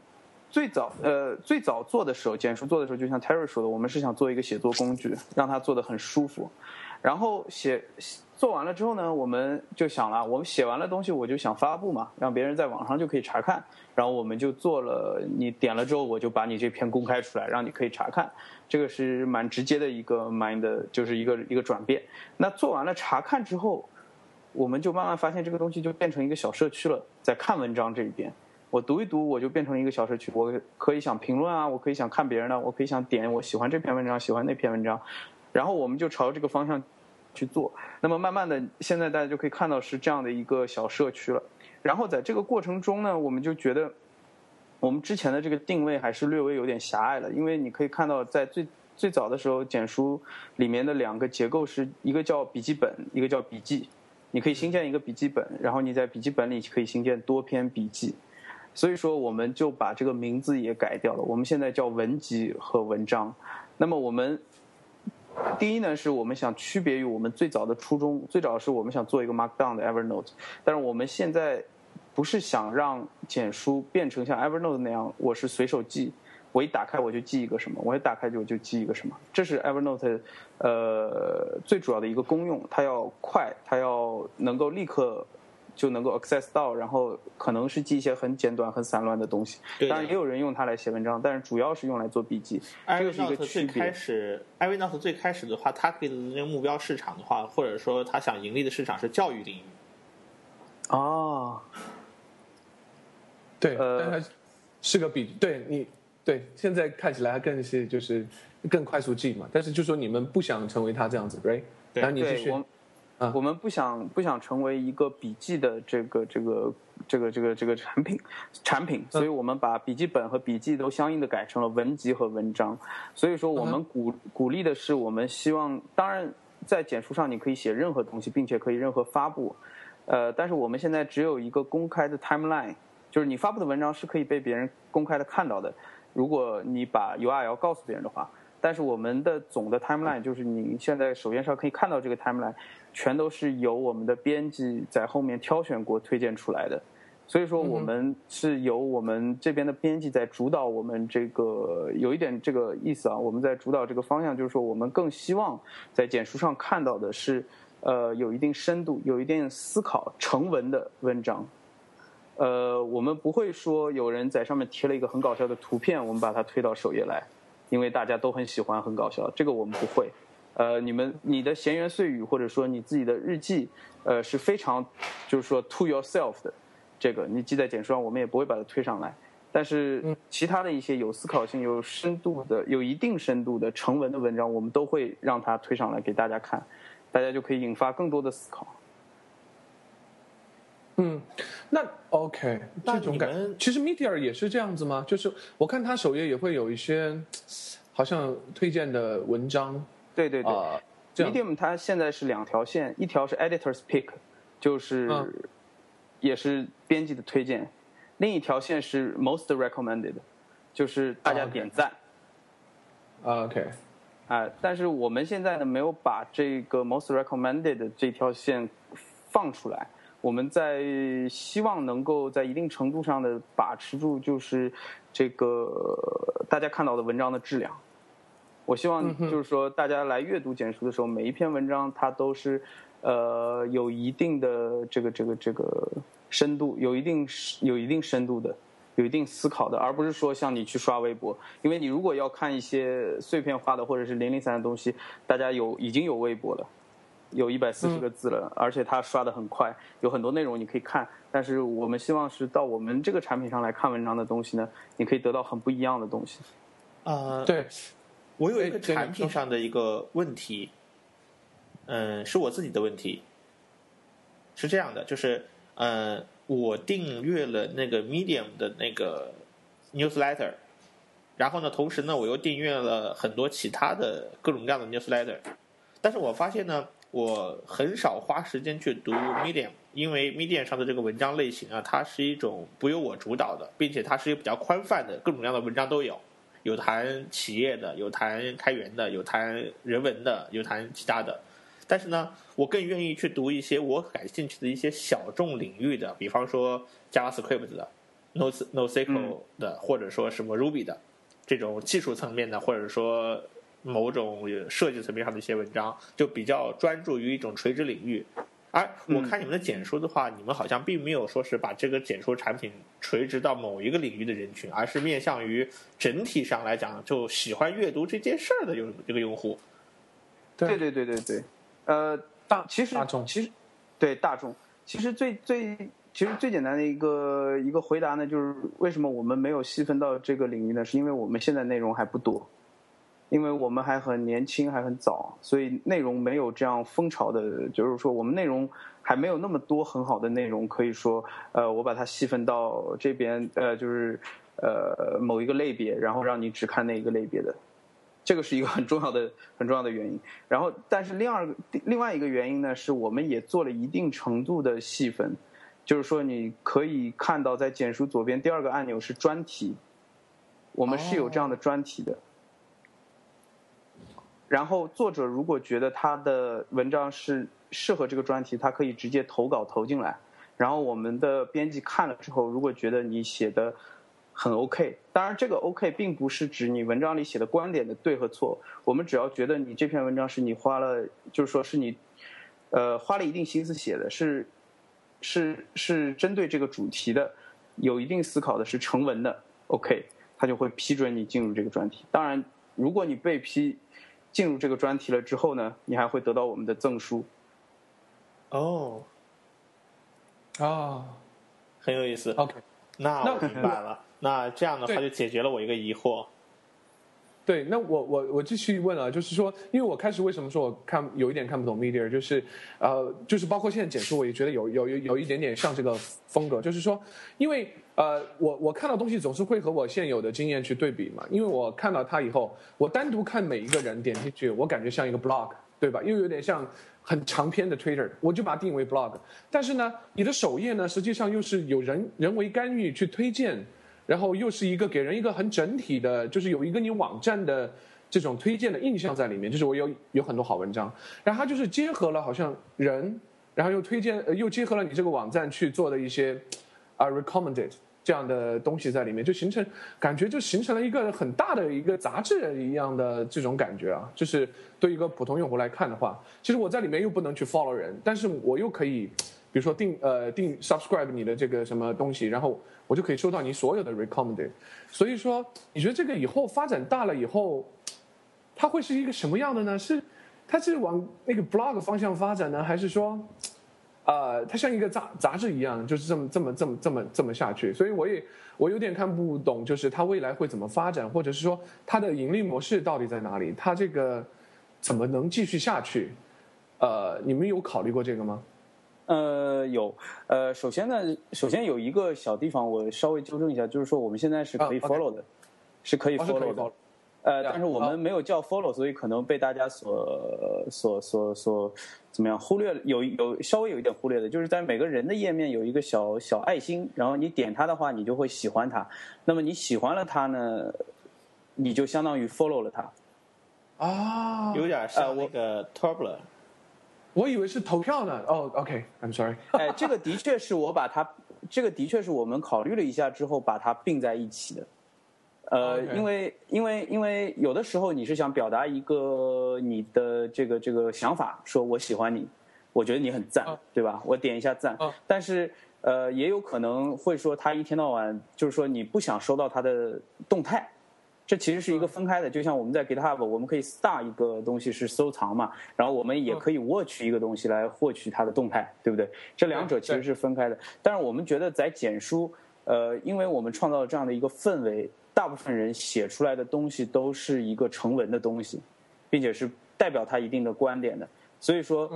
最早呃最早做的时候，简书做的时候，就像 Terry 说的，我们是想做一个写作工具，让它做的很舒服。然后写做完了之后呢，我们就想了，我们写完了东西，我就想发布嘛，让别人在网上就可以查看。然后我们就做了，你点了之后，我就把你这篇公开出来，让你可以查看。这个是蛮直接的一个 mind，就是一个一个转变。那做完了查看之后，我们就慢慢发现这个东西就变成一个小社区了，在看文章这一边，我读一读，我就变成一个小社区，我可以想评论啊，我可以想看别人的，我可以想点我喜欢这篇文章，喜欢那篇文章，然后我们就朝这个方向。去做，那么慢慢的，现在大家就可以看到是这样的一个小社区了。然后在这个过程中呢，我们就觉得，我们之前的这个定位还是略微有点狭隘了，因为你可以看到，在最最早的时候，简书里面的两个结构是一个叫笔记本，一个叫笔记。你可以新建一个笔记本，然后你在笔记本里可以新建多篇笔记。所以说，我们就把这个名字也改掉了，我们现在叫文集和文章。那么我们。第一呢，是我们想区别于我们最早的初衷，最早是我们想做一个 Markdown 的 Evernote，但是我们现在不是想让简书变成像 Evernote 那样，我是随手记，我一打开我就记一个什么，我一打开就就记一个什么，这是 Evernote 呃最主要的一个功用，它要快，它要能够立刻。就能够 access 到，然后可能是记一些很简短、很散乱的东西。当然，也有人用它来写文章，但是主要是用来做笔记。这个是一个
最开始，Evernote 最开始的话，它给的那个目标市场的话，或者说它想盈利的市场是教育领域。
哦，
对，但它是个比，对你，对，现在看起来它更是就是更快速记嘛。但是就说你们不想成为它这样子，right？然后你继续。
们不想不想成为一个笔记的这个这个这个这个这个产品产品，所以我们把笔记本和笔记都相应的改成了文集和文章。所以说，我们鼓鼓励的是，我们希望，当然在简书上你可以写任何东西，并且可以任何发布，呃，但是我们现在只有一个公开的 timeline，就是你发布的文章是可以被别人公开的看到的，如果你把 URL 告诉别人的话。但是我们的总的 timeline 就是你现在首页上可以看到这个 timeline。全都是由我们的编辑在后面挑选过、推荐出来的，所以说我们是由我们这边的编辑在主导我们这个，有一点这个意思啊，我们在主导这个方向，就是说我们更希望在简书上看到的是，呃，有一定深度、有一定思考、成文的文章，呃，我们不会说有人在上面贴了一个很搞笑的图片，我们把它推到首页来，因为大家都很喜欢很搞笑，这个我们不会。呃，你们你的闲言碎语或者说你自己的日记，呃，是非常就是说 to yourself 的，这个你记在简书上，我们也不会把它推上来。但是其他的一些有思考性、有深度的、有一定深度的成文的文章，我们都会让它推上来给大家看，大家就可以引发更多的思考。
嗯，那 OK，这种感其实 Media 也是这样子吗？就是我看他首页也会有一些好像推荐的文章。
对对对，Medium 它现在是两条线，一条是 Editor's Pick，就是也是编辑的推荐，另一条线是 Most Recommended，就是大家点赞。
OK，
啊，但是我们现在呢没有把这个 Most Recommended 这条线放出来，我们在希望能够在一定程度上的把持住，就是这个大家看到的文章的质量。我希望就是说，大家来阅读简书的时候，每一篇文章它都是，呃，有一定的这个这个这个深度，有一定有一定深度的，有一定思考的，而不是说像你去刷微博，因为你如果要看一些碎片化的或者是零零散的东西，大家有已经有微博了，有一百四十个字了，而且它刷的很快，有很多内容你可以看。但是我们希望是到我们这个产品上来看文章的东西呢，你可以得到很不一样的东西。
啊，
对。
我有一个产品上的一个问题，嗯，是我自己的问题，是这样的，就是，嗯，我订阅了那个 Medium 的那个 newsletter，然后呢，同时呢，我又订阅了很多其他的各种各样的 newsletter，但是我发现呢，我很少花时间去读 Medium，因为 Medium 上的这个文章类型啊，它是一种不由我主导的，并且它是一个比较宽泛的，各种各样的文章都有。有谈企业的，有谈开源的，有谈人文的，有谈其他的。但是呢，我更愿意去读一些我感兴趣的一些小众领域的，比方说 JavaScript 的，No NoSQL 的，或者说什么 Ruby 的这种技术层面的，或者说某种设计层面上的一些文章，就比较专注于一种垂直领域。而我看你们的简书的话，你们好像并没有说是把这个简书产品垂直到某一个领域的人群，而是面向于整体上来讲就喜欢阅读这件事儿的用这个用户。
对对对对对，呃，
大
其实
大众
其实对大众，其实最最其实最简单的一个一个回答呢，就是为什么我们没有细分到这个领域呢？是因为我们现在内容还不多。因为我们还很年轻，还很早，所以内容没有这样风潮的，就是说我们内容还没有那么多很好的内容，可以说，呃，我把它细分到这边，呃，就是呃某一个类别，然后让你只看那一个类别的，这个是一个很重要的、很重要的原因。然后，但是另二个另外一个原因呢，是我们也做了一定程度的细分，就是说你可以看到，在简书左边第二个按钮是专题，我们是有这样的专题的。然后作者如果觉得他的文章是适合这个专题，他可以直接投稿投进来。然后我们的编辑看了之后，如果觉得你写的很 OK，当然这个 OK 并不是指你文章里写的观点的对和错。我们只要觉得你这篇文章是你花了，就是说是你，呃，花了一定心思写的，是是是针对这个主题的，有一定思考的，是成文的 OK，他就会批准你进入这个专题。当然，如果你被批。进入这个专题了之后呢，你还会得到我们的赠书。
哦，
哦，
很有意思。
OK，
那我明白了。那这样的话就解决了我一个疑惑。
对，那我我我继续问啊，就是说，因为我开始为什么说我看有一点看不懂 media，就是呃，就是包括现在简书，我也觉得有有有有一点点像这个风格，就是说，因为呃，我我看到东西总是会和我现有的经验去对比嘛，因为我看到它以后，我单独看每一个人点进去，我感觉像一个 blog，对吧？又有点像很长篇的 Twitter，我就把它定为 blog。但是呢，你的首页呢，实际上又是有人人为干预去推荐。然后又是一个给人一个很整体的，就是有一个你网站的这种推荐的印象在里面，就是我有有很多好文章，然后它就是结合了好像人，然后又推荐，又结合了你这个网站去做的一些啊 recommended 这样的东西在里面，就形成感觉就形成了一个很大的一个杂志一样的这种感觉啊，就是对一个普通用户来看的话，其实我在里面又不能去 follow 人，但是我又可以。比如说订呃订 subscribe 你的这个什么东西，然后我就可以收到你所有的 recommended。所以说，你觉得这个以后发展大了以后，它会是一个什么样的呢？是它是往那个 blog 方向发展呢，还是说，呃，它像一个杂杂志一样，就是这么这么这么这么这么下去？所以我也我有点看不懂，就是它未来会怎么发展，或者是说它的盈利模式到底在哪里？它这个怎么能继续下去？呃，你们有考虑过这个吗？
呃，有，呃，首先呢，首先有一个小地方我稍微纠正一下，就是说我们现在是可以 follow 的，是可以 follow 的，呃，但是我们没有叫 follow，所以可能被大家所所所所怎么样忽略，有有稍微有一点忽略的，就是在每个人的页面有一个小小爱心，然后你点它的话，你就会喜欢它，那么你喜欢了它呢，你就相当于 follow 了它，
啊，
有点像那个 Tumblr。
我以为是投票呢。哦，OK，I'm sorry。
哎，这个的确是我把它，这个的确是我们考虑了一下之后把它并在一起的。呃，因为因为因为有的时候你是想表达一个你的这个这个想法，说我喜欢你，我觉得你很赞，对吧？我点一下赞。但是呃，也有可能会说他一天到晚就是说你不想收到他的动态。这其实是一个分开的，就像我们在 GitHub，我们可以 star 一个东西是收藏嘛，然后我们也可以 watch 一个东西来获取它的动态，对不对？这两者其实是分开的。但是我们觉得在简书，呃，因为我们创造了这样的一个氛围，大部分人写出来的东西都是一个成文的东西，并且是代表他一定的观点的，所以说，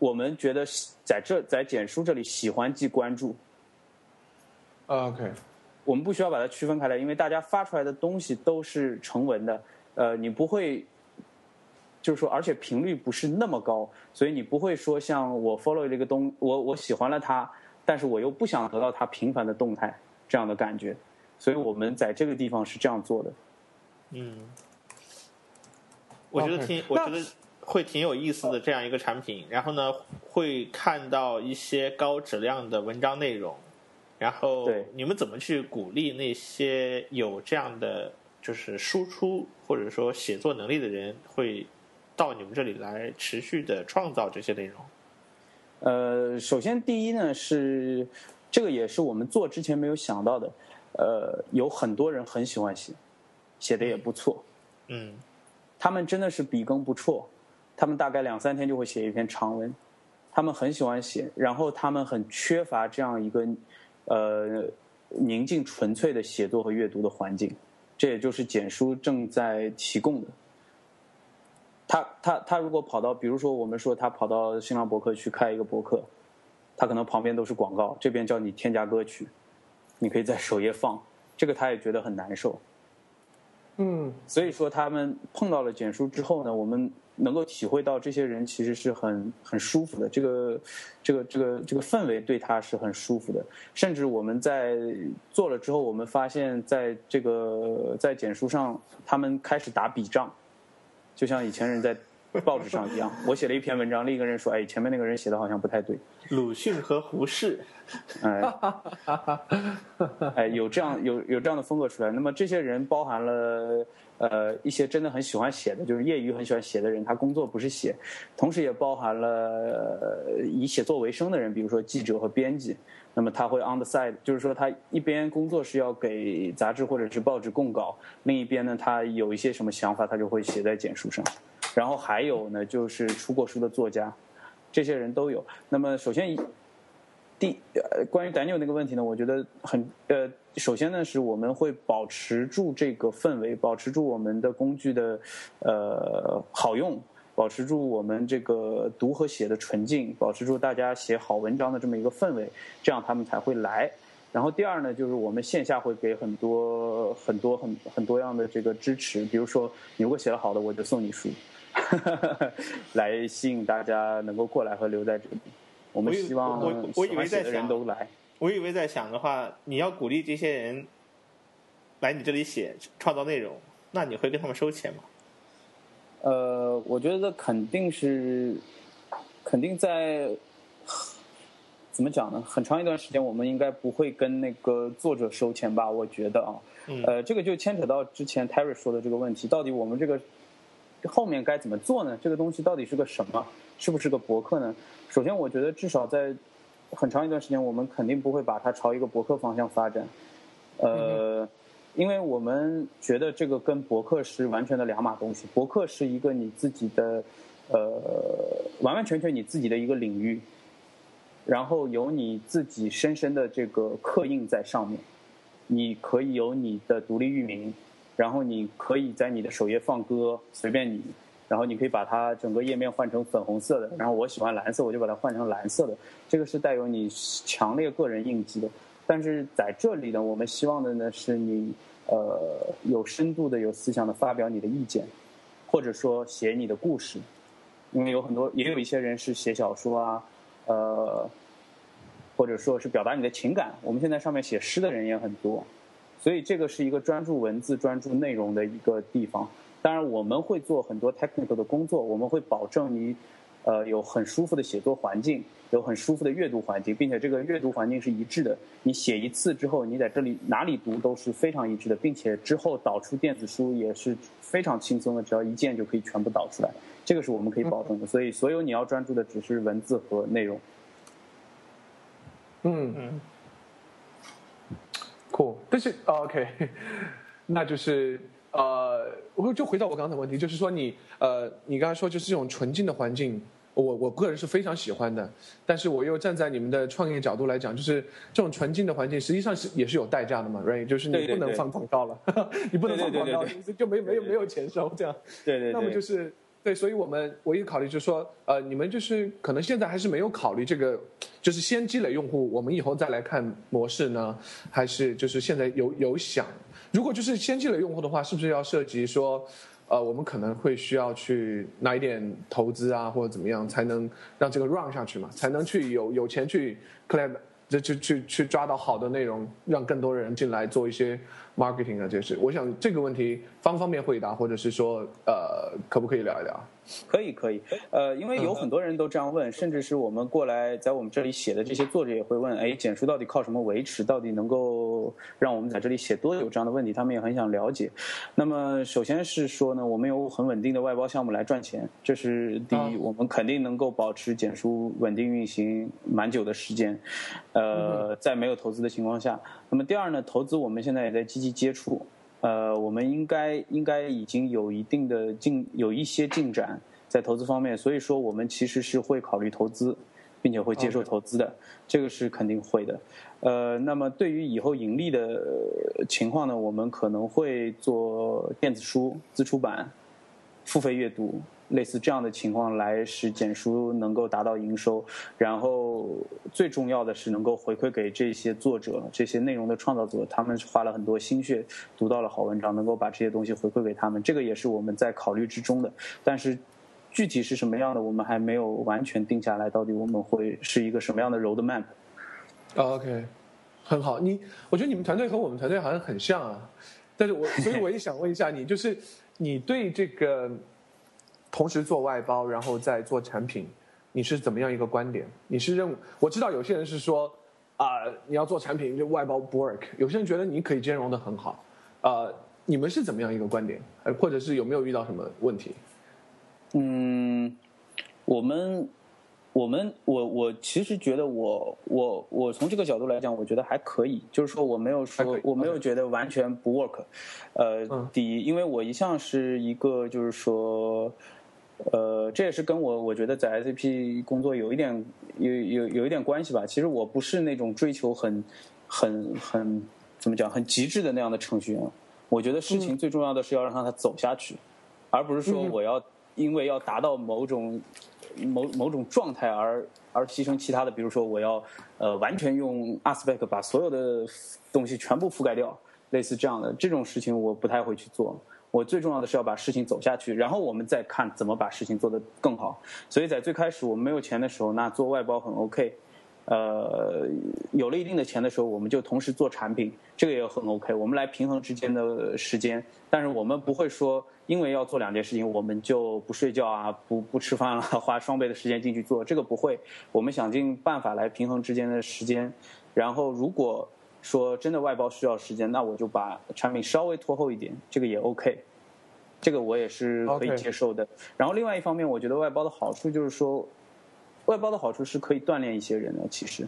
我们觉得在这在简书这里喜欢即关注。
OK。
我们不需要把它区分开来，因为大家发出来的东西都是成文的，呃，你不会，就是说，而且频率不是那么高，所以你不会说像我 follow 这个东，我我喜欢了它，但是我又不想得到它频繁的动态这样的感觉，所以我们在这个地方是这样做的。
嗯，我觉得挺，我觉得会挺有意思的这样一个产品，然后呢，会看到一些高质量的文章内容。然后
对
你们怎么去鼓励那些有这样的就是输出或者说写作能力的人，会到你们这里来持续的创造这些内容？
呃，首先第一呢是，这个也是我们做之前没有想到的。呃，有很多人很喜欢写，写的也不错，
嗯
他们真的是笔耕不辍，他们大概两三天就会写一篇长文，他们很喜欢写，然后他们很缺乏这样一个呃宁静纯粹的写作和阅读的环境，这也就是简书正在提供的。他他他如果跑到，比如说我们说他跑到新浪博客去开一个博客，他可能旁边都是广告，这边叫你添加歌曲，你可以在首页放，这个他也觉得很难受。
嗯
所以说，他们碰到了简书之后呢，我们能够体会到这些人其实是很很舒服的，这个这个这个这个氛围对他是很舒服的。甚至我们在做了之后，我们发现在这个在简书上，他们开始打笔仗，就像以前人在报纸上一样。我写了一篇文章，另一个人说：“哎，前面那个人写的好像不太对。”
鲁迅和胡适，
哎，哎，有这样有有这样的风格出来。那么这些人包含了呃一些真的很喜欢写的，就是业余很喜欢写的人，他工作不是写，同时也包含了、呃以写作为生的人，比如说记者和编辑。那么他会 on the side，就是说他一边工作是要给杂志或者是报纸供稿，另一边呢他有一些什么想法，他就会写在简书上。然后还有呢，就是出过书的作家，这些人都有。那么首先第，关于 Daniel 那个问题呢，我觉得很呃，首先呢是我们会保持住这个氛围，保持住我们的工具的呃好用，保持住我们这个读和写的纯净，保持住大家写好文章的这么一个氛围，这样他们才会来。然后第二呢，就是我们线下会给很多很多很很多样的这个支持，比如说你如果写的好的，我就送你书，来吸引大家能够过来和留在这里。我们希望
我我以
喜欢写的人
为在想
都来。
我以为在想的话，你要鼓励这些人来你这里写创造内容，那你会跟他们收钱吗？
呃，我觉得肯定是，肯定在怎么讲呢？很长一段时间，我们应该不会跟那个作者收钱吧？我觉得啊，
嗯
呃，这个就牵扯到之前 Terry 说的这个问题，到底我们这个后面该怎么做呢？这个东西到底是个什么？是不是个博客呢？首先，我觉得至少在很长一段时间，我们肯定不会把它朝一个博客方向发展。呃，因为我们觉得这个跟博客是完全的两码东西。博客是一个你自己的，呃，完完全全你自己的一个领域，然后有你自己深深的这个刻印在上面。你可以有你的独立域名，然后你可以在你的首页放歌，随便你。然后你可以把它整个页面换成粉红色的，然后我喜欢蓝色，我就把它换成蓝色的。这个是带有你强烈个人印记的。但是在这里呢，我们希望的呢是你呃有深度的、有思想的发表你的意见，或者说写你的故事。因为有很多，也有一些人是写小说啊，呃，或者说是表达你的情感。我们现在上面写诗的人也很多，所以这个是一个专注文字、专注内容的一个地方。当然，我们会做很多 technical 的工作，我们会保证你，呃，有很舒服的写作环境，有很舒服的阅读环境，并且这个阅读环境是一致的。你写一次之后，你在这里哪里读都是非常一致的，并且之后导出电子书也是非常轻松的，只要一键就可以全部导出来。这个是我们可以保证的。所以，所有你要专注的只是文字和内容。
嗯
嗯
，cool。但是、哦 OK，那就是呃，我就回到我刚才的问题，就是说你呃，你刚才说就是这种纯净的环境，我我个人是非常喜欢的。但是我又站在你们的创业角度来讲，就是这种纯净的环境实际上是也是有代价的嘛，right？就是你不能放广告了，你不能放广告，就没没有没有钱收这样。
对对对。
那么就是对，所以我们唯一考虑就是说，呃，你们就是可能现在还是没有考虑这个，就是先积累用户，我们以后再来看模式呢，还是就是现在有有想，如果就是先积累用户的话，是不是要涉及说，呃，我们可能会需要去拿一点投资啊，或者怎么样，才能让这个 run 下去嘛，才能去有有钱去 c l a i m。就去去去抓到好的内容，让更多人进来做一些 marketing 啊这是？我想这个问题方方便回答，或者是说呃，可不可以聊一聊？
可以可以，呃，因为有很多人都这样问，甚至是我们过来在我们这里写的这些作者也会问，哎，简书到底靠什么维持？到底能够让我们在这里写多久？这样的问题，他们也很想了解。那么，首先是说呢，我们有很稳定的外包项目来赚钱，这是第一，我们肯定能够保持简书稳定运行蛮久的时间，呃，在没有投资的情况下。那么第二呢，投资我们现在也在积极接触。呃，我们应该应该已经有一定的进，有一些进展在投资方面，所以说我们其实是会考虑投资，并且会接受投资的，这个是肯定会的。呃，那么对于以后盈利的情况呢，我们可能会做电子书自出版，付费阅读。类似这样的情况来使简书能够达到营收，然后最重要的是能够回馈给这些作者、这些内容的创造者，他们花了很多心血读到了好文章，能够把这些东西回馈给他们，这个也是我们在考虑之中的。但是具体是什么样的，我们还没有完全定下来，到底我们会是一个什么样的 road map。
OK，很好，你我觉得你们团队和我们团队好像很像啊，但是我所以我也想问一下你，就是你对这个。同时做外包，然后再做产品，你是怎么样一个观点？你是认我知道有些人是说啊，你要做产品就外包不 work。有些人觉得你可以兼容的很好，呃，你们是怎么样一个观点？或者是有没有遇到什么问题？
嗯，我们我们我我其实觉得我我我从这个角度来讲，我觉得还可以。就是说我没有说我没有觉得完全不 work。呃，第一，因为我一向是一个就是说。呃，这也是跟我我觉得在 SAP 工作有一点有有有一点关系吧。其实我不是那种追求很很很怎么讲很极致的那样的程序员。我觉得事情最重要的是要让它走下去，而不是说我要因为要达到某种某某种状态而而牺牲其他的。比如说我要呃完全用 Aspect 把所有的东西全部覆盖掉，类似这样的这种事情我不太会去做。我最重要的是要把事情走下去，然后我们再看怎么把事情做得更好。所以在最开始我们没有钱的时候，那做外包很 OK。呃，有了一定的钱的时候，我们就同时做产品，这个也很 OK。我们来平衡之间的时间，但是我们不会说因为要做两件事情，我们就不睡觉啊，不不吃饭了，花双倍的时间进去做，这个不会。我们想尽办法来平衡之间的时间，然后如果。说真的，外包需要时间，那我就把产品稍微拖后一点，这个也 OK，这个我也是可以接受的。然后另外一方面，我觉得外包的好处就是说，外包的好处是可以锻炼一些人的。其实，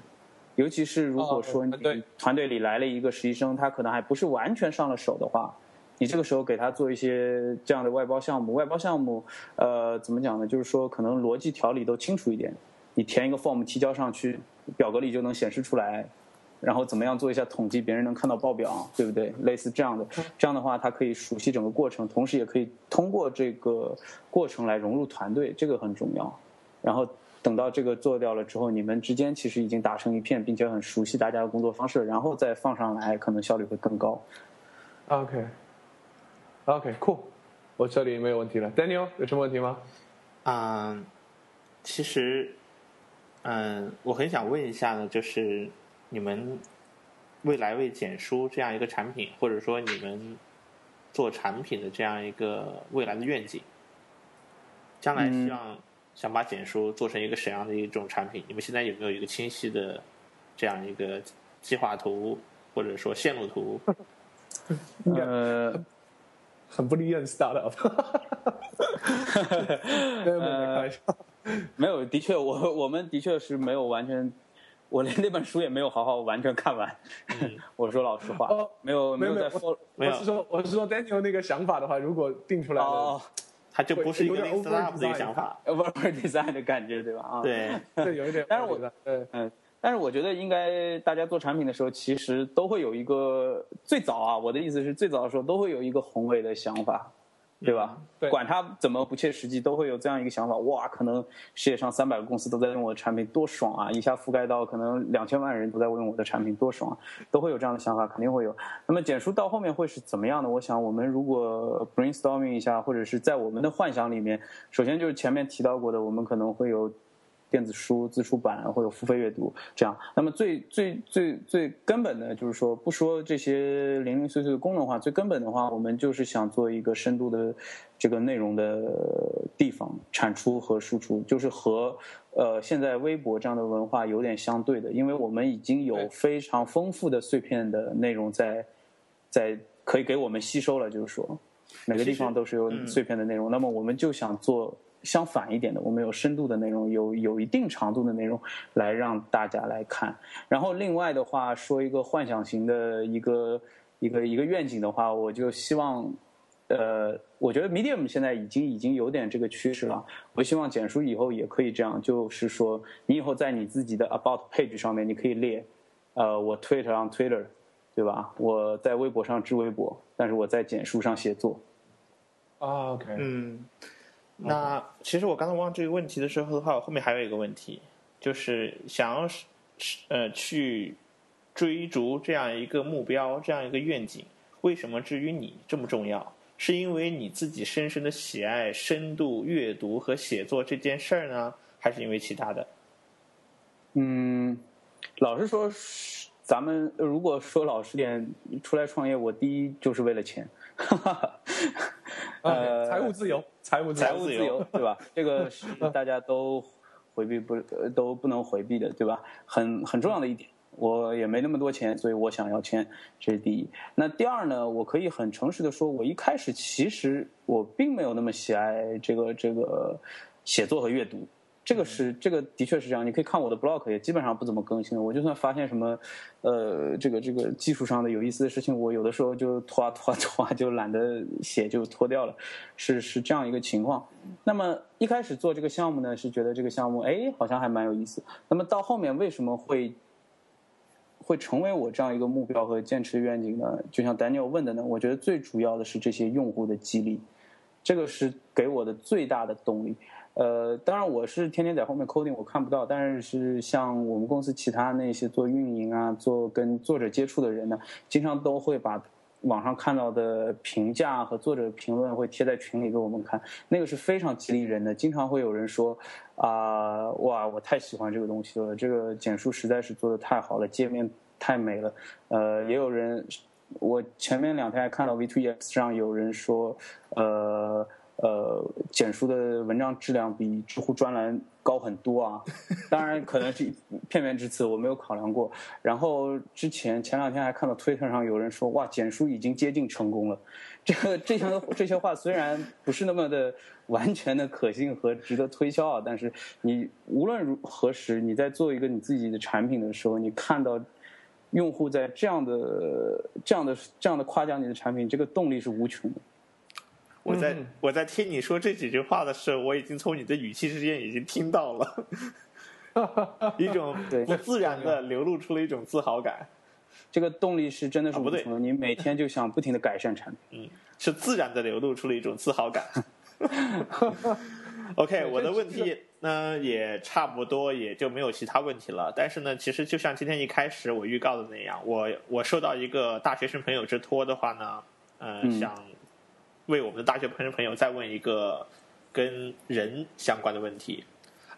尤其是如果说你团队里来了一个实习生，他可能还不是完全上了手的话，你这个时候给他做一些这样的外包项目，外包项目，呃，怎么讲呢？就是说可能逻辑条理都清楚一点，你填一个 form 提交上去，表格里就能显示出来。然后怎么样做一下统计，别人能看到报表，对不对？类似这样的，这样的话，他可以熟悉整个过程，同时也可以通过这个过程来融入团队，这个很重要。然后等到这个做掉了之后，你们之间其实已经打成一片，并且很熟悉大家的工作方式，然后再放上来，可能效率会更高。
OK，OK，cool，我这里没有问题了。Daniel 有什么问题吗？
嗯，其实，嗯，我很想问一下呢，就是。你们未来为简书这样一个产品，或者说你们做产品的这样一个未来的愿景，将来希望想把简书做成一个什么样的一种产品？你们现在有没有一个清晰的这样一个计划图，或者说线路图？
呃，很不利润 startup。没有没有开玩笑，
没有，的确，我我们的确是没有完全。我连那本书也没有好好完全看完，我说老实话，没有
没
有在
说，我是说我是说 Daniel 那个想法的话，如果定出来了，
他就不是一个 design 的想法
，over design 的感觉，对吧？啊，
对，
对，有一点。
但是我嗯嗯，但是我觉得应该大家做产品的时候，其实都会有一个最早啊，我的意思是最早的时候都会有一个宏伟的想法。对吧？管他怎么不切实际，都会有这样一个想法。哇，可能世界上三百个公司都在用我的产品，多爽啊！一下覆盖到可能两千万人都在用我的产品，多爽啊！都会有这样的想法，肯定会有。那么简书到后面会是怎么样的？我想，我们如果 brainstorming 一下，或者是在我们的幻想里面，首先就是前面提到过的，我们可能会有电子书、自出版或者付费阅读这样。那么最最最最根本的就是说，不说这些零零碎碎的功能化，最根本的话，我们就是想做一个深度的这个内容的地方，产出和输出，就是和呃现在微博这样的文化有点相对的，因为我们已经有非常丰富的碎片的内容在在可以给我们吸收了，就是说每个地方都是有碎片的内容，那么我们就想做。相反一点的，我们有深度的内容，有有一定长度的内容来让大家来看。然后另外的话，说一个幻想型的一个一个一个愿景的话，我就希望，呃，我觉得 Medium 现在已经已经有点这个趋势了。我希望简书以后也可以这样，就是说，你以后在你自己的 About Page 上面，你可以列，呃，我 Twitter 上 Twitter，对吧？我在微博上置微博，但是我在简书上写作。
啊，OK，
嗯。那其实我刚才问这个问题的时候的话，我后面还有一个问题，就是想要是呃去追逐这样一个目标，这样一个愿景，为什么至于你这么重要？是因为你自己深深的喜爱深度阅读和写作这件事儿呢，还是因为其他的？
嗯，老实说，咱们如果说老实点，出来创业，我第一就是为了钱。
哈哈哈呃，财务自由，财务
财务
自
由，对吧？这个是 大家都回避不都不能回避的，对吧？很很重要的一点，我也没那么多钱，所以我想要签，这是第一。那第二呢？我可以很诚实的说，我一开始其实我并没有那么喜爱这个这个写作和阅读。这个是这个的确是这样，你可以看我的 blog 也基本上不怎么更新了。我就算发现什么，呃，这个这个技术上的有意思的事情，我有的时候就拖啊拖啊拖啊，就懒得写就拖掉了，是是这样一个情况。那么一开始做这个项目呢，是觉得这个项目哎好像还蛮有意思。那么到后面为什么会会成为我这样一个目标和坚持愿景呢？就像 Daniel 问的呢，我觉得最主要的是这些用户的激励，这个是给我的最大的动力。呃，当然我是天天在后面 coding，我看不到。但是是像我们公司其他那些做运营啊、做跟作者接触的人呢，经常都会把网上看到的评价和作者评论会贴在群里给我们看，那个是非常激励人的。经常会有人说啊，哇，我太喜欢这个东西了，这个简书实在是做的太好了，界面太美了。呃，也有人，我前面两天还看到 V2EX 上有人说，呃。呃，简书的文章质量比知乎专栏高很多啊，当然可能是片面之词，我没有考量过。然后之前前两天还看到推特上有人说，哇，简书已经接近成功了。这个这些这些话虽然不是那么的完全的可信和值得推销啊，但是你无论如何时，你在做一个你自己的产品的时候，你看到用户在这样的这样的这样的夸奖你的产品，这个动力是无穷的。
我在我在听你说这几句话的时候，我已经从你的语气之间已经听到了，一种不自然的流露出了一种自豪感。
这个动力是真的是
不对，
你每天就想不停的改善产
品。嗯，是自然的流露出了一种自豪感。OK，我的问题呢也差不多，也就没有其他问题了。但是呢，其实就像今天一开始我预告的那样，我我受到一个大学生朋友之托的话呢，呃，想。为我们的大学朋友朋友再问一个跟人相关的问题，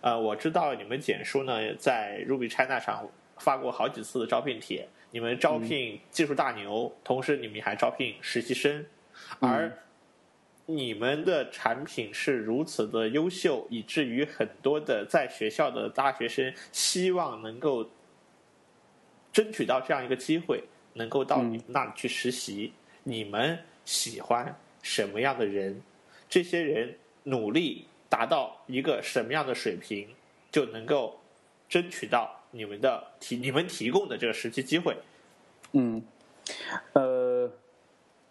呃，我知道你们简书呢在 Ruby China 上发过好几次的招聘帖，你们招聘技术大牛，同时你们还招聘实习生，而你们的产品是如此的优秀，以至于很多的在学校的大学生希望能够争取到这样一个机会，能够到你们那里去实习，你们喜欢。什么样的人，这些人努力达到一个什么样的水平，就能够争取到你们的提你们提供的这个实习机会。
嗯，呃，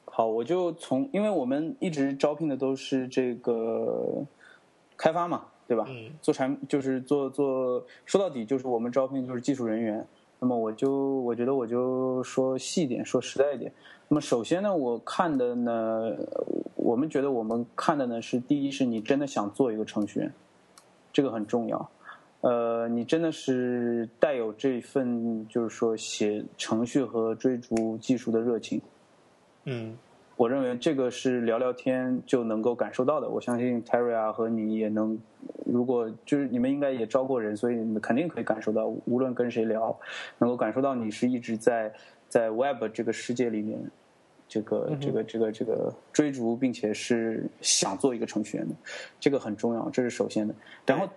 好，我就从，因为我们一直招聘的都是这个开发嘛，对吧？
嗯。
做产就是做做，说到底就是我们招聘就是技术人员。那么我就我觉得我就说细一点，说实在一点。那么首先呢，我看的呢，我们觉得我们看的呢是第一，是你真的想做一个程序员，这个很重要。呃，你真的是带有这份就是说写程序和追逐技术的热情。
嗯，
我认为这个是聊聊天就能够感受到的。我相信 Terry 啊和你也能，如果就是你们应该也招过人，所以你们肯定可以感受到，无论跟谁聊，能够感受到你是一直在在 Web 这个世界里面，这个这个这个这个追逐，并且是想做一个程序员的，这个很重要，这是首先的。然后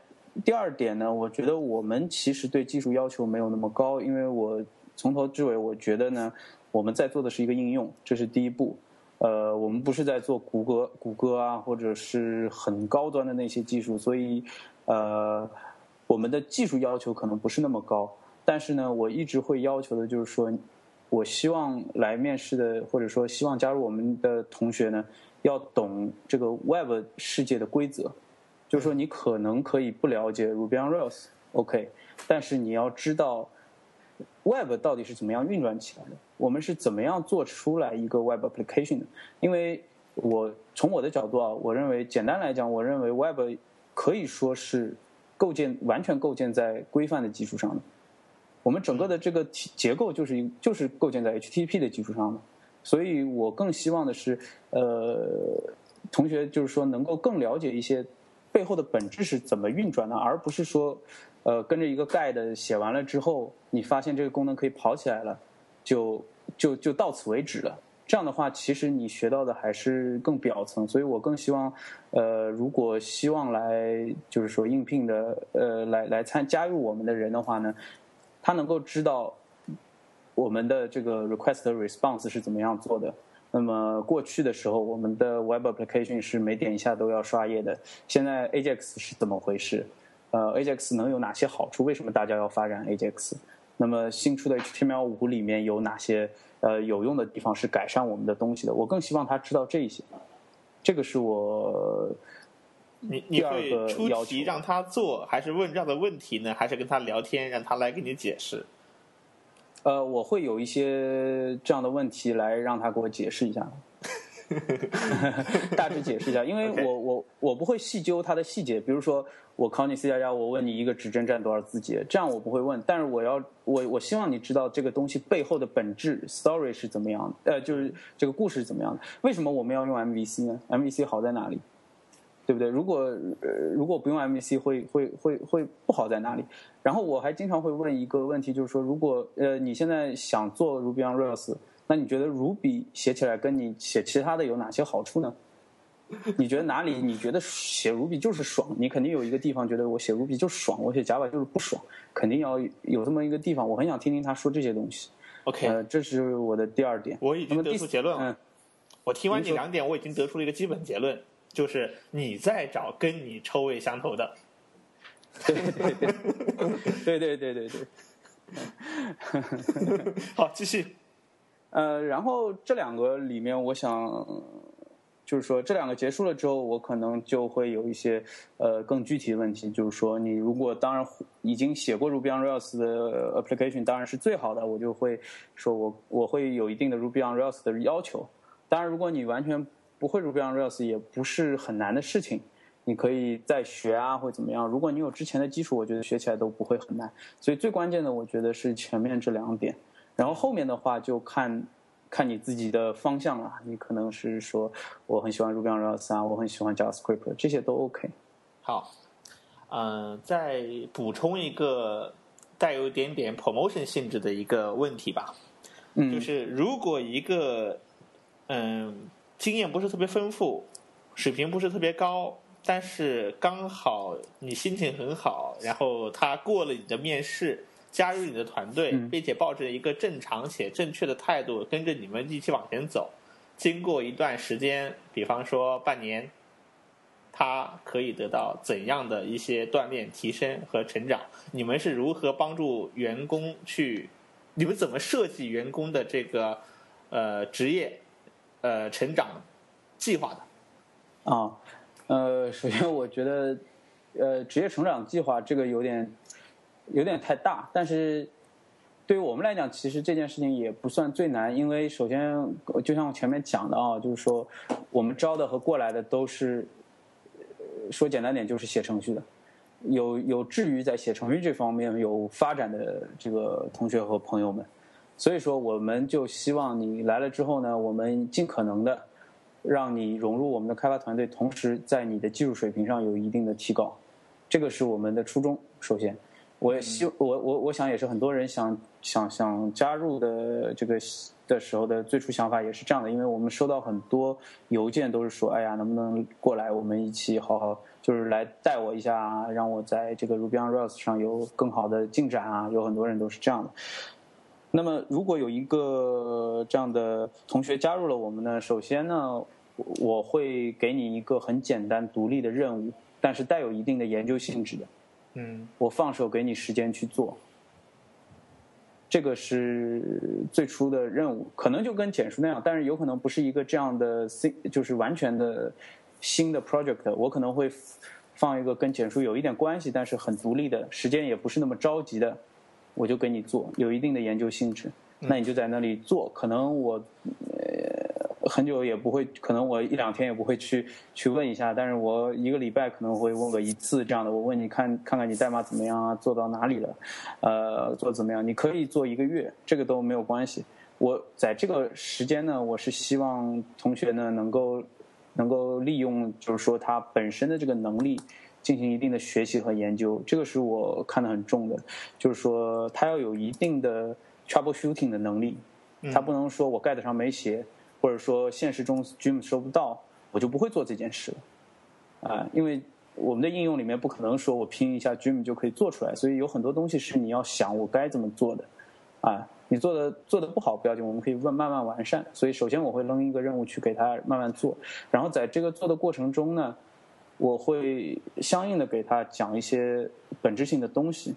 第二点呢，我觉得我们其实对技术要求没有那么高，因为我从头至尾我觉得呢，我们在做的是一个应用，这是第一步。呃，我们不是在做谷歌、谷歌啊，或者是很高端的那些技术，所以，呃，我们的技术要求可能不是那么高。但是呢，我一直会要求的就是说，我希望来面试的，或者说希望加入我们的同学呢，要懂这个 Web 世界的规则。就是说，你可能可以不了解 Ruby on Rails，OK，但是你要知道。Web 到底是怎么样运转起来的？我们是怎么样做出来一个 Web application 的？因为我从我的角度啊，我认为简单来讲，我认为 Web 可以说是构建完全构建在规范的基础上的。我们整个的这个体结构就是就是构建在 HTTP 的基础上的。所以我更希望的是，呃，同学就是说能够更了解一些背后的本质是怎么运转的，而不是说。呃，跟着一个 guide 写完了之后，你发现这个功能可以跑起来了，就就就到此为止了。这样的话，其实你学到的还是更表层。所以我更希望，呃，如果希望来就是说应聘的，呃，来来参加入我们的人的话呢，他能够知道我们的这个 request response 是怎么样做的。那么过去的时候，我们的 web application 是每点一下都要刷页的。现在 Ajax 是怎么回事？呃，Ajax 能有哪些好处？为什么大家要发展 Ajax？那么新出的 HTML5 里面有哪些呃有用的地方是改善我们的东西的？我更希望他知道这一些。这个是我
你你会出题让他做，还是问这样的问题呢？还是跟他聊天，让他来给你解释？
呃，我会有一些这样的问题来让他给我解释一下。大致解释一下，因为我我我不会细究它的细节，比如说我考你 C 加加，我问你一个指针占多少字节，这样我不会问。但是我要我我希望你知道这个东西背后的本质 story 是怎么样的，呃，就是这个故事是怎么样的。为什么我们要用 MVC 呢？MVC 好在哪里？对不对？如果呃如果不用 MVC 会会会会不好在哪里？然后我还经常会问一个问题，就是说如果呃你现在想做 Ruby on Rails。那你觉得 Ruby 写起来跟你写其他的有哪些好处呢？你觉得哪里？你觉得写 Ruby 就是爽？你肯定有一个地方觉得我写 Ruby 就爽，我写 Java 就是不爽，肯定要有这么一个地方。我很想听听他说这些东西。
OK，
呃，这是我的第二点。
我已经得出结论了。我听完你两点，我已经得出了一个基本结论，就是你在找跟你臭味相投的。
对对对对对对对对。
好，继续。
呃，然后这两个里面，我想就是说，这两个结束了之后，我可能就会有一些呃更具体的问题，就是说，你如果当然已经写过 Ruby on Rails 的 application，当然是最好的，我就会说我我会有一定的 Ruby on Rails 的要求。当然，如果你完全不会 Ruby on Rails，也不是很难的事情，你可以再学啊，或怎么样。如果你有之前的基础，我觉得学起来都不会很难。所以最关键的，我觉得是前面这两点。然后后面的话就看，看你自己的方向了。你可能是说我很喜欢 Ruby on Rails 啊，我很喜欢 JavaScript，这些都 OK。
好，嗯，再补充一个带有一点点 promotion 性质的一个问题吧。
嗯。
就是如果一个嗯经验不是特别丰富，水平不是特别高，但是刚好你心情很好，然后他过了你的面试。加入你的团队，并且抱着一个正常且正确的态度，跟着你们一起往前走。经过一段时间，比方说半年，他可以得到怎样的一些锻炼、提升和成长？你们是如何帮助员工去？你们怎么设计员工的这个呃职业呃成长计划
的？啊，呃，首先我觉得，呃，职业成长计划这个有点。有点太大，但是对于我们来讲，其实这件事情也不算最难，因为首先就像我前面讲的啊，就是说我们招的和过来的都是说简单点就是写程序的，有有志于在写程序这方面有发展的这个同学和朋友们，所以说我们就希望你来了之后呢，我们尽可能的让你融入我们的开发团队，同时在你的技术水平上有一定的提高，这个是我们的初衷。首先，我也希我我我想也是很多人想想想加入的这个的时候的最初想法也是这样的，因为我们收到很多邮件都是说，哎呀，能不能过来我们一起好好就是来带我一下啊，让我在这个 Ruby on Rails 上有更好的进展啊，有很多人都是这样的。那么，如果有一个这样的同学加入了我们呢？首先呢，我会给你一个很简单独立的任务，但是带有一定的研究性质的。
嗯，
我放手给你时间去做，这个是最初的任务，可能就跟简书那样，但是有可能不是一个这样的新，就是完全的新的 project。我可能会放一个跟简书有一点关系，但是很独立的，时间也不是那么着急的。我就给你做，有一定的研究性质，那你就在那里做。可能我呃很久也不会，可能我一两天也不会去去问一下，但是我一个礼拜可能会问个一次这样的。我问你看看看你代码怎么样啊，做到哪里了？呃，做怎么样？你可以做一个月，这个都没有关系。我在这个时间呢，我是希望同学呢能够能够利用，就是说他本身的这个能力。进行一定的学习和研究，这个是我看得很重的，就是说他要有一定的 troubleshooting 的能力，他不能说我 get 上没写，或者说现实中 Dream 收不到，我就不会做这件事了，啊，因为我们的应用里面不可能说我拼一下 Dream 就可以做出来，所以有很多东西是你要想我该怎么做的，啊，你做的做的不好不要紧，我们可以慢慢慢完善，所以首先我会扔一个任务去给他慢慢做，然后在这个做的过程中呢。我会相应的给他讲一些本质性的东西，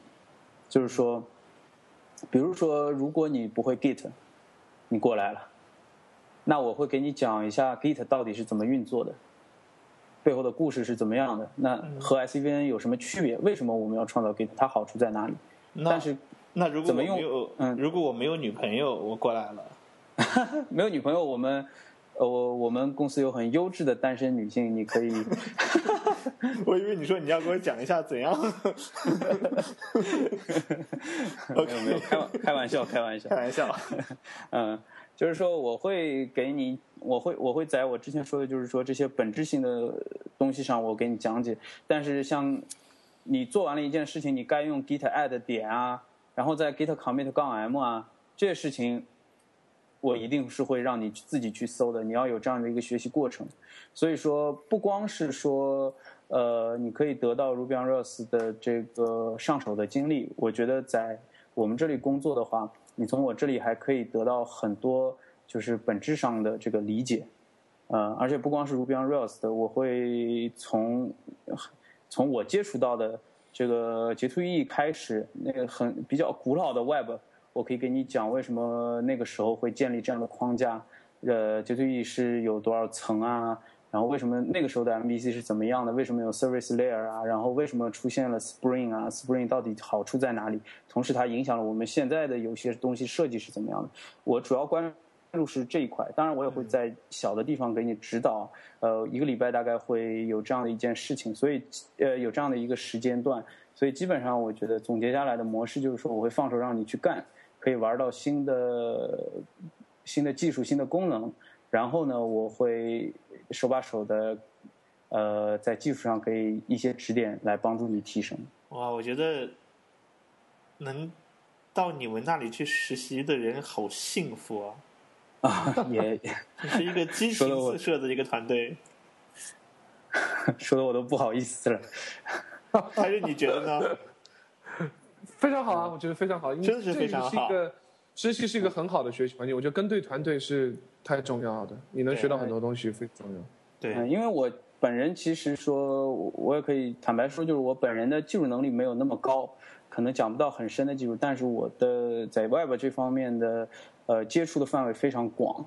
就是说，比如说，如果你不会 Git，你过来了，那我会给你讲一下 Git 到底是怎么运作的，背后的故事是怎么样的，那和 SCVN 有什么区别？为什么我们要创造 Git？它好处在哪里？但是
那如果我没有，嗯，如果我没有女朋友，我过来了，
没有女朋友，我们。呃，我我们公司有很优质的单身女性，你可以。
我以为你说你要给我讲一下怎样。
没有没有，开玩开玩笑，开玩笑，
开玩笑。
嗯，就是说我会给你，我会我会在我之前说的，就是说这些本质性的东西上，我给你讲解。但是像你做完了一件事情，你该用 git add 点啊，然后在 git commit 杠 m 啊，这些事情。我一定是会让你自己去搜的，你要有这样的一个学习过程。所以说，不光是说，呃，你可以得到 Ruby on Rails 的这个上手的经历。我觉得在我们这里工作的话，你从我这里还可以得到很多，就是本质上的这个理解。呃，而且不光是 Ruby on Rails 的，我会从从我接触到的这个 J2E 开始，那个很比较古老的 Web。我可以给你讲为什么那个时候会建立这样的框架，呃，J2E 是有多少层啊？然后为什么那个时候的 MVC 是怎么样的？为什么有 Service Layer 啊？然后为什么出现了 Spring 啊？Spring 到底好处在哪里？同时它影响了我们现在的有些东西设计是怎么样的？我主要关注是这一块，当然我也会在小的地方给你指导。呃，一个礼拜大概会有这样的一件事情，所以呃有这样的一个时间段，所以基本上我觉得总结下来的模式就是说，我会放手让你去干。可以玩到新的新的技术、新的功能，然后呢，我会手把手的，呃，在技术上给一些指点来帮助你提升。
哇，我觉得能到你们那里去实习的人好幸福啊！
啊，也
是一个激情四射的一个团队，
说的我都不好意思了。
还是你觉得呢？
非常好啊，我觉得非常好，因为
真是非常好。
实习是一个很好的学习环境，我觉得跟对团队是太重要的，你能学到很多东西，非常重要。
对，
因为我本人其实说，我也可以坦白说，就是我本人的技术能力没有那么高，可能讲不到很深的技术，但是我的在 Web 这方面的呃接触的范围非常广，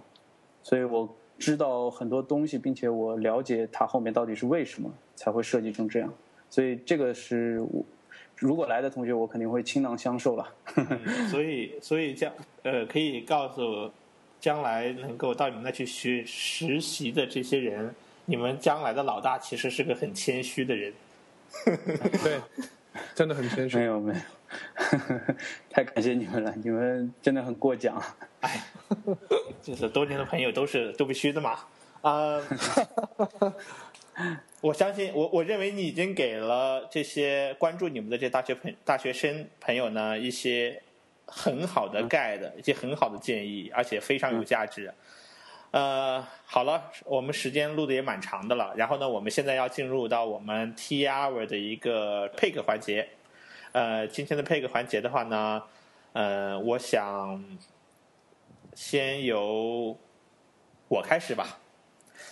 所以我知道很多东西，并且我了解它后面到底是为什么才会设计成这样，所以这个是我。如果来的同学，我肯定会倾囊相授了。
所以，所以这样呃，可以告诉将来能够到你们那去学实习的这些人，你们将来的老大其实是个很谦虚的人。
对，真的很谦虚。
没有没有，太感谢你们了，你们真的很过奖。
哎，就是多年的朋友都是都必须的嘛。啊，我相信我我认为你已经给了这些关注你们的这大学朋大学生朋友呢一些很好的 guide，一些很好的建议，而且非常有价值。呃，好了，我们时间录的也蛮长的了，然后呢，我们现在要进入到我们 T hour 的一个 pick 环节。呃，今天的 pick 环节的话呢，呃，我想先由我开始吧。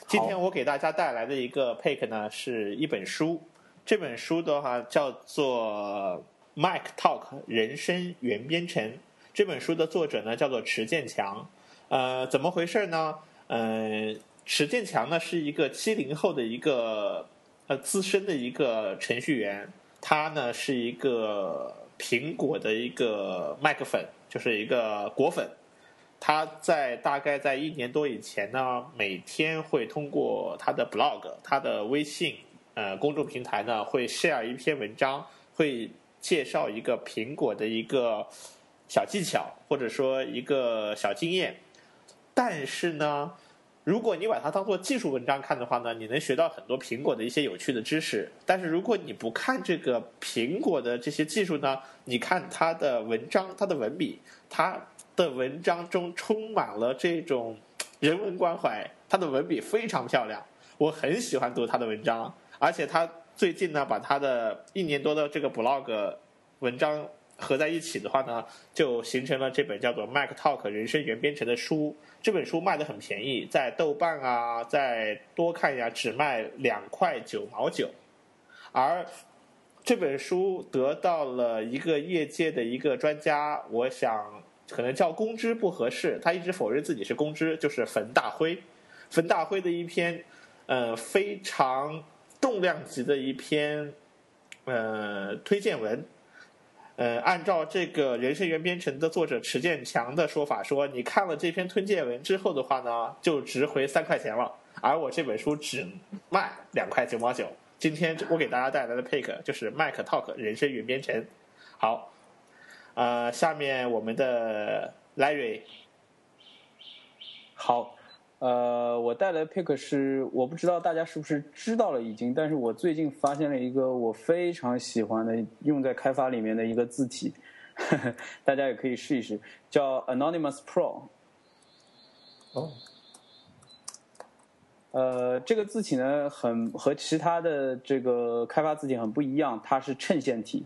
今天我给大家带来的一个 pick 呢，是一本书。这本书的话叫做《Mike Talk 人生原编程》。这本书的作者呢叫做池建强。呃，怎么回事呢？呃，池建强呢是一个七零后的一个呃资深的一个程序员。他呢是一个苹果的一个麦克粉，就是一个果粉。他在大概在一年多以前呢，每天会通过他的 blog、他的微信呃公众平台呢，会 share 一篇文章，会介绍一个苹果的一个小技巧，或者说一个小经验。但是呢。如果你把它当做技术文章看的话呢，你能学到很多苹果的一些有趣的知识。但是如果你不看这个苹果的这些技术呢，你看它的文章、它的文笔，它的文章中充满了这种人文关怀，它的文笔非常漂亮，我很喜欢读他的文章。而且他最近呢，把他的一年多的这个 blog 文章。合在一起的话呢，就形成了这本叫做《Mac Talk 人生原编程》的书。这本书卖的很便宜，在豆瓣啊，在多看呀，只卖两块九毛九。而这本书得到了一个业界的一个专家，我想可能叫公知不合适，他一直否认自己是公知，就是冯大辉。冯大辉的一篇，呃，非常重量级的一篇，呃，推荐文。呃，按照这个人生原编程的作者池建强的说法，说你看了这篇推荐文之后的话呢，就值回三块钱了。而我这本书只卖两块九毛九。今天我给大家带来的 pick 就是 Mac Talk 人生原编程。好，呃，下面我们的 Larry，
好。呃，我带来的 pick 是我不知道大家是不是知道了已经，但是我最近发现了一个我非常喜欢的用在开发里面的一个字体，大家也可以试一试，叫 Anonymous Pro。
哦，
呃，这个字体呢，很和其他的这个开发字体很不一样，它是衬线体，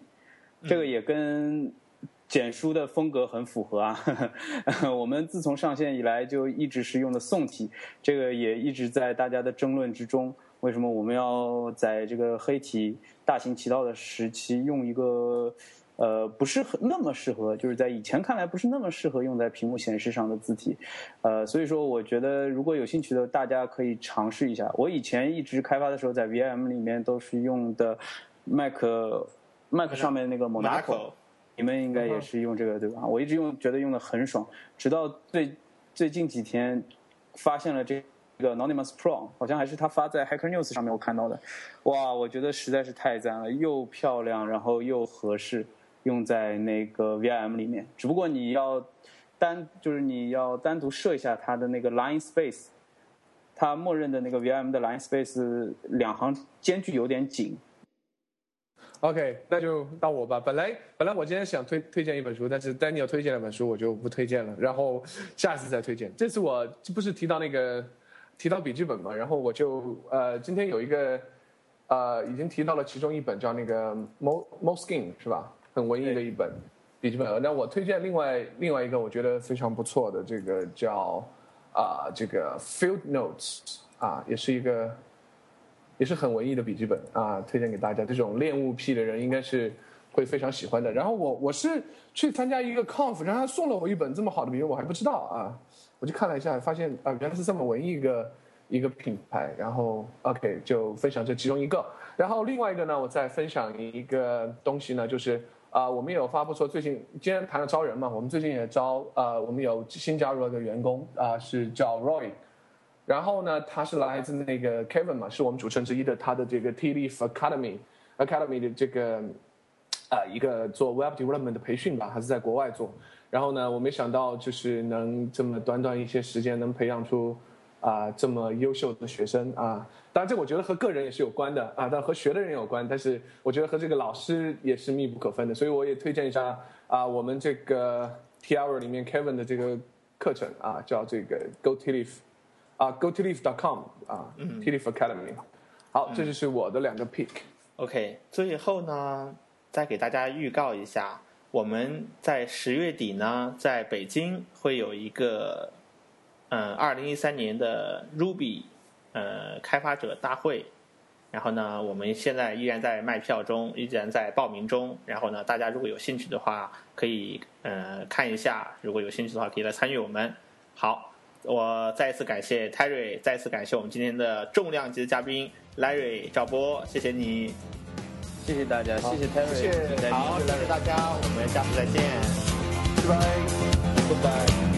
这个也跟。简书的风格很符合啊，我们自从上线以来就一直是用的宋体，这个也一直在大家的争论之中。为什么我们要在这个黑体大行其道的时期用一个呃不是很那么适合，就是在以前看来不是那么适合用在屏幕显示上的字体？呃，所以说我觉得如果有兴趣的大家可以尝试一下。我以前一直开发的时候在 VM 里面都是用的 Mac Mac 上面那个 Monaco。你们应该也是用这个对吧？我一直用，觉得用的很爽，直到最最近几天发现了这个 Anonymous Pro，好像还是他发在 Hacker News 上面我看到的。哇，我觉得实在是太赞了，又漂亮，然后又合适，用在那个 VIM 里面。只不过你要单，就是你要单独设一下它的那个 Line Space，它默认的那个 VM 的 Line Space 两行间距有点紧。
OK，那就到我吧。本来本来我今天想推推荐一本书，但是 Daniel 推荐了本书，我就不推荐了。然后下次再推荐。这次我不是提到那个提到笔记本嘛？然后我就呃今天有一个呃已经提到了其中一本叫那个 Mo Moskin 是吧？很文艺的一本笔记本。那我推荐另外另外一个我觉得非常不错的这个叫啊这个 Field Notes 啊，也是一个。也是很文艺的笔记本啊，推荐给大家。这种恋物癖的人应该是会非常喜欢的。然后我我是去参加一个 conf，然后他送了我一本这么好的笔，我还不知道啊。我就看了一下，发现啊原来是这么文艺一个一个品牌。然后 OK 就分享这其中一个。然后另外一个呢，我再分享一个东西呢，就是啊我们有发布说最近今天谈了招人嘛，我们最近也招呃我们有新加入了个员工啊是叫 Roy。然后呢，他是来自那个 Kevin 嘛，是我们主持人之一的，他的这个 T Leaf Academy Academy 的这个啊一个做 Web Development 的培训吧，还是在国外做。然后呢，我没想到就是能这么短短一些时间能培养出啊这么优秀的学生啊。当然，这我觉得和个人也是有关的啊，但和学的人有关。但是我觉得和这个老师也是密不可分的，所以我也推荐一下啊，我们这个 T Hour 里面 Kevin 的这个课程啊，叫这个 Go Tleaf 啊，Go t l i f dot com 啊，T l i f Academy。好，这就是我的两个 pick。
OK，最后呢，再给大家预告一下，我们在十月底呢，在北京会有一个嗯，二零一三年的 Ruby。呃，开发者大会，然后呢，我们现在依然在卖票中，依然在报名中。然后呢，大家如果有兴趣的话，可以呃看一下，如果有兴趣的话，可以来参与我们。好，我再一次感谢 Terry，再次感谢我们今天的重量级的嘉宾 Larry 赵波，谢谢你，
谢谢大家，谢谢 Terry，
谢谢，
好，谢谢大家，我们下次再见，
拜拜，
拜拜。